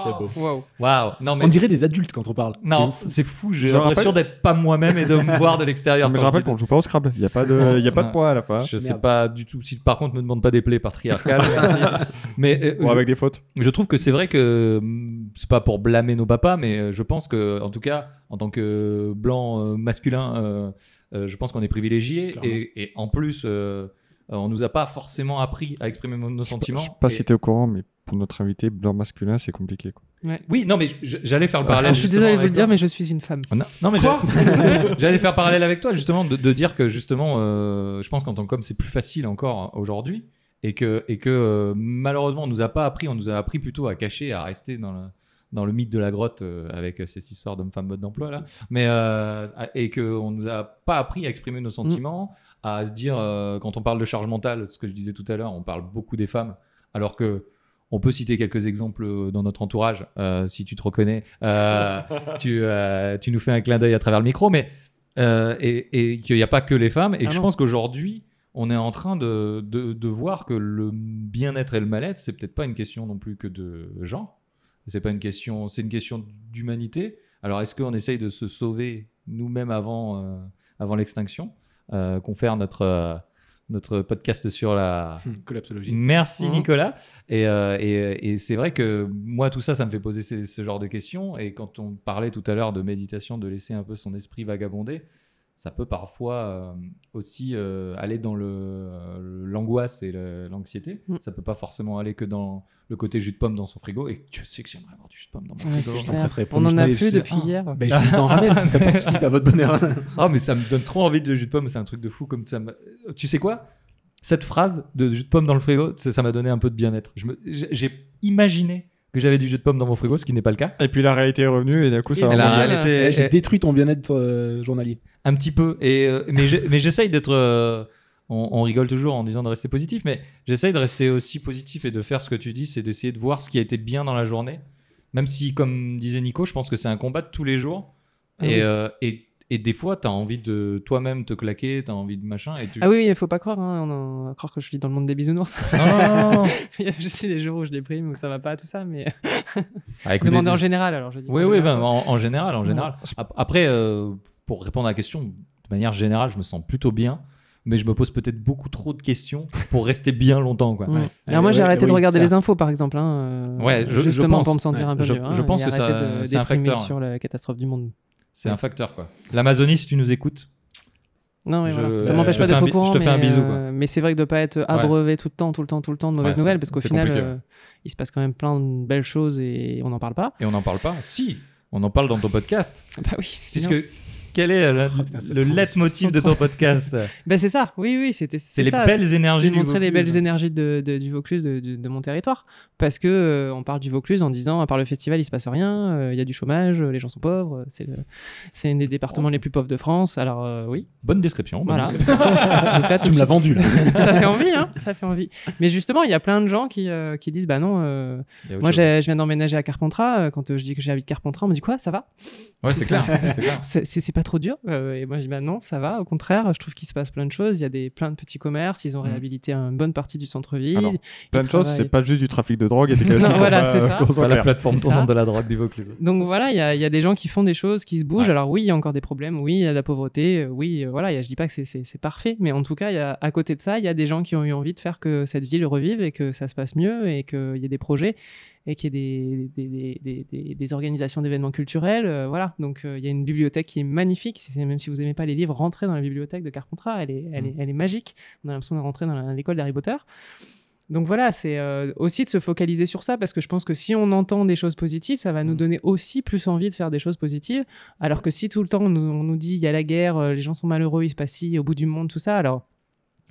c'est beau. Waouh. Waouh Non, mais On dirait des adultes quand on parle. non, C'est fou. J'ai l'impression rappelle- d'être pas moi-même et de me voir de l'extérieur. Mais je rappelle qu'on joue pas au Scrabble. Il n'y a pas de, il y a pas de points à la fin. Je sais Merde. pas du tout. Si par contre me demande pas des plaies patriarcales. Mais euh, Ou je- avec des fautes. je trouve que c'est vrai que hum, c'est pas pour blâmer nos papas, mais je pense que, en tout cas, en tant que blanc euh, masculin, euh, euh, je pense qu'on est privilégié et, et en plus, on nous a pas forcément appris à exprimer nos, nos Je sentiments. sais pas Et- si tu es au courant, mais pour notre invité blanc masculin, c'est compliqué. quoi. Oui, non, mais j'allais faire le Ah, parallèle. je suis désolée de vous le dire, mais je suis une femme. Non, non, mais j'allais- j'allais faire parallèle avec toi justement de, de dire que justement, euh, je pense qu'en tant qu'homme, c'est plus facile encore aujourd'hui et que, et que euh, malheureusement, on nous a pas appris, on nous a appris plutôt à cacher, à rester dans le, dans le mythe de la grotte euh, avec euh, cette histoire d'homme-femme mode d'emploi là, mais euh, et que on nous a pas appris à exprimer nos sentiments, à se dire euh, quand on parle de charge mentale, ce que je disais tout à l'heure, on parle beaucoup des femmes, alors que on peut citer quelques exemples euh, dans notre entourage, euh, si tu te reconnais. Euh, tu, euh, tu nous fais un clin d'œil à travers le micro, mais euh, et, et qu'il n'y a pas que les femmes, et Ah que je non. pense qu'aujourd'hui, on est en train de, de, de voir que le bien-être et le mal-être, c'est peut-être pas une question non plus que de genre. C'est pas une question, c'est une question d'humanité. Alors, est-ce qu'on essaye de se sauver nous-mêmes avant, euh, avant l'extinction, euh, confère notre euh, notre podcast sur la, Hum, Collapsologie. Merci Mhm. Nicolas. Et, euh, et, et c'est vrai que moi, tout ça, ça me fait poser ce, ce genre de questions. Et quand on parlait tout à l'heure de méditation, de laisser un peu son esprit vagabonder, ça peut parfois euh, aussi euh, aller dans le, euh, l'angoisse et l'anxiété. Mhm. Ça peut pas forcément aller que dans le côté jus de pomme dans son frigo. Et tu sais que j'aimerais avoir du jus de pomme dans mon Ouais, frigo. On en a plus depuis Ah. hier. Ben, je vous en ramène si ça participe à votre bonheur. Ah, mais ça me donne trop envie de jus de pomme. C'est un truc de fou. Comme ça Tu sais quoi? Cette phrase de jus de pomme dans le frigo, ça m'a donné un peu de bien-être. Me- J'ai imaginé que j'avais du jus de pomme dans mon frigo, ce qui n'est pas le cas. Et puis la réalité est revenue et d'un coup ça Et a- J'ai détruit ton bien-être euh, journalier. Un petit peu. Et, euh, mais j'essaye d'être. euh, on, on rigole toujours en disant de rester positif, mais j'essaye de rester aussi positif et de faire ce que tu dis, c'est d'essayer de voir ce qui a été bien dans la journée. Même si, comme disait Nico, je pense que c'est un combat de tous les jours. Ah et, oui. euh, et, et des fois, tu as envie de toi-même te claquer, tu as envie de machin. Et tu... Ah oui, il faut pas croire, hein, on, en- croire que je vis dans le monde des bisounours. Non, non, non, non. Il y a juste des jours où je déprime, où ça va pas, tout ça, mais Ah, écoutez, demandez en général alors. Je dis Oui, en oui, général, ben, ça va. en, en général, en général. Ap- Après, euh, pour répondre à la question, de manière générale, je me sens plutôt bien, mais je me pose peut-être beaucoup trop de questions pour rester bien longtemps, quoi. Ouais. Alors moi j'ai Ouais, arrêté de regarder ça. les infos par exemple, hein, euh, Ouais, je- je justement pense. pour me sentir Ouais, un peu je- mieux. hein, je pense que c'est un facteur. sur la catastrophe du monde. C'est un facteur, quoi. L'Amazonie, si tu nous écoutes, Non, mais Je- voilà. Ça euh, m'empêche pas d'être au courant. je te fais un bisou, quoi. euh, mais c'est vrai que de pas être abreuvé tout le temps, tout le temps, tout le temps de mauvaises nouvelles, parce qu'au final, euh, il se passe quand même plein de belles choses et on n'en parle pas. et on n'en parle pas, si, on en parle dans ton podcast, Bah oui, c'est puisque bien. Quel est le, Oh, putain, le leitmotiv de ton podcast Bah, c'est ça, oui, oui, c'était. C'est les ça, belles énergies montrer les Vaucluse. belles énergies de, de- du Vaucluse, de, de- de mon territoire. Parce que euh, on parle du Vaucluse en disant, à part le festival, il se passe rien, euh, il y a du chômage, euh, les gens sont pauvres, euh, c'est un des départements les plus pauvres de France. Alors euh, oui, Bonne description. bonne voilà. description. Donc là, tout Tu me l'as vendu là. ça fait envie, hein, ça fait envie. Mais justement, il y a plein de gens qui, euh, qui disent, bah non, euh, moi je viens d'emménager à Carpentras. euh, Quand euh, je dis que j'habite Carpentras, on me dit quoi, ça va? Ouais, c'est clair. c'est clair. Pas trop dur Euh, Et moi, je dis, bah non, ça va. Au contraire, je trouve qu'il se passe plein de choses. Il y a des, plein de petits commerces. Ils ont Mhm. réhabilité une bonne partie du centre-ville. Plein de choses, c'est pas juste du trafic de drogue et des Non, voilà, c'est ça. C'est soit pas la plateforme tournante ça. de la drogue du Vaucluse. Donc voilà, il y, a- il y a des gens qui font des choses, qui se bougent. Ouais. Alors oui, il y a encore des problèmes. Oui, il y a de la pauvreté. euh, Oui, euh, voilà. il y a- je dis pas que c'est- parfait, mais en tout cas, il y a, à côté de ça, il y a des gens qui ont eu envie de faire que cette ville revive et que ça se passe mieux et qu'il y ait des projets et qu'il y ait des, des, des- organisations d'événements culturels. euh, voilà. Donc euh, il y a une bibliothèque qui est magnifique. C'est- Même si vous aimez pas les livres, rentrez dans la bibliothèque de Carpentras. Elle est, elle est, elle est magique. On a l'impression de rentrer dans la- l'école d'Harry Potter. Donc voilà, c'est euh, aussi de se focaliser sur ça parce que je pense que si on entend des choses positives, ça va nous Mm. donner aussi plus envie de faire des choses positives. Alors que si tout le temps on nous, on nous dit il y a la guerre, les gens sont malheureux, il se passe ci, au bout du monde, tout ça, alors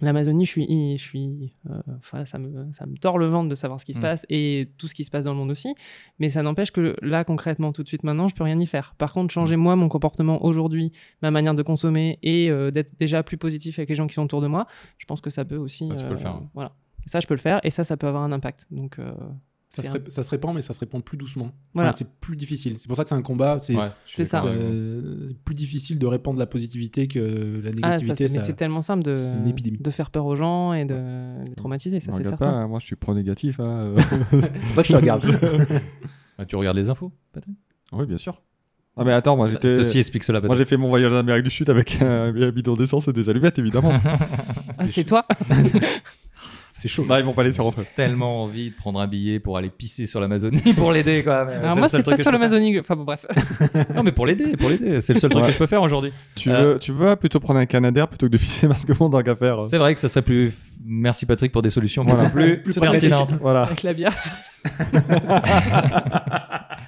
l'Amazonie, je suis, je suis, euh, enfin ça me, ça me tord le ventre de savoir ce qui se Mm. passe et tout ce qui se passe dans le monde aussi. Mais ça n'empêche que là concrètement, tout de suite maintenant, je peux rien y faire. Par contre, changer moi mon comportement aujourd'hui, ma manière de consommer et euh, d'être déjà plus positif avec les gens qui sont autour de moi, je pense que ça peut aussi. Ça, tu peux le faire, ouais. Voilà. Ça, je peux le faire et ça, ça peut avoir un impact. Donc, euh, Ça se, un- rép- ça se répand, mais ça se répand plus doucement. Enfin, Voilà. c'est plus difficile. C'est pour ça que c'est un combat. C'est Ouais, ça. euh, plus difficile de répandre la positivité que la Ah, ça, négativité. c'est- mais ça- c'est tellement simple de, c'est une épidémie. de faire peur aux gens et de les traumatiser, ça c'est certain. pas, moi je suis pro-négatif. hein. C'est pour ça que je te regarde. Ah, tu regardes les infos, peut-être oui, bien sûr. Ah, mais attends, moi j'étais. Ceci explique cela, Moi j'ai fait mon voyage en Amérique du Sud avec un, un bidon d'essence et des allumettes évidemment. Ah, c'est toi? c'est chaud. non, ils vont pas laisser rentrer. tellement envie de prendre un billet pour aller pisser sur l'Amazonie pour l'aider, quoi. mais Alors le moi, c'est truc pas sur l'Amazonie. Enfin bon, bref. Non, mais pour l'aider, pour l'aider. C'est le seul truc Ouais. que je peux faire aujourd'hui. Tu, Euh, veux, tu veux plutôt prendre un Canadair plutôt que de pisser parce que bon, tant qu'à faire. C'est vrai que ça serait plus. Merci Patrick pour des solutions Voilà. plus, plus pertinentes. Voilà. Avec la bière.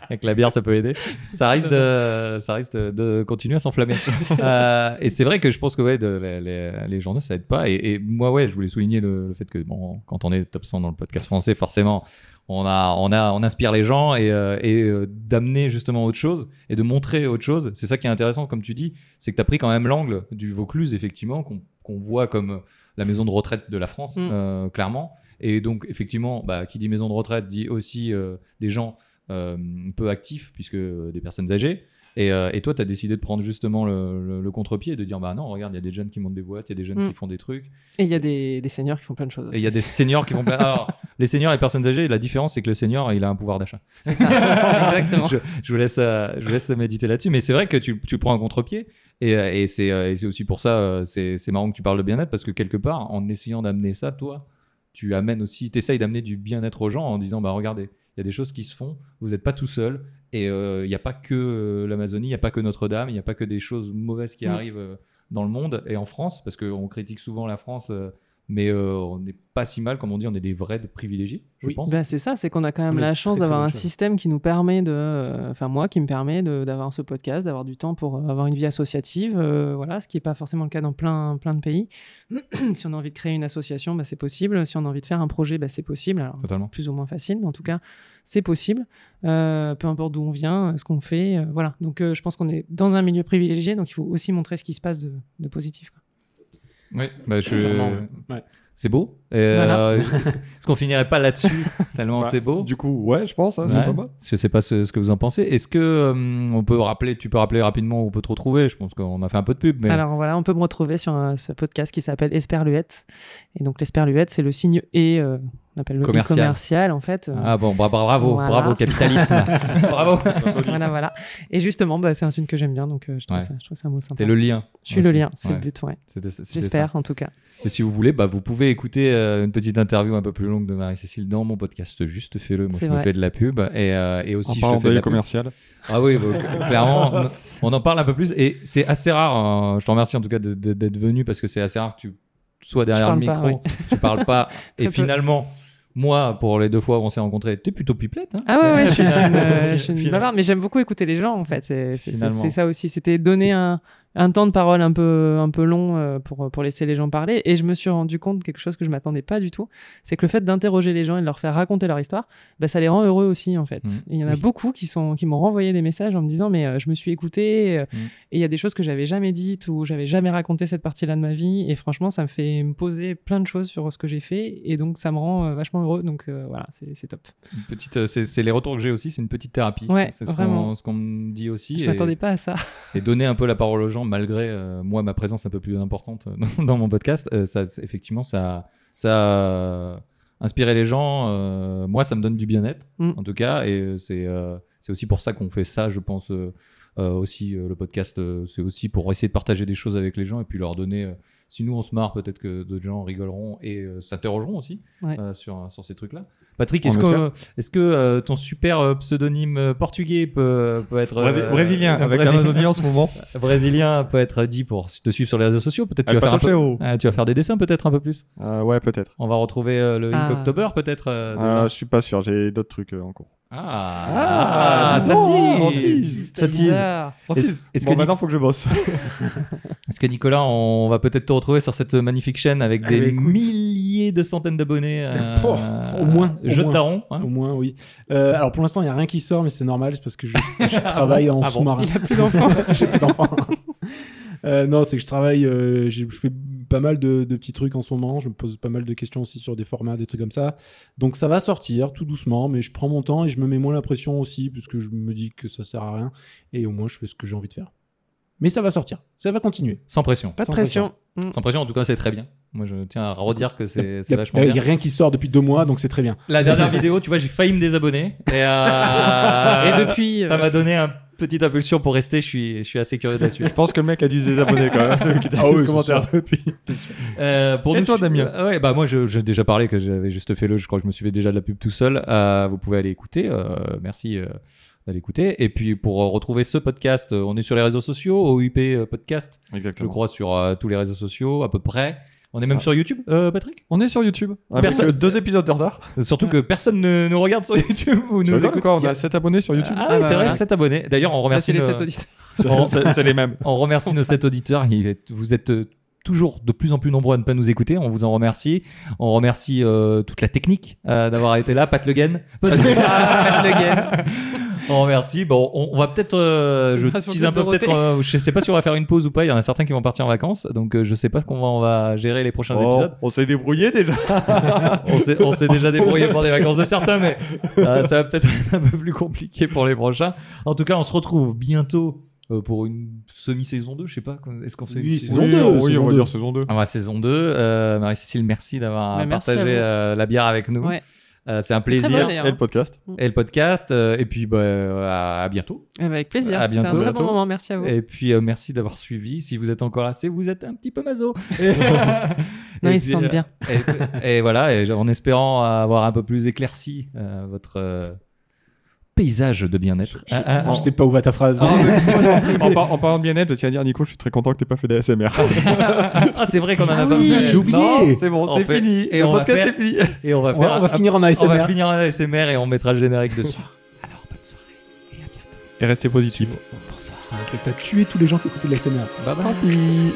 Avec la bière, ça peut aider. Ça risque de, ça risque de, de continuer à s'enflammer. Euh, et c'est vrai que je pense que ouais, de- les, les, les journaux, ça aide pas. Et, et moi, ouais, je voulais souligner le, le fait que bon, quand on est top 100 dans le podcast français, forcément, on, a, on, a, on inspire les gens et, euh, et euh, d'amener justement autre chose et de montrer autre chose. C'est ça qui est intéressant, comme tu dis, c'est que tu as pris quand même l'angle du Vaucluse, effectivement, qu'on voit comme la maison de retraite de la France, Mm. euh, clairement. Et donc, effectivement, bah, qui dit maison de retraite dit aussi des gens peu actifs, puisque des personnes âgées. Et, euh, et toi, tu as décidé de prendre justement le, le- le contre-pied et de dire bah non, regarde, il y a des jeunes qui montent des boîtes, il y a des jeunes Mm. qui font des trucs. Et il y a des, des seigneurs qui font plein de choses. Et il y a des seniors qui font plein. Alors, les seniors et les personnes âgées, la différence, c'est que le senior, il a un pouvoir d'achat. Exactement. je, je vous laisse, euh, je vous laisse méditer là-dessus. Mais c'est vrai que tu, tu prends un contre-pied. Et, euh, et c'est aussi pour ça, c'est c'est marrant que tu parles de bien-être, parce que quelque part, en essayant d'amener ça, toi, tu amènes aussi, tu essayes d'amener du bien-être aux gens en disant, bah regardez, il y a des choses qui se font, vous n'êtes pas tout seul, et euh, il n'y a pas que euh, l'Amazonie, il n'y a pas que Notre-Dame, il n'y a pas que des choses mauvaises qui Mm. arrivent euh, dans le monde et en France, parce qu'on critique souvent la France mais euh, on n'est pas si mal, comme on dit, on est des vrais privilégiés, je Oui. pense. Bah, c'est ça, c'est qu'on a quand même On la chance d'avoir un chose. système qui nous permet de. euh, Enfin, moi, qui me permet d'avoir ce podcast, d'avoir du temps pour euh, avoir une vie associative. euh, voilà, ce qui n'est pas forcément le cas dans plein, plein de pays. si on a envie de créer une association, bah, c'est possible. Si on a envie de faire un projet, bah, c'est possible. Alors, Totalement. plus ou moins facile, mais en tout cas, c'est possible. Euh, peu importe d'où on vient, ce qu'on fait. euh, voilà. Donc, euh, je pense qu'on est dans un milieu privilégié, donc il faut aussi montrer ce qui se passe de, de positif. quoi. Oui, bah, je... Ouais. c'est beau. Voilà. euh, Est-ce qu'on finirait pas là-dessus tellement Ouais. c'est beau? Du coup, ouais, je pense, hein, c'est Ouais. pas mal. Je sais pas ce, ce que vous en pensez. Est-ce que euh, on peut rappeler, tu peux rappeler rapidement où on peut te retrouver? Je pense qu'on a fait un peu de pub, mais Alors voilà, on peut me retrouver sur euh, ce podcast qui s'appelle Esperluette. Et donc l'esperluette, c'est le signe et, euh, on appelle le Commercial. en fait. ah bon, bra- bravo, Voilà. bravo capitalisme, bravo. voilà, voilà. Et justement, bah, c'est un signe que j'aime bien, donc euh, je, trouve Ouais. ça, je trouve ça un mot sympa. T'es le lien. Je suis le lien, c'est Ouais. le but, ouais. J'espère, en tout cas. Et si vous voulez, bah, vous pouvez écouter euh, une petite interview un peu plus longue de Marie-Cécile dans mon podcast Juste Fais-le. Moi, je me fais de la pub et, euh, et aussi En je parlant de commercial. Ah oui, bah, clairement, on- on en parle un peu plus et c'est assez rare. hein. Je te remercie en tout cas d'être venu parce que c'est assez rare que tu sois derrière parle le pas, micro, ouais. tu parles pas et peu. finalement. Moi, pour les deux fois où on s'est rencontrés, t'es plutôt pipelette. Hein Ah ouais, ouais, je suis, une, euh, je suis une bavarde, mais j'aime beaucoup écouter les gens, en fait. C'est ça aussi. C'était donner un, un temps de parole un peu, un peu long euh, pour, pour laisser les gens parler. Et je me suis rendu compte de quelque chose que je m'attendais pas du tout. C'est que le fait d'interroger les gens et de leur faire raconter leur histoire, bah, ça les rend heureux aussi, en fait. Et Il y en a Oui. beaucoup qui, sont, qui m'ont renvoyé des messages en me disant, mais euh, je me suis écouté euh, Mhm. et il y a des choses que j'avais jamais dites ou j'avais jamais raconté cette partie-là de ma vie. Et franchement, ça me fait me poser plein de choses sur ce que j'ai fait. Et donc, ça me rend euh, vachement heureux. Donc, voilà, c'est top. Une petite, c'est les retours que j'ai aussi, c'est une petite thérapie. Ouais, c'est ce vraiment. qu'on ce qu'on me dit aussi. Je et- m'attendais pas à ça. et donner un peu la parole aux gens malgré euh, moi ma présence un peu plus importante euh, dans, dans mon podcast euh, ça effectivement ça ça a inspiré les gens moi ça me donne du bien-être Mm. en tout cas et c'est aussi pour ça qu'on fait ça je pense aussi le podcast c'est aussi pour essayer de partager des choses avec les gens et puis leur donner si nous on se marre peut-être que d'autres gens rigoleront et s'interrogeront aussi Ouais. sur, sur ces trucs là Patrick est-ce que, que euh, ton super euh, pseudonyme euh, portugais peut, peut être euh, Brésilien, euh, avec Brésil- Amazonie en ce moment. brésilien peut être dit pour te suivre sur les réseaux sociaux. Peut-être tu vas faire un peu-. Ah, tu vas faire des dessins peut-être un peu plus. Euh, ouais, peut-être. On va retrouver euh, le Ah. Inkoctober peut-être. euh. Euh, je suis pas sûr, j'ai d'autres trucs euh, en cours. Ah, Ah, ça tease. Ça tease. Est-ce que, maintenant, faut que je bosse. est-ce que Nicolas, on va peut-être te retrouver sur cette magnifique chaîne avec des Eh ben, écoute. milliers de centaines d'abonnés euh, au moins, au Jeu de daron. hein. Au moins, oui. Euh, alors pour l'instant, il n'y a rien qui sort, mais c'est normal, c'est parce que je, je travaille en Ah bon sous-marin. Il a plus d'enfants. J'ai plus d'enfants. Euh, non, c'est que je travaille, euh, je fais pas mal de, de petits trucs en ce moment. Je me pose pas mal de questions aussi sur des formats, des trucs comme ça. Donc ça va sortir tout doucement, mais je prends mon temps et je me mets moins la pression aussi, parce que je me dis que ça sert à rien. Et au moins, je fais ce que j'ai envie de faire. Mais ça va sortir, ça va continuer. Sans pression. Pas de Sans pression. Sans pression, en tout cas, c'est très bien. Moi, je tiens à redire que c'est Il c'est n'y vachement a, bien. rien qui sort depuis deux mois, donc c'est très bien. La dernière vidéo, tu vois, j'ai failli me désabonner. Et, euh, Et depuis, ça euh, m'a donné un petite impulsion pour rester. Je suis, je suis assez curieux de la suite. Je pense que le mec a dû se désabonner quand même. Celui qui t'a Ah oui, commentaire depuis. Euh, pour Et nous toi, Damien Euh, Ouais, bah moi, j'ai déjà parlé que j'avais juste fait le. Je crois que je me suis fait déjà de la pub tout seul. Euh, vous pouvez aller écouter. euh, merci euh, d'aller écouter. Et puis pour euh, retrouver ce podcast, euh, on est sur les réseaux sociaux, OUP euh, Podcast. Je Exactement. crois sur euh, tous les réseaux sociaux à peu près. On est même Ah. sur YouTube, euh, Patrick? On est sur YouTube. Avec Personne- euh, deux épisodes de retard. Surtout que personne ne nous regarde sur YouTube ou nous écoute. quoi On a 7 abonnés sur YouTube. Ah, Ah oui, bah c'est vrai, voilà. 7 abonnés. D'ailleurs, on c'est remercie, les nos- sept auditeurs. C'est c'est les mêmes. on remercie nos 7 auditeurs. Vous êtes toujours de plus en plus nombreux à ne pas nous écouter. On vous en remercie. On remercie euh, toute la technique euh, d'avoir été là. Pat Le Guen. Ah, Pat Le Guen. On remercie. Bon, on, on va peut-être. euh, je tease un peu. Dorothée. Peut-être. euh, je sais pas si on va faire une pause ou pas. Il y en a certains qui vont partir en vacances. Donc, euh, je sais pas comment on va gérer les prochains Oh, épisodes. on s'est débrouillé déjà. on s'est on s'est déjà débrouillé pour des vacances de certains, mais euh, ça va peut-être être un peu plus compliqué pour les prochains. En tout cas, on se retrouve bientôt euh, pour une semi-saison 2, je sais pas. Est-ce qu'on fait Oui, une saison oui, deux, on- oui, saison on va deux. dire saison 2. Ah ouais, saison 2. Euh, Marie-Cécile, merci d'avoir Bah, partagé euh, la bière avec nous. Ouais. Euh, c'est un plaisir. d'ailleurs. Et le podcast. Et le podcast. euh, et puis, bah, euh, à, à bientôt. Avec plaisir. À C'était un bientôt. très Bientôt. bon moment. Merci à vous. Et puis, euh, merci d'avoir suivi. Si vous êtes encore c'est vous êtes un petit peu maso. Non, Et ils se sentent euh, bien. Et, et voilà, et en espérant avoir un peu plus éclairci euh, votre euh, paysage de bien-être. Ah, ah, Je sais pas où va ta phrase. Ah, mais- en, par- en parlant de bien-être, je tiens à dire, Nico, je suis très content que tu pas fait d'ASMR. ah, c'est vrai qu'on en a Ah pas oui, fait. j'ai oublié. Non, c'est bon, On c'est fait- fini. et Le on va podcast, faire- c'est fini. Et on va on, va, faire. on va finir en on va ASMR. finir en ASMR et on mettra le générique dessus. Alors, bonne soirée et à bientôt. Et restez positif. Bonsoir. T'as tué tous les gens qui écoutaient de l'ASMR. Bye bye. Tant pis.